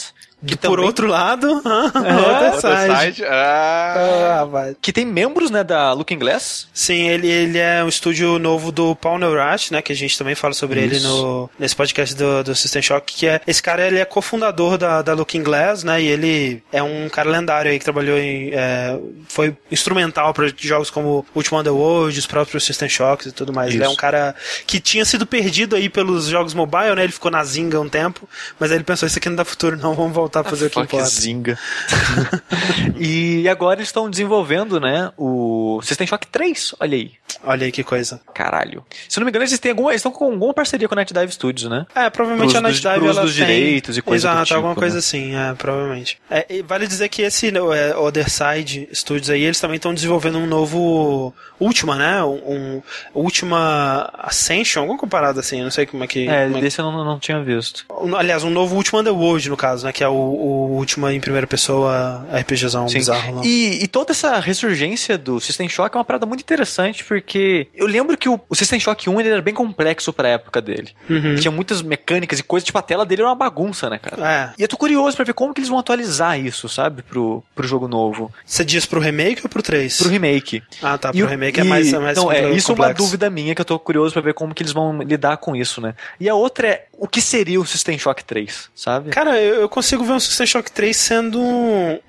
Speaker 1: E por
Speaker 4: também-
Speaker 1: outro lado,
Speaker 3: Other
Speaker 1: Other Side.
Speaker 3: Side, ah,
Speaker 1: Ah, vai.
Speaker 4: Que tem membros, né, da Looking Glass.
Speaker 1: Sim, ele, ele é um estúdio novo do Paul Neurath, né? Que a gente também fala sobre ele no, nesse podcast do, do System Shock, que é esse cara ele é cofundador da, da Looking Glass, né? E ele é um cara lendário aí que trabalhou em. é, foi instrumental para jogos como Ultima Underworld, os próprios System Shocks e tudo mais. Ele é
Speaker 4: Isso.
Speaker 1: um cara que tinha sido perdido aí pelos jogos mobile, né? Ele ficou na Zinga um tempo, mas aí ele pensou, isso aqui não dá futuro, não, vamos voltar a fazer o que importa.
Speaker 4: zinga. e agora eles estão desenvolvendo, né, o System Shock 3. Olha aí.
Speaker 1: Olha aí que coisa.
Speaker 4: Caralho. Se não me engano, eles têm alguma, eles estão com alguma parceria com a Night Dive Studios, né?
Speaker 1: É, provavelmente
Speaker 4: Pros
Speaker 1: a Night Dive
Speaker 4: pros
Speaker 1: ela
Speaker 4: dos
Speaker 1: tem...
Speaker 4: direitos e coisa
Speaker 1: Exato,
Speaker 4: tipo,
Speaker 1: alguma coisa
Speaker 4: né?
Speaker 1: assim, é, provavelmente. É, vale dizer que esse né, é, Other Side Studios aí, eles também estão desenvolvendo um novo Ultima, né? Um, um Ultima Ascension, alguma comparada assim, eu não sei como é que...
Speaker 4: É,
Speaker 1: como é que-
Speaker 4: desse eu não, não tinha visto.
Speaker 1: um- Aliás, um novo Ultima Underworld, no caso, né? Que é o, o Ultima em primeira pessoa RPGzão
Speaker 4: Sim.
Speaker 1: bizarro lá.
Speaker 4: E, e toda essa ressurgência do System Shock é uma parada muito interessante, porque eu lembro que o, o System Shock 1 ele era bem complexo pra época dele.
Speaker 1: Uhum.
Speaker 4: Tinha muitas mecânicas e coisas, tipo, a tela dele era uma bagunça, né, cara?
Speaker 1: É.
Speaker 4: E eu tô curioso pra ver como que eles vão atualizar isso, sabe, pro, pro jogo novo,
Speaker 1: Você diz pro remake ou pro 3?
Speaker 4: pro remake.
Speaker 1: Ah, tá,
Speaker 4: E
Speaker 1: pro
Speaker 4: o-
Speaker 1: remake é
Speaker 4: e-
Speaker 1: mais, é mais
Speaker 4: Não, é,
Speaker 1: complexo.
Speaker 4: isso é uma dúvida minha que eu tô curioso pra ver como que eles vão lidar com isso, né? E a outra é, o que seria o System Shock 3, sabe?
Speaker 1: Cara, eu, eu consigo ver um System Shock 3 sendo um,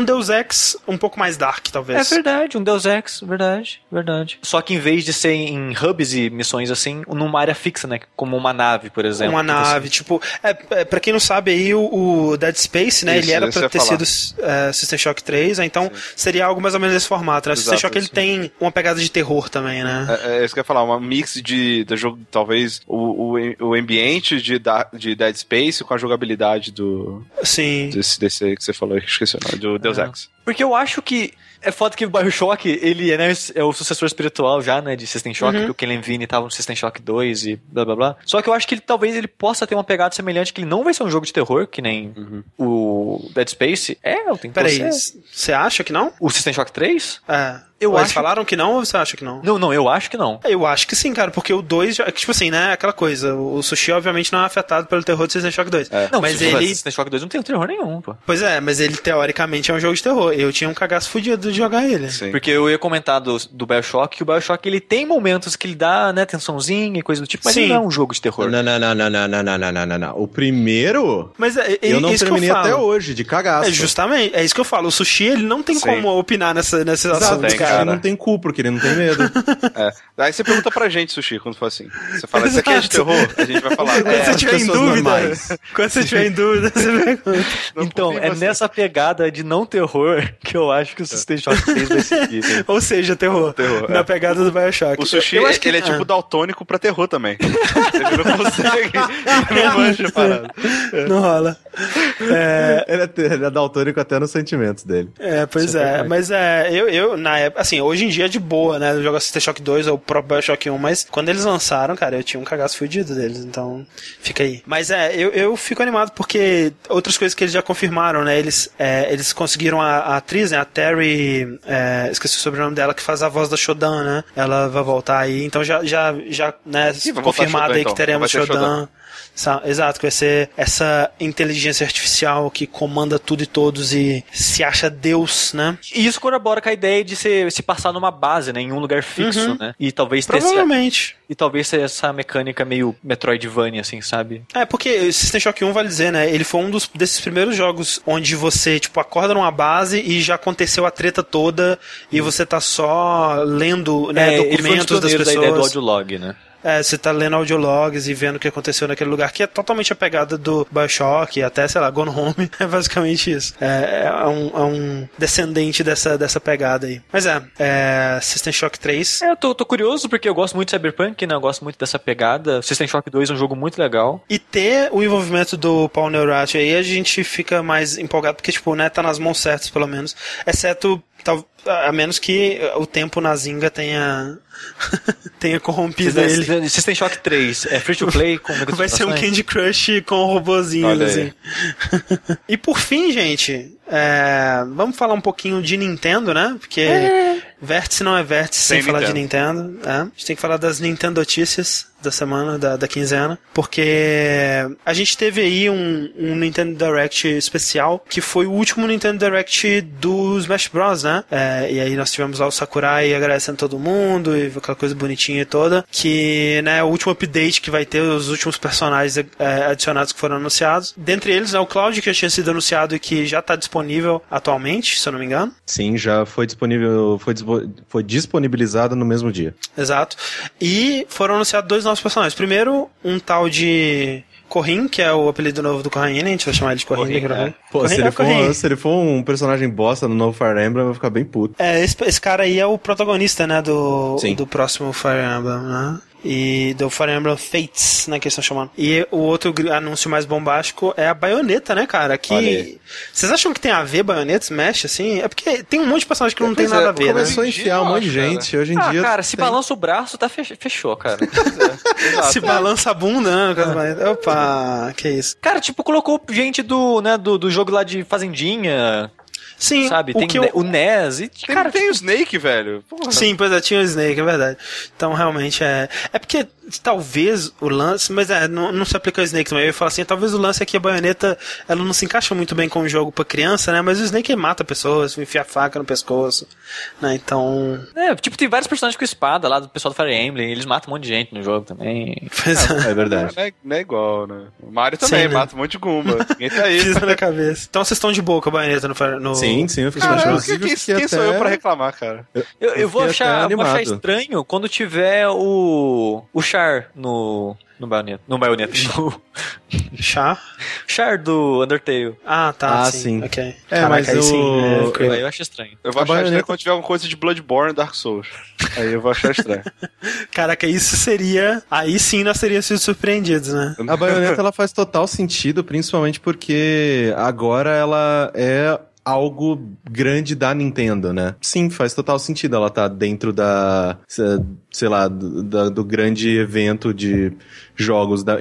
Speaker 1: um Deus Ex um pouco mais dark,
Speaker 4: É
Speaker 1: talvez.
Speaker 4: verdade, um Deus Ex, verdade, verdade. Só que em vez de ser em hubs e missões assim, numa área fixa, né? Como uma nave, por exemplo.
Speaker 1: Uma
Speaker 4: que você-
Speaker 1: nave, tipo. É, é, pra quem não sabe aí, o, o Dead Space, né?
Speaker 3: Isso,
Speaker 1: ele era pra ter
Speaker 3: falar.
Speaker 1: sido é, System Shock 3, né, então seria algo mais ou menos desse formato, né? O System
Speaker 3: Exato,
Speaker 1: Shock ele
Speaker 3: sim.
Speaker 1: tem uma pegada de terror também, né?
Speaker 3: É, é isso que eu ia falar, uma mix de, de jogo, talvez o, o, o ambiente de, da- de Dead Space com a jogabilidade do
Speaker 1: Sim.
Speaker 3: desse, desse aí que você falou, esqueci o nome, do Deus
Speaker 4: É.
Speaker 3: Ex.
Speaker 4: Porque eu acho que é foda que o Bioshock, ele é, né, é o sucessor espiritual já, né, de System Shock,
Speaker 1: Uhum.
Speaker 4: que o Ken Levine tava no System Shock 2 e blá blá blá. Só que eu acho que ele talvez ele possa ter uma pegada semelhante, que ele não vai ser um jogo de terror, que nem o Dead Space. É, eu tenho que
Speaker 1: Peraí, você acha que não?
Speaker 4: O System Shock 3?
Speaker 1: É.
Speaker 4: Eu
Speaker 1: Eles
Speaker 4: acho-
Speaker 1: falaram que não ou você acha que não?
Speaker 4: Não, não, eu acho que não.
Speaker 1: Eu acho que sim, cara, porque o 2, já- tipo assim, né, aquela coisa, o Sushi obviamente não é afetado pelo terror de System Shock 2.
Speaker 4: Não,
Speaker 1: mas ele,
Speaker 4: System Shock 2 não tem terror nenhum, pô.
Speaker 1: pois é, mas ele teoricamente é um jogo de terror. Eu tinha um cagaço fudido de jogar ele.
Speaker 3: Sim.
Speaker 4: Porque eu ia comentar do, do Bioshock, que o Bioshock ele tem momentos que ele dá, né, tensãozinha e coisa do tipo, mas
Speaker 1: Sim.
Speaker 4: ele não é um jogo de terror.
Speaker 2: Não, não, não, não, não, não, não, não, não, não, não. O primeiro,
Speaker 1: Mas é, é
Speaker 2: eu não
Speaker 1: isso que
Speaker 2: terminei
Speaker 1: eu falo.
Speaker 2: até hoje, de cagaço.
Speaker 1: É justamente, é isso que eu falo. O sushi ele não tem
Speaker 3: Sim.
Speaker 1: como opinar nessa, nesses
Speaker 2: Exato,
Speaker 1: assuntos,
Speaker 3: tem,
Speaker 1: cara.
Speaker 2: não tem cu, porque ele não tem medo.
Speaker 3: É. Aí você pergunta pra gente, Sushi, quando for assim. Você fala, isso aqui é de terror? A gente vai falar.
Speaker 1: Quando
Speaker 3: É,
Speaker 1: você
Speaker 2: as
Speaker 1: tiver em dúvida,
Speaker 2: normais.
Speaker 1: quando você tiver em dúvida, você pergunta.
Speaker 4: Então, é
Speaker 3: você.
Speaker 4: nessa pegada de não terror que eu acho que o System Shock 3 vai seguir. né?
Speaker 1: Ou seja, terror.
Speaker 3: Terror,
Speaker 1: na
Speaker 3: é.
Speaker 1: pegada do Bioshock.
Speaker 3: O Sushi,
Speaker 1: Eu acho que-
Speaker 3: ele é tipo
Speaker 1: ah.
Speaker 3: daltônico pra terror também. ele não consegue, ele não manja a parada.
Speaker 1: Não rola. É,
Speaker 2: ele, é, ele é daltônico até nos sentimentos dele.
Speaker 1: é, pois
Speaker 2: Isso é
Speaker 1: é. Mas é, eu, eu, na época, assim, hoje em dia é de boa, né? Eu jogo System Shock 2 ou o próprio Bioshock 1, mas quando eles lançaram, cara, eu tinha um cagaço fudido deles, então fica aí. Mas é, eu, eu fico animado porque outras coisas que eles já confirmaram, né? Eles, é, eles conseguiram a, a atriz, né? A Terry, é, esqueci o sobrenome dela, que faz a voz da Shodan, né? Ela vai voltar aí, então já, já, já né, confirmado
Speaker 3: Shodan,
Speaker 1: aí
Speaker 3: então.
Speaker 1: que teremos Shodan.
Speaker 3: Shodan.
Speaker 1: Exato, que vai ser essa inteligência artificial que comanda tudo e todos e se acha Deus, né?
Speaker 4: E isso corrobora com a ideia de se, se passar numa base, né? Em um lugar fixo,
Speaker 1: Uhum.
Speaker 4: né? E talvez ter essa,
Speaker 1: Provavelmente.
Speaker 4: e talvez ter essa mecânica meio Metroidvania, assim, sabe?
Speaker 1: É, porque System Shock 1, vale dizer, né? Ele foi um dos, desses primeiros jogos onde você, tipo, acorda numa base e já aconteceu a treta toda e você tá só lendo, né,
Speaker 4: É, um
Speaker 1: documentos das
Speaker 4: pioneiros da ideia do
Speaker 1: pessoas.
Speaker 4: audiolog, né?
Speaker 1: É, você tá lendo audiologs e vendo o que aconteceu naquele lugar, que é totalmente a pegada do Bioshock, até, sei lá, Gone Home, é basicamente isso. É, é, um, é um descendente dessa, dessa pegada aí. Mas é, é System Shock 3.
Speaker 4: É, eu tô, tô curioso porque eu gosto muito de Cyberpunk, né? Eu gosto muito dessa pegada. System Shock 2 é um jogo muito legal.
Speaker 1: E ter o envolvimento do Paul Neurath aí, a gente fica mais empolgado, porque, tipo, né, tá nas mãos certas, pelo menos. Exceto, tal, a menos que o tempo na Zinga tenha, tenha corrompido ele.
Speaker 4: System, System Shock 3 é free to play com
Speaker 1: Vai ser um? Candy Crush com robozinhos,
Speaker 3: Olha aí.
Speaker 1: assim. e por fim, gente, é, vamos falar um pouquinho de Nintendo, né? Porque Vértice não é vértice sem,
Speaker 3: Sem
Speaker 1: falar de Nintendo. É. A gente tem que falar das Nintendo notícias da semana, da, da quinzena, porque a gente teve aí um, um Nintendo Direct especial, que foi o último Nintendo Direct do Smash Bros, né? É, e aí nós tivemos lá o Sakurai agradecendo todo mundo, e aquela coisa bonitinha toda, que, né, o último update que vai ter, os últimos personagens é, adicionados que foram anunciados. Dentre eles, né, o Cloud, que já tinha sido anunciado e que já está disponível atualmente, se eu não me engano.
Speaker 2: Sim, já foi disponível, foi, foi disponibilizado no mesmo dia.
Speaker 1: Exato. E foram anunciados dois novos personagens. Primeiro, um tal de Corrin, que é o apelido novo do Corrin, a gente vai chamar ele de Corrin.
Speaker 4: É.
Speaker 2: Pô,
Speaker 1: Corrin
Speaker 2: se
Speaker 1: é
Speaker 2: ele, for,
Speaker 1: Corrin.
Speaker 2: se ele for um personagem bosta no novo Fire Emblem, eu vou ficar bem puto.
Speaker 1: É, esse, esse cara aí é o protagonista, né, do,
Speaker 2: Sim.
Speaker 1: do próximo Fire Emblem, né? E do Fire Emblem Fates, né, que eles estão chamando. E o outro anúncio mais bombástico é a baioneta, né, cara? Que. Vocês acham que tem a ver baioneta, Smash, assim? É porque tem um monte de personagem que não tem
Speaker 2: Pois é,
Speaker 1: nada a ver, né?
Speaker 2: Começou a
Speaker 3: Hoje em
Speaker 2: enfiar um monte de
Speaker 3: cara.
Speaker 2: gente. Hoje em
Speaker 4: Ah,
Speaker 2: dia.
Speaker 4: cara, se
Speaker 2: tem-
Speaker 4: balança o braço, tá fech- fechou, cara.
Speaker 1: Se balança a bunda, né? baionetas. Opa, que isso.
Speaker 4: Cara, tipo, colocou gente do, né, do, do jogo lá de Fazendinha,
Speaker 1: Sim,
Speaker 4: sabe?
Speaker 1: o
Speaker 4: Tem
Speaker 1: que eu...
Speaker 4: o NES e,
Speaker 3: Tem,
Speaker 4: cara,
Speaker 3: tem o Snake, velho. Porra.
Speaker 1: Sim, pois é, tinha o Snake, é verdade. Então, realmente, é... É porque, talvez, o lance... Mas é, não, não se aplica ao Snake também. Eu ia falar assim, talvez o lance é que a baioneta, ela não se encaixa muito bem com o jogo pra criança, né? Mas o Snake mata pessoas, enfia a faca no pescoço, né? Então...
Speaker 4: É, tipo, tem vários personagens com espada lá do pessoal do Fire Emblem, eles matam um monte de gente no jogo também.
Speaker 1: Pois é.
Speaker 2: É verdade.
Speaker 3: Não é, não é igual, né? O Mario também
Speaker 1: Sim, né?
Speaker 3: mata um monte de Goomba. Ninguém tá aí.
Speaker 1: Pisa na cabeça. Então vocês estão de boa com a baioneta no... No...
Speaker 2: Sim, sim, eu fiz
Speaker 3: Cara, quem,
Speaker 2: eu fiquei
Speaker 3: quem sou
Speaker 2: até-
Speaker 3: eu pra reclamar, cara?
Speaker 4: Eu, eu
Speaker 2: Eu
Speaker 4: vou, achar, vou achar estranho quando tiver o. o Char no. No baioneta. No baioneta. No
Speaker 1: Chá?
Speaker 4: Char do Undertale.
Speaker 1: Ah, tá,
Speaker 2: Ah,
Speaker 1: sim.
Speaker 2: sim.
Speaker 1: Ok.
Speaker 2: É, mas
Speaker 1: aí
Speaker 2: o-
Speaker 1: sim. é,
Speaker 2: eu-
Speaker 4: eu acho estranho.
Speaker 3: Eu vou
Speaker 2: A
Speaker 3: achar estranho
Speaker 2: baioneta-
Speaker 3: quando tiver alguma coisa de Bloodborne e Dark Souls. Aí eu vou achar estranho.
Speaker 1: Caraca, isso seria... Aí sim nós teríamos sido surpreendidos, né?
Speaker 2: A baioneta ela faz total sentido, principalmente porque agora ela é algo grande da Nintendo, né? Sim, faz total sentido. Ela tá dentro da, se- sei lá, do, da- do grande evento de jogos da.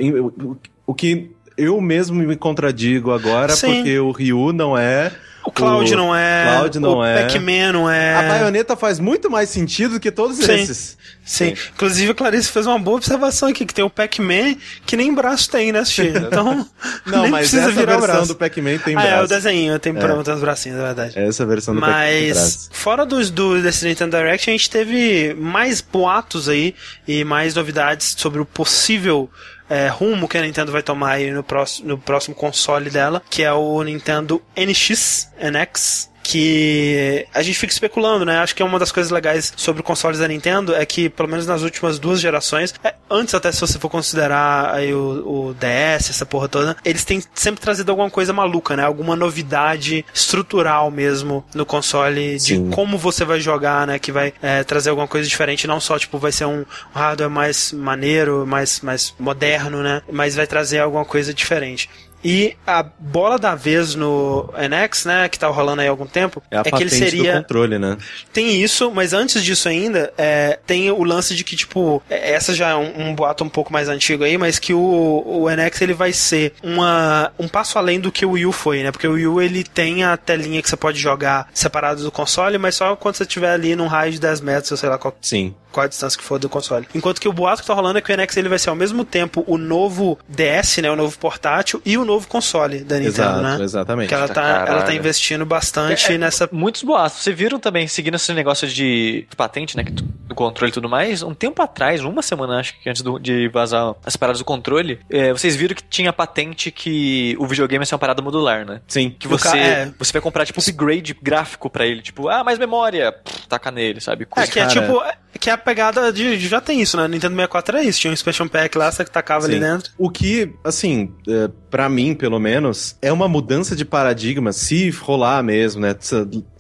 Speaker 2: O que eu mesmo me contradigo agora,
Speaker 1: Sim.
Speaker 2: porque o Ryu não é.
Speaker 1: O Cloud
Speaker 2: o
Speaker 1: não é.
Speaker 2: Cloud não
Speaker 1: o
Speaker 2: é.
Speaker 1: Pac-Man não é.
Speaker 2: A baioneta faz muito mais sentido do que todos
Speaker 1: Sim.
Speaker 2: esses.
Speaker 1: Sim. Inclusive, a Clarice fez uma boa observação aqui, que tem o Pac-Man que nem braço tem, né, Xi? Então,
Speaker 2: Não,
Speaker 1: nem
Speaker 2: mas
Speaker 1: precisa
Speaker 2: essa
Speaker 1: virar o
Speaker 2: versão
Speaker 1: braço.
Speaker 2: do Pac-Man tem
Speaker 1: ah, é, o
Speaker 2: braço.
Speaker 1: desenho, tem
Speaker 2: É.
Speaker 1: pra uns bracinhos, é verdade.
Speaker 2: Essa versão do Pac-Man tem
Speaker 1: Mas,
Speaker 2: braço.
Speaker 1: fora dos, do, desse Nintendo Direct, a gente teve mais boatos aí e mais novidades sobre o possível é, rumo que a Nintendo vai tomar aí no próximo, no próximo console dela, que é o Nintendo NX, NX, que a gente fica especulando, né? Acho que é uma das coisas legais sobre consoles da Nintendo é que, pelo menos nas últimas duas gerações, é, antes até se você for considerar aí o, o DS, essa porra toda, eles têm sempre trazido alguma coisa maluca, né? Alguma novidade estrutural mesmo no console
Speaker 2: Sim.
Speaker 1: de como você vai jogar, né? Que vai é, trazer alguma coisa diferente, não só, tipo, vai ser um hardware mais maneiro, mais, mais moderno, né? Mas vai trazer alguma coisa diferente. E a bola da vez no NX, né, que tá rolando aí há algum tempo,
Speaker 2: É a
Speaker 1: que ele seria
Speaker 2: do controle, né?
Speaker 1: tem isso, mas antes disso ainda, é, tem o lance de que, tipo, é, essa já é um, um boato um pouco mais antigo aí, mas que o, o NX ele vai ser uma, um passo além do que o Wii U foi, né? Porque o Wii U ele tem a telinha que você pode jogar separado do console, mas só quando você estiver ali num raio de 10 metros, ou sei lá qual,
Speaker 2: Sim.
Speaker 1: qual a distância que for do console. Enquanto que o boato que tá rolando é que o NX ele vai ser ao mesmo tempo o novo DS, né? O novo portátil e o novo console da Nintendo,
Speaker 2: Exato,
Speaker 1: né?
Speaker 2: exatamente.
Speaker 1: Que ela tá,
Speaker 3: Caralho.
Speaker 1: ela tá investindo bastante
Speaker 4: É,
Speaker 1: nessa.
Speaker 4: Muitos boatos. Vocês viram também, seguindo esse negócio de patente, né? que tu- Do controle e tudo mais. Um tempo atrás, uma semana acho que antes do- de vazar as paradas do controle, é, vocês viram que tinha patente que o videogame ia ser uma parada modular, né?
Speaker 2: Sim.
Speaker 4: Que você,
Speaker 1: ca- é.
Speaker 4: você vai comprar, tipo, upgrade gráfico pra ele. Tipo, ah, mais memória. Pff, taca nele, sabe?
Speaker 1: É,
Speaker 4: Coisa
Speaker 1: que é
Speaker 2: cara.
Speaker 1: tipo. É- Que a pegada de. Já tem isso, né? Nintendo 64 é isso. Tinha um expansion pack lá, você que tacava ali
Speaker 2: Sim.
Speaker 1: dentro.
Speaker 2: O que, assim, é, para mim, pelo menos, é uma mudança de paradigma, se rolar mesmo, né?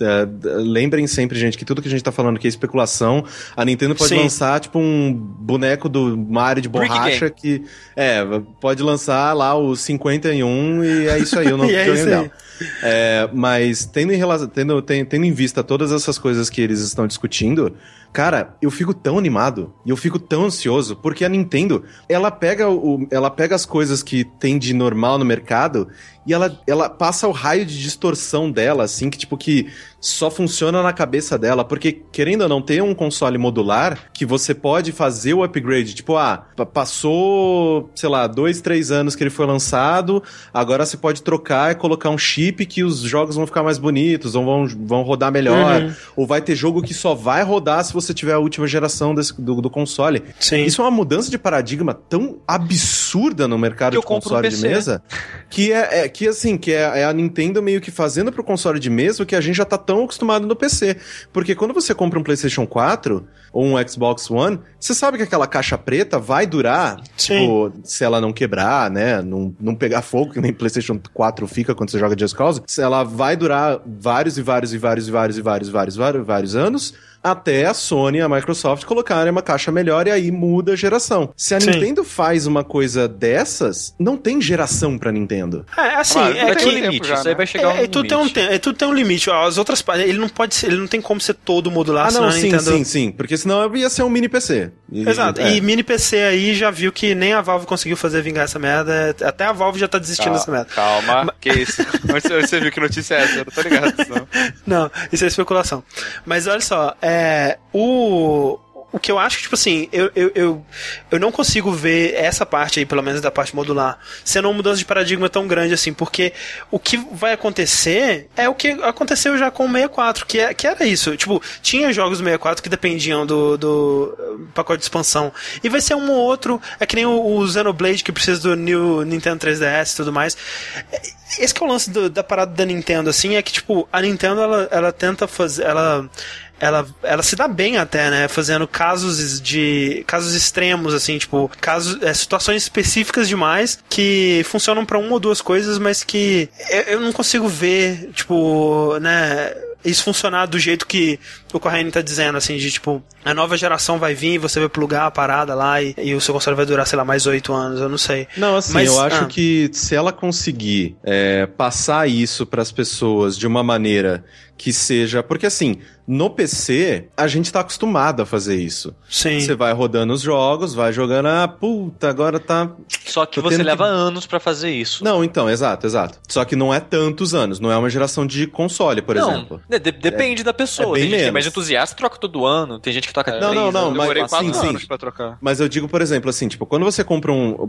Speaker 2: É, lembrem sempre, gente, que tudo que a gente tá falando aqui é especulação. A Nintendo pode
Speaker 1: Sim.
Speaker 2: lançar, tipo, um boneco do Mario de borracha que. É, pode lançar lá o 51 e é isso aí, o novo
Speaker 1: E é
Speaker 2: dela. É, mas tendo em, relação, tendo, ten- tendo em vista todas essas coisas que eles estão discutindo, cara, eu fico tão animado e eu fico tão ansioso, porque a Nintendo, ela pega, o, ela pega as coisas que tem de normal no mercado e ela, ela passa o raio de distorção dela, assim, que tipo que só funciona na cabeça dela, porque querendo ou não ter um console modular que você pode fazer o upgrade, tipo, ah, passou, sei lá, dois, três anos que ele foi lançado, agora você pode trocar e colocar um chip que os jogos vão ficar mais bonitos, ou vão, vão rodar melhor, uhum. ou vai ter jogo que só vai rodar se você tiver a última geração desse, do, do console. Sim. Isso é uma mudança de paradigma tão absurda no mercado de console de mesa, que é, é, que assim, que é, é a Nintendo meio que fazendo pro console de mesa o que a gente já tá tão acostumado no PC. Porque quando você compra um PlayStation 4 ou um Xbox One, você sabe que aquela caixa preta vai durar, tipo, se ela não quebrar, né? Não, não pegar fogo, que nem PlayStation 4 fica quando você joga Just Cause, ela vai durar vários e vários e vários e vários e vários, vários, vários, vários anos até a Sony e a Microsoft colocarem uma caixa melhor e aí muda a geração. Se a Sim. Nintendo faz uma coisa dessas, não tem geração pra Nintendo.
Speaker 1: É, assim, ah, é que... Um limite, já, isso aí vai chegar é, um é, tudo tem um, é, tudo tem um limite. As outras ele não pode ser, ele não tem como ser todo modular,
Speaker 2: ah, não, sim, Nintendo... sim, sim, porque senão ia ser um mini PC.
Speaker 1: E, Exato, é. e mini PC aí já viu que nem a Valve conseguiu fazer vingar essa merda, até a Valve já tá desistindo calma, dessa merda.
Speaker 3: Calma, Mas... que isso? você viu que notícia é essa? Eu não tô ligado.
Speaker 1: Não. não, isso é especulação. Mas olha só, é, o, o que eu acho que, tipo assim, eu, eu, eu, eu, não consigo ver essa parte aí, pelo menos da parte modular, sendo uma mudança de paradigma tão grande assim, porque o que vai acontecer é o que aconteceu já com o 64, que, é, que era isso. Tipo, tinha jogos do 64 que dependiam do, do pacote de expansão. E vai ser um ou outro, é que nem o, o Xenoblade que precisa do New Nintendo 3DS e tudo mais. Esse que é o lance do, da parada da Nintendo, assim, é que, tipo, a Nintendo, ela, ela tenta fazer. Ela ela, ela se dá bem até, né? Fazendo casos de. casos extremos, assim, tipo, casos, é, situações específicas demais que funcionam para uma ou duas coisas, mas que eu, eu não consigo ver, tipo, né? isso funcionar do jeito que o Corraine tá dizendo, assim, de tipo, a nova geração vai vir, você vai plugar a parada lá e, e o seu console vai durar, sei lá, mais oito anos, eu não sei.
Speaker 2: Não, assim, Mas, eu acho ah. que se ela conseguir é, passar isso para as pessoas de uma maneira que seja. Porque assim, no PC, a gente tá acostumado a fazer isso.
Speaker 1: Sim.
Speaker 2: Você vai rodando os jogos, vai jogando, ah, puta, agora tá.
Speaker 4: Só que você leva que... anos para fazer isso.
Speaker 2: Não, então, exato, exato. Só que não é tantos anos, não é uma geração de console, por não, exemplo.
Speaker 4: De depende é, da pessoa. É tem gente que é mais entusiasta, troca todo ano. Tem gente que troca
Speaker 2: Não, não, não,
Speaker 3: mas
Speaker 2: sim, sim.
Speaker 3: Pra trocar.
Speaker 2: Mas eu digo, por exemplo, assim, tipo, quando você compra um.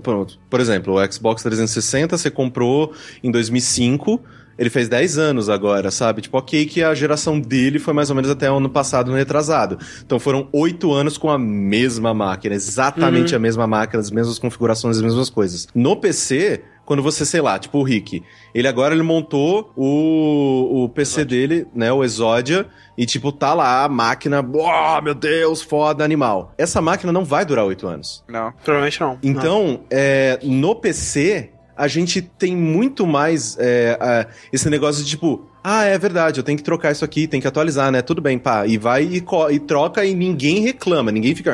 Speaker 2: Por exemplo, o Xbox 360, você comprou em 2005 ele fez 10 anos agora, sabe? Tipo, ok que a geração dele foi mais ou menos até o ano passado, no retrasado. Então foram 8 anos com a mesma máquina, exatamente uhum. a mesma máquina, as mesmas configurações, as mesmas coisas. No PC, quando você, sei lá, tipo o Rick, ele agora ele montou o, o PC Exódia. dele, né, o Exodia, e tipo, tá lá a máquina, oh, meu Deus, foda, animal. Essa máquina não vai durar 8 anos.
Speaker 1: Não, provavelmente não.
Speaker 2: Então,
Speaker 1: não.
Speaker 2: É, no PC, a gente tem muito mais é, esse negócio de tipo, ah, é verdade, eu tenho que trocar isso aqui, tem que atualizar, né? Tudo bem, pá. E vai e, e troca e ninguém reclama, ninguém fica.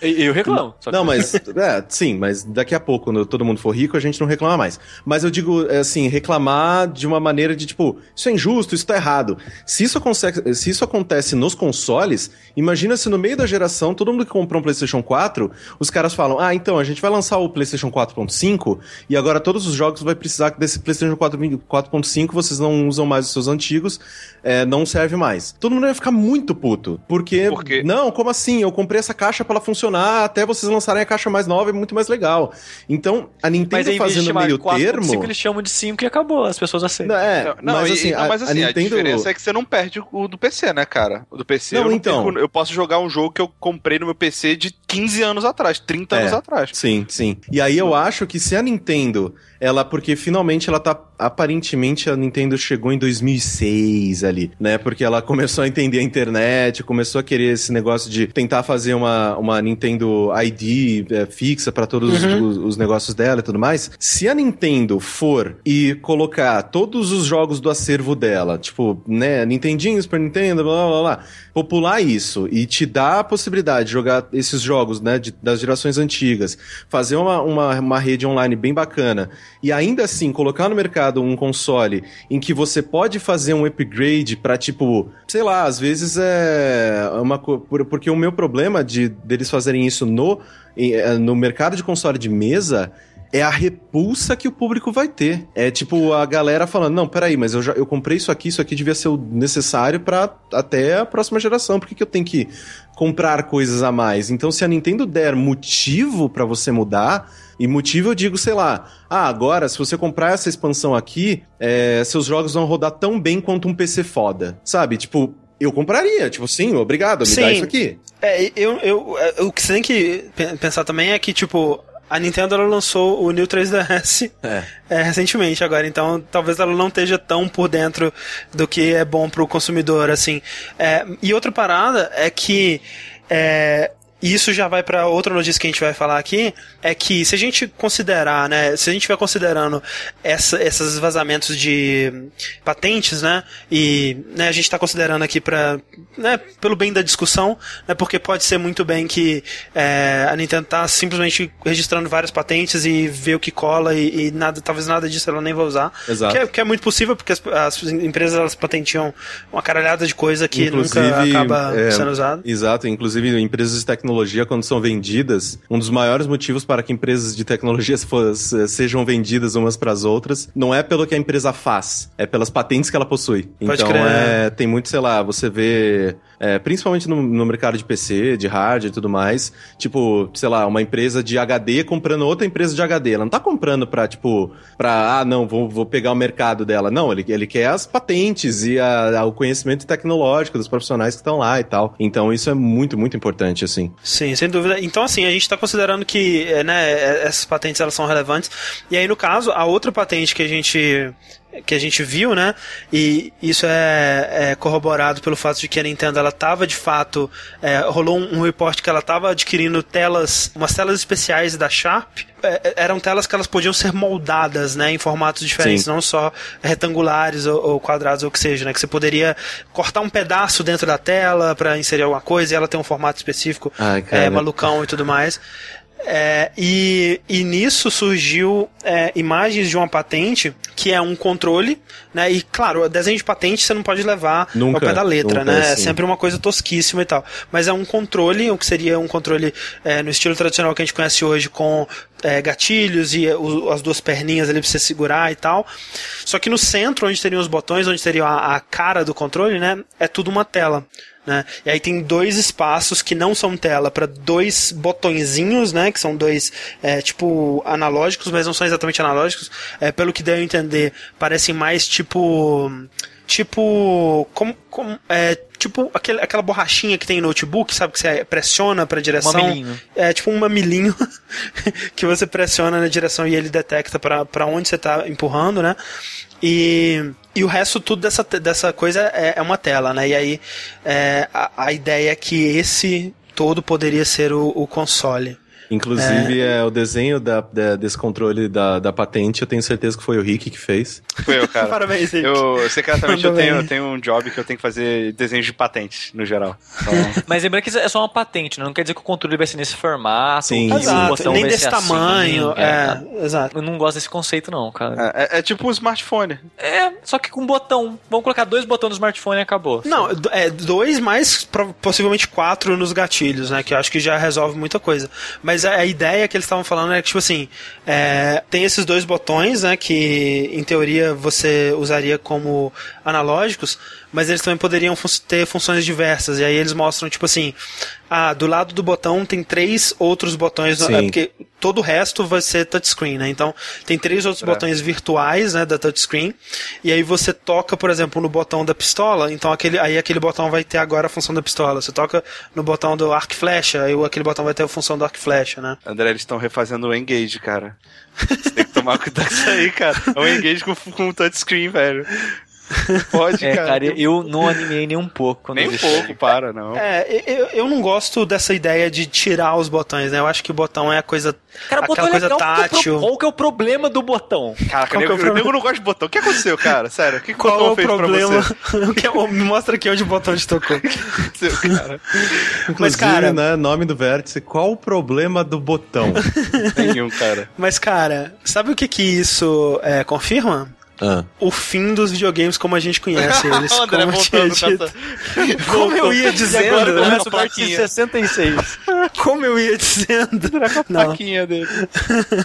Speaker 4: Eu reclamo.
Speaker 2: Não, não mas. é, sim, mas daqui a pouco, quando todo mundo for rico, a gente não reclama mais. Mas eu digo, é, assim, reclamar de uma maneira de tipo, isso é injusto, isso tá errado. Se isso, acontece, se isso acontece nos consoles, imagina se no meio da geração, todo mundo que comprou um PlayStation 4, os caras falam, ah, então, a gente vai lançar o PlayStation 4.5 e agora todos os jogos vai precisar desse PlayStation 4.5, vocês não usam mais seus antigos, é, não serve mais. Todo mundo ia ficar muito puto. Porque, porque, não, como assim? Eu comprei essa caixa para ela funcionar até vocês lançarem a caixa mais nova, é muito mais legal. Então, a Nintendo mas fazendo meio 4, termo. 5
Speaker 4: eles chamam de 5 e acabou, as pessoas aceitam.
Speaker 2: É, não, mas, assim, não, mas assim, a, a, Nintendo...
Speaker 3: a diferença é que você não perde o do PC, né, cara? O do PC
Speaker 2: não,
Speaker 3: eu, não
Speaker 2: então...
Speaker 3: Perco, eu posso jogar um jogo que eu comprei no meu PC de 15 anos atrás, 30 é, anos atrás.
Speaker 2: Sim, sim. E aí eu acho que se a Nintendo ela, porque finalmente ela tá. Aparentemente a Nintendo chegou em 2006 ali, né? Porque ela começou a entender a internet, começou a querer esse negócio de tentar fazer uma, uma Nintendo ID é, fixa para todos uhum. os, os, negócios dela e tudo mais. Se a Nintendo for e colocar todos os jogos do acervo dela, tipo, né? Nintendinho, Super Nintendo, blá blá blá, popular isso e te dar a possibilidade de jogar esses jogos, né? De, das gerações antigas, fazer uma, uma, uma rede online bem bacana e ainda assim colocar no mercado um console em que você pode fazer um upgrade para tipo, sei lá, às vezes é uma porque o meu problema de deles fazerem isso no é, no mercado de console de mesa é a repulsa que o público vai ter. É tipo a galera falando: não, peraí, mas eu, já, eu comprei isso aqui, isso aqui devia ser o necessário para até a próxima geração. Por que, que eu tenho que comprar coisas a mais? Então, se a Nintendo der motivo para você mudar. E motivo eu digo, sei lá, ah, agora se você comprar essa expansão aqui, é, seus jogos vão rodar tão bem quanto um PC foda. Sabe? Tipo, eu compraria. Tipo, sim, obrigado, me
Speaker 1: Sim.
Speaker 2: dá isso aqui.
Speaker 1: É, eu, eu, é, o que você tem que pe- pensar também é que, tipo, a Nintendo ela lançou o New 3DS
Speaker 2: É.
Speaker 1: é, recentemente agora, então talvez ela não esteja tão por dentro do que é bom pro consumidor, assim. É, e outra parada é que. E isso já vai para outra notícia que a gente vai falar aqui, é que se a gente considerar, né, se a gente estiver considerando essa, esses vazamentos de patentes, né, e né, a gente está considerando aqui para, né, pelo bem da discussão, né, porque pode ser muito bem que é, a Nintendo tá simplesmente registrando várias patentes e vê o que cola e, e nada, talvez nada disso ela nem vai usar,
Speaker 2: Exato.
Speaker 1: que é, que é muito possível porque as, as empresas elas patentiam uma caralhada de coisa que nunca acaba
Speaker 2: é,
Speaker 1: sendo usada.
Speaker 2: Exato, inclusive empresas de tecnologia, quando são vendidas, um dos maiores motivos para que empresas de tecnologia sejam vendidas umas para as outras não é pelo que a empresa faz, é pelas patentes que ela possui.
Speaker 1: Pode
Speaker 2: então,
Speaker 1: crer.
Speaker 2: é, tem muito, sei lá, você vê, é, principalmente no, no mercado de PC, de hardware e tudo mais, tipo, sei lá, uma empresa de HD comprando outra empresa de HD. Ela não tá comprando pra, tipo, pra, ah, não, vou, vou pegar o mercado dela. Não, ele, ele quer as patentes e a- a- o conhecimento tecnológico dos profissionais que estão lá e tal. Então isso é muito, muito importante, assim.
Speaker 1: Sim, sem dúvida. Então, assim, a gente está considerando que é, né, é, essas patentes elas são relevantes. E aí, no caso, a outra patente que a gente que a gente viu, né? E isso é, é corroborado pelo fato de que a Nintendo ela estava de fato é, rolou um, um reporte que ela estava adquirindo telas, umas telas especiais da Sharp. É, eram telas que elas podiam ser moldadas, né, em formatos diferentes,
Speaker 2: Sim.
Speaker 1: não só retangulares ou, ou quadrados ou o que seja, né? Que você poderia cortar um pedaço dentro da tela para inserir alguma coisa e ela tem um formato específico
Speaker 2: Ai,
Speaker 1: é, malucão e tudo mais. É, e, e nisso surgiu é, imagens de uma patente que é um controle, né? E claro, desenho de patente você não pode levar
Speaker 2: Nunca,
Speaker 1: ao pé da letra,
Speaker 2: nunca,
Speaker 1: né? É
Speaker 2: sim.
Speaker 1: sempre uma coisa tosquíssima e tal. Mas é um controle, o que seria um controle é, no estilo tradicional que a gente conhece hoje, com é, gatilhos e o- as duas perninhas ali pra você segurar e tal. Só que no centro, onde teriam os botões, onde teria a, a cara do controle, né? É tudo uma tela. Né? E aí tem dois espaços que não são tela para dois botõezinhos, né? Que são dois é, tipo analógicos, mas não são exatamente analógicos. É, pelo que deu a entender, parecem mais tipo tipo como, como é tipo aquele, aquela borrachinha que tem em notebook, sabe que você pressiona para direção.
Speaker 4: Mamilinho.
Speaker 1: É tipo um mamilinho que você pressiona na direção e ele detecta para onde você tá empurrando, né? E, e o resto tudo dessa, dessa coisa é, é uma tela, né? E aí é, a, a ideia é que esse todo poderia ser o, o console.
Speaker 2: Inclusive, é. o desenho da, da- desse controle da, da patente, eu tenho certeza que foi o Rick que fez.
Speaker 3: Foi eu, cara.
Speaker 1: Parabéns, Rick.
Speaker 3: Eu, secretamente, eu tenho, eu tenho um job que eu tenho que fazer desenhos de patentes, no geral. Então,
Speaker 4: Mas lembra que é só uma patente, né? não quer dizer que o controle vai ser nesse formato,
Speaker 2: Sim.
Speaker 1: Exato,
Speaker 4: botão
Speaker 1: nem
Speaker 4: vai
Speaker 1: desse
Speaker 4: ser assim,
Speaker 1: tamanho.
Speaker 4: é.
Speaker 1: é, exato.
Speaker 4: Eu não gosto desse conceito, não, cara.
Speaker 3: é, é tipo um smartphone.
Speaker 4: É, só que com um botão. Vamos colocar dois botões no smartphone e acabou.
Speaker 1: Não, é dois mais possivelmente quatro nos gatilhos, né? Que eu acho que já resolve muita coisa. Mas a, ideia que eles estavam falando é que, tipo assim, é, tem esses dois botões, né? Que em teoria você usaria como analógicos, mas eles também poderiam ter funções diversas. E aí eles mostram, tipo assim, ah, do lado do botão tem três outros botões,
Speaker 2: Sim.
Speaker 1: é, porque todo o resto vai ser touchscreen, né? Então tem três outros
Speaker 3: É.
Speaker 1: botões virtuais, né, da touchscreen. E aí você toca, por exemplo, no botão da pistola, então aquele, aí aquele botão vai ter agora a função da pistola. Você toca no botão do arco e flecha, aí aquele botão vai ter a função do arco e flecha, né?
Speaker 3: André, eles estão refazendo o Engage, cara. Você tem que tomar cuidado com isso aí, cara. É um Engage com, com touchscreen, velho. Pode,
Speaker 4: É,
Speaker 3: cara.
Speaker 4: cara, eu não animei nem um pouco.
Speaker 3: Nem um pouco, para, não.
Speaker 1: É, eu, eu não gosto dessa ideia de tirar os botões, né? Eu acho que o botão é a coisa,
Speaker 4: Cara, o botão é
Speaker 1: coisa
Speaker 4: legal, qual que é o pro-
Speaker 1: tátil.
Speaker 4: Qual que é o problema do botão?
Speaker 3: Cara,
Speaker 1: Qual que é o
Speaker 3: nego,
Speaker 1: problema?
Speaker 3: nego não gosta de botão. O que aconteceu, cara? Sério, o que que o
Speaker 1: Qual é
Speaker 3: botão
Speaker 1: o
Speaker 3: fez
Speaker 1: problema?
Speaker 3: pra
Speaker 1: O que é- Me mostra aqui onde o botão te tocou.
Speaker 3: você? cara,
Speaker 1: Mas, cara,
Speaker 2: né, nome do vértice, qual o problema do botão?
Speaker 3: nenhum, cara.
Speaker 1: mas, cara, sabe o que que isso é, confirma?
Speaker 2: Ah.
Speaker 1: O fim dos videogames como a gente conhece eles.
Speaker 3: o André
Speaker 1: como eu
Speaker 3: essa...
Speaker 1: Como eu ia
Speaker 4: E agora
Speaker 1: dizendo,
Speaker 4: começa
Speaker 3: né?
Speaker 4: o parte
Speaker 3: plaquinha.
Speaker 4: 66.
Speaker 1: Como eu ia dizendo. Não.
Speaker 4: Faquinha dele.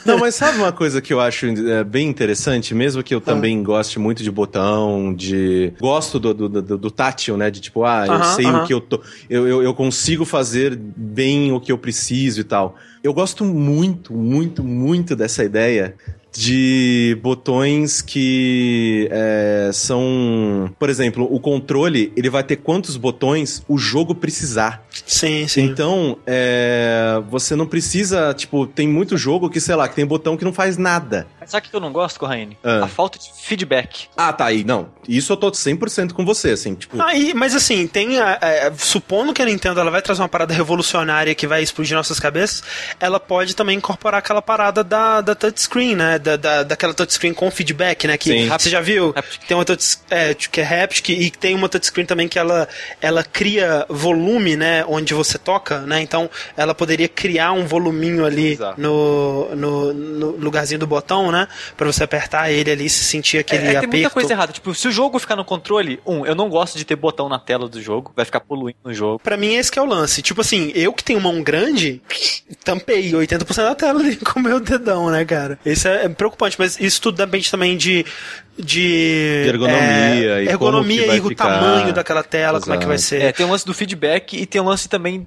Speaker 2: Não, mas sabe uma coisa que eu acho é, bem interessante, mesmo que eu também goste muito de botão, de. Gosto do, do, do, do tátil, né? De tipo, ah, eu
Speaker 1: Aham,
Speaker 2: sei
Speaker 1: aham.
Speaker 2: o que eu tô. Eu, eu, eu consigo fazer bem o que eu preciso e tal. Eu gosto muito, muito, muito dessa ideia de botões que é, são. Por exemplo, o controle, ele vai ter quantos botões o jogo precisar.
Speaker 1: Sim, sim.
Speaker 2: Então, é, você não precisa, tipo, tem muito jogo que, sei lá, que tem botão que não faz nada.
Speaker 4: Mas sabe o que eu não gosto, Corraine?
Speaker 2: Ah.
Speaker 4: A falta de feedback.
Speaker 2: Ah, tá aí, não. Isso eu tô 100% com você, assim, tipo...
Speaker 1: Aí, mas assim, tem. a- a- supondo que a Nintendo ela vai trazer uma parada revolucionária que vai explodir nossas cabeças, ela pode também incorporar aquela parada da, da touchscreen, né? Da, da, daquela touchscreen com feedback, né? Que
Speaker 2: Sim.
Speaker 1: você já viu?
Speaker 4: Haptic.
Speaker 1: Tem uma touch, é, que é haptic e tem uma touchscreen também que ela, ela cria volume, né? Onde você toca, né? Então ela poderia criar um voluminho ali no, no, no lugarzinho do botão, né? Pra você apertar ele ali e se sentir
Speaker 4: É,
Speaker 1: aquele
Speaker 4: é, tem
Speaker 1: aperto.
Speaker 4: muita coisa errada. Tipo, se o jogo ficar no controle, um, eu não gosto de ter botão na tela do jogo, vai ficar poluindo no jogo.
Speaker 1: Pra mim, esse que é o lance. Tipo assim, eu que tenho mão grande, tampei 80% da tela ali com o meu dedão, né, cara? Isso é é preocupante, mas isso tudo depende também de. De,
Speaker 2: De ergonomia
Speaker 1: é,
Speaker 2: e
Speaker 1: ergonomia
Speaker 2: como que vai
Speaker 1: e o
Speaker 2: ficar.
Speaker 1: tamanho daquela tela, como é que vai
Speaker 2: Exato.
Speaker 1: ser.
Speaker 4: É, tem um lance do feedback e tem um lance também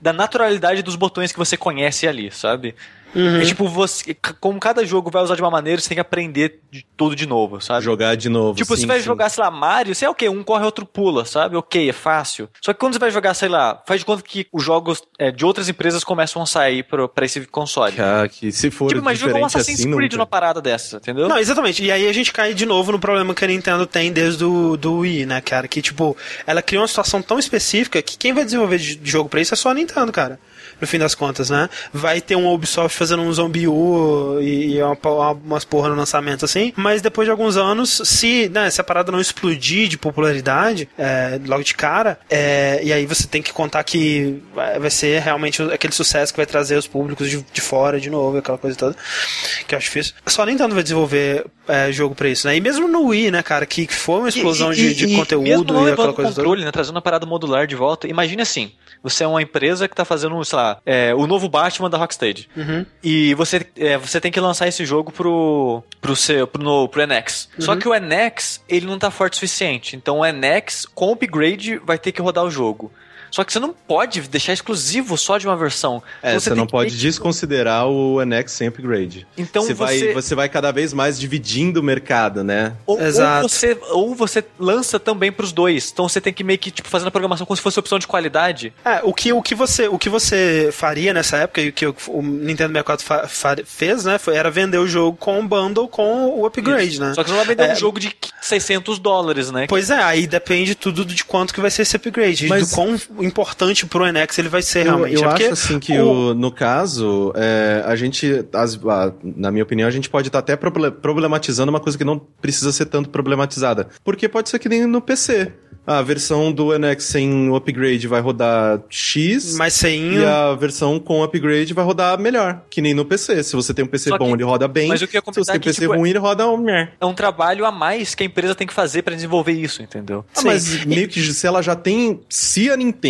Speaker 4: da naturalidade dos botões que você conhece ali, sabe?
Speaker 1: Uhum.
Speaker 4: É tipo, você, como cada jogo vai usar de uma maneira, você tem que aprender de tudo de novo, sabe?
Speaker 2: Jogar de novo.
Speaker 4: Tipo,
Speaker 2: sim,
Speaker 4: você vai
Speaker 2: sim.
Speaker 4: jogar, sei lá, Mario, você é o quê? Um corre, outro pula, sabe? Ok, é fácil. Só que quando você vai jogar, sei lá, faz de conta que os jogos é, de outras empresas começam a sair pro, pra esse console.
Speaker 2: Ah, que se for
Speaker 4: tipo, mas joga um
Speaker 2: diferente
Speaker 4: Assassin's
Speaker 2: assim,
Speaker 4: Creed numa parada dessa, entendeu?
Speaker 1: Não, exatamente. E aí a gente cai de novo no problema que a Nintendo tem desde o do Wii, né, cara? Que, tipo, ela criou uma situação tão específica que quem vai desenvolver de de jogo pra isso é só a Nintendo, cara. No fim das contas, né? Vai ter um Ubisoft fazendo um Zombie U e, e uma, uma- umas porra no lançamento assim. Mas depois de alguns anos, se, né, se a parada não explodir de popularidade é, logo de cara, é, e aí você tem que contar que vai ser realmente aquele sucesso que vai trazer os públicos de, de fora de novo, aquela coisa toda, que eu acho difícil. Só a Nintendo vai desenvolver é, jogo pra isso, né? E mesmo no Wii, né, cara, que foi uma explosão
Speaker 4: E-
Speaker 1: de,
Speaker 4: e-
Speaker 1: de conteúdo e aquela coisa toda.
Speaker 4: controle, né, trazendo a parada modular de volta. Imagine assim, você é uma empresa que tá fazendo, sei lá, é, o novo Batman da Rocksteady.
Speaker 1: Uhum.
Speaker 4: E você, é, você tem que lançar esse jogo pro, pro, seu, pro, no, pro NX. Só
Speaker 1: Uhum.
Speaker 4: que o NX, ele não tá forte o suficiente. Então o NX, com upgrade, vai ter que rodar o jogo. Só que você não pode deixar exclusivo só de uma versão.
Speaker 2: É,
Speaker 4: Então
Speaker 2: você,
Speaker 4: tem
Speaker 2: não
Speaker 4: que
Speaker 2: pode
Speaker 4: ter-
Speaker 2: desconsiderar o NX sem upgrade.
Speaker 4: Então
Speaker 2: você, vai,
Speaker 4: você-
Speaker 2: você vai cada vez mais dividindo o mercado, né?
Speaker 4: Ou, ou
Speaker 1: Exato.
Speaker 4: você, ou você lança também pros dois. Então você tem que meio que, tipo, fazendo a programação como se fosse opção de qualidade.
Speaker 1: É, o que, o, que você, o que você faria nessa época, e o que o, o Nintendo 64 fa- fa- fez, né, foi, era vender o jogo com um bundle com o upgrade, né?
Speaker 4: Só que você não vai vender
Speaker 1: É.
Speaker 4: um jogo de 600 dólares, né?
Speaker 1: Pois é, aí depende tudo de quanto que vai ser esse upgrade,
Speaker 2: Mas-
Speaker 1: do quão importante pro NX ele vai ser
Speaker 2: Eu,
Speaker 1: realmente.
Speaker 2: eu
Speaker 1: É
Speaker 2: acho assim que o, no caso, é, a gente, as- a- na minha opinião, a gente pode estar até proble- problematizando uma coisa que não precisa ser tanto problematizada. Porque pode ser que nem no PC. A versão do NX sem o upgrade vai rodar X.
Speaker 1: mais feinho.
Speaker 2: E a versão com upgrade vai rodar melhor, que nem no PC. Se você tem um PC
Speaker 4: Só
Speaker 2: bom,
Speaker 4: que-
Speaker 2: ele roda bem.
Speaker 4: mas o que eu ia
Speaker 2: Se você tem
Speaker 4: é que,
Speaker 2: PC
Speaker 4: tipo,
Speaker 2: ruim, ele roda um.
Speaker 4: É um trabalho a mais que a empresa tem que fazer pra desenvolver isso, entendeu?
Speaker 2: Ah, mas meio que se ela já tem, se a Nintendo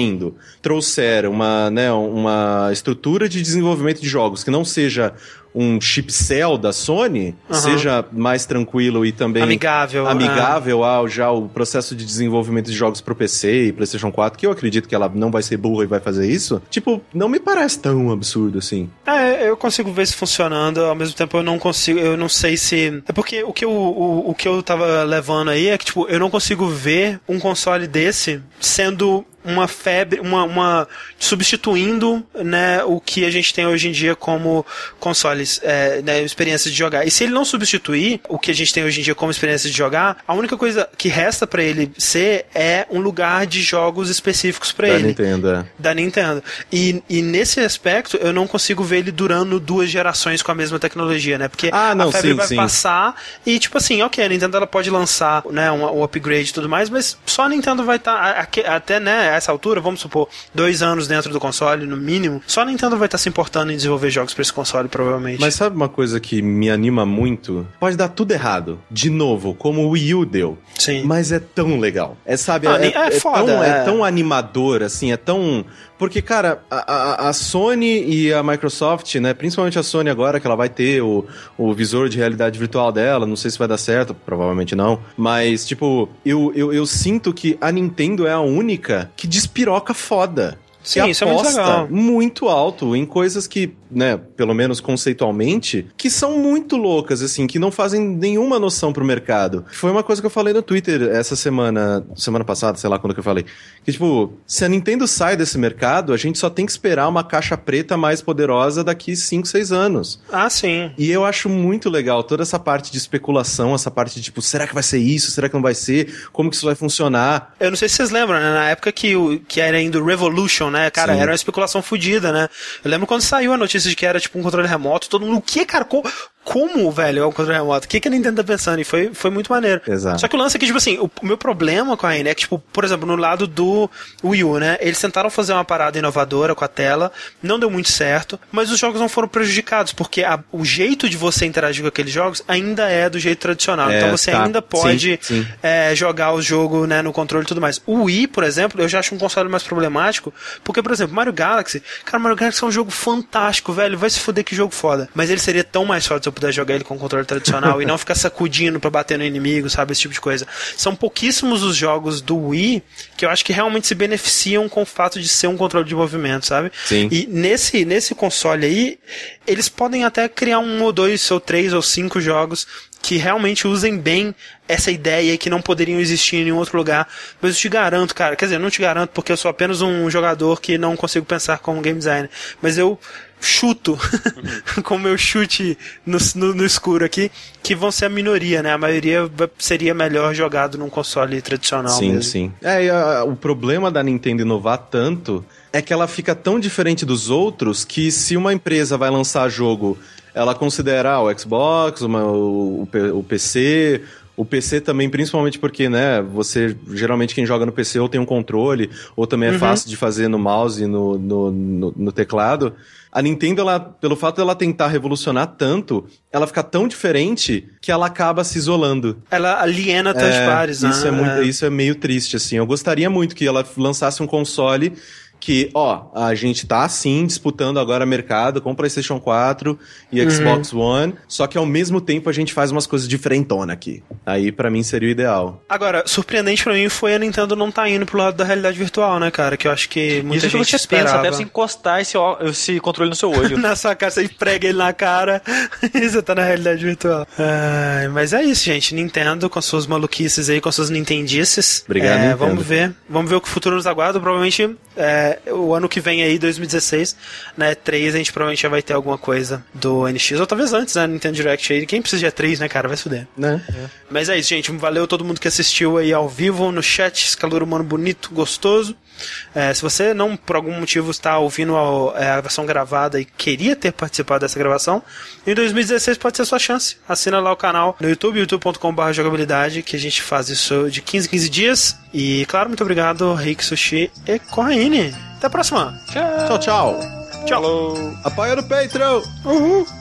Speaker 2: trouxer uma, né, uma estrutura de desenvolvimento de jogos que não seja um chipcell da Sony,
Speaker 1: Aham.
Speaker 2: seja mais tranquilo e também
Speaker 1: Amigável. ah.
Speaker 2: amigável ao já o processo de desenvolvimento de jogos pro PC e PlayStation 4, que eu acredito que ela não vai ser burra e vai fazer isso. Tipo, não me parece tão absurdo assim.
Speaker 1: É, eu consigo ver isso funcionando, ao mesmo tempo eu não consigo, eu não sei se. É porque o que eu, o, o que eu tava levando aí é que, tipo, eu não consigo ver um console desse sendo uma febre, uma, uma substituindo, né, o que a gente tem hoje em dia como consoles, é, né, experiências de jogar. E se ele não substituir o que a gente tem hoje em dia como experiência de jogar, a única coisa que resta pra ele ser é um lugar de jogos específicos pra
Speaker 2: Da
Speaker 1: ele
Speaker 2: Nintendo. é.
Speaker 1: da Nintendo. E, e nesse aspecto, eu não consigo ver ele durando duas gerações com a mesma tecnologia, né? Porque
Speaker 2: Ah, não,
Speaker 1: a febre
Speaker 2: sim,
Speaker 1: vai
Speaker 2: sim.
Speaker 1: passar e, tipo assim, ok, a Nintendo ela pode lançar né, um, um upgrade e tudo mais, mas só a Nintendo vai estar, até né, essa altura, vamos supor, dois anos dentro do console, no mínimo, só a Nintendo vai estar se importando em desenvolver jogos pra esse console, provavelmente.
Speaker 2: Mas sabe uma coisa que me anima muito? Pode dar tudo errado. De novo, como o Wii U deu.
Speaker 1: Sim.
Speaker 2: Mas é tão legal. É, sabe,
Speaker 1: Ah,
Speaker 2: é,
Speaker 1: nem- é foda,
Speaker 2: tão, é
Speaker 1: é.
Speaker 2: tão animador, assim, é tão Porque, cara, a, a, Sony e a Microsoft, né? Principalmente a Sony agora, que ela vai ter o, o visor de realidade virtual dela, não sei se vai dar certo, provavelmente não. Mas, tipo, eu, eu, eu sinto que a Nintendo é a única que despiroca foda.
Speaker 1: Sim, isso é muito legal.
Speaker 2: muito alto em coisas que, né, pelo menos conceitualmente, que são muito loucas, assim, que não fazem nenhuma noção pro mercado. Foi uma coisa que eu falei no Twitter essa semana, semana passada, sei lá quando que eu falei. Que, tipo, se a Nintendo sai desse mercado, a gente só tem que esperar uma caixa preta mais poderosa daqui 5, 6 anos.
Speaker 1: Ah, sim.
Speaker 2: E eu acho muito legal toda essa parte de especulação, essa parte de, tipo, será que vai ser isso? Será que não vai ser? Como que isso vai funcionar?
Speaker 1: Eu não sei se vocês lembram, né? Na época que, o, que era ainda o Revolution, né? Cara,
Speaker 2: Sim.
Speaker 1: era uma especulação fodida, né? Eu lembro quando saiu a notícia de que era tipo um controle remoto, todo mundo, o que, cara? Co- como, velho, é um controle remoto? O que, que a Nintendo tá pensando? E foi, foi muito maneiro.
Speaker 2: Exato.
Speaker 1: Só que o lance é que, tipo assim, o, o meu problema com a N é que, tipo, por exemplo, no lado do Wii U, né? Eles tentaram fazer uma parada inovadora com a tela, não deu muito certo, mas os jogos não foram prejudicados, porque a- o jeito de você interagir com aqueles jogos ainda é do jeito tradicional.
Speaker 2: É,
Speaker 1: então você
Speaker 2: tá.
Speaker 1: ainda pode
Speaker 2: Sim, sim.
Speaker 1: é, jogar o jogo né, no controle e tudo mais. O Wii, por exemplo, eu já acho um console mais problemático, porque, por exemplo, Mario Galaxy, cara, Mario Galaxy é um jogo fantástico, velho, vai se fuder que jogo foda. Mas ele seria tão mais forte se eu pudesse jogar ele com controle tradicional e não ficar sacudindo pra bater no inimigo, sabe, esse tipo de coisa. São pouquíssimos os jogos do Wii que eu acho que realmente se beneficiam com o fato de ser um controle de movimento, sabe?
Speaker 2: Sim.
Speaker 1: E nesse, nesse console aí, eles podem até criar um ou dois, ou três, ou cinco jogos que realmente usem bem essa ideia e que não poderiam existir em nenhum outro lugar. Mas eu te garanto, cara, quer dizer, eu não te garanto porque eu sou apenas um jogador que não consigo pensar como game designer, mas eu chuto com o meu chute no, no, no escuro aqui, que vão ser a minoria, né? A maioria seria melhor jogado num console tradicional
Speaker 2: Sim,
Speaker 1: mesmo.
Speaker 2: sim. É, e a- o problema da Nintendo inovar tanto é que ela fica tão diferente dos outros que se uma empresa vai lançar jogo, ela considera ah, o Xbox, uma- o, o PC, o PC também, principalmente porque, né, você, geralmente quem joga no PC ou tem um controle, ou também é fácil de fazer no mouse e no, no, no, no teclado. A Nintendo, ela, pelo fato dela tentar revolucionar tanto, ela fica tão diferente que ela acaba se isolando.
Speaker 1: Ela aliena third
Speaker 2: É,
Speaker 1: parties, né?
Speaker 2: isso é muito, isso é meio triste assim. Eu gostaria muito que ela lançasse um console que, ó, a gente tá sim disputando agora mercado com PlayStation 4 e
Speaker 1: Uhum.
Speaker 2: Xbox One, só que ao mesmo tempo a gente faz umas coisas diferentona aqui. Aí pra mim seria o ideal.
Speaker 1: Agora, surpreendente pra mim foi a Nintendo não tá indo pro lado da realidade virtual, né, cara? Que eu acho que muita
Speaker 4: Isso que
Speaker 1: gente
Speaker 4: pensa,
Speaker 1: esperava.
Speaker 4: até você encostar esse, ó- esse controle no seu olho.
Speaker 1: na sua cara, você prega ele na cara e você tá na realidade virtual. Ai, mas é isso, gente. Nintendo com suas maluquices aí, com suas nintendices.
Speaker 2: Obrigado,
Speaker 1: É,
Speaker 2: Nintendo.
Speaker 1: Vamos ver. Vamos ver o que o futuro nos aguarda. Provavelmente é, o ano que vem aí, 2016, né, 3, a gente provavelmente já vai ter alguma coisa do NX, ou talvez antes, né, Nintendo Direct aí. Quem precisa de E3, né, cara? Vai se fuder.
Speaker 2: Né?
Speaker 1: Mas é isso, gente. Valeu todo mundo que assistiu aí ao vivo, no chat, esse calor humano bonito, gostoso. É, se você não, por algum motivo, está ouvindo a, é, a versão gravada e queria ter participado dessa gravação, em 2016 pode ser a sua chance. Assina lá o canal no YouTube, youtube.com.br jogabilidade, que a gente faz isso de 15 em 15 dias. E, claro, muito obrigado, Rick Sushi e Corraine. Até a próxima.
Speaker 2: Tchau, tchau.
Speaker 1: Tchau.
Speaker 2: Apoia no Patreon.
Speaker 1: Uhul.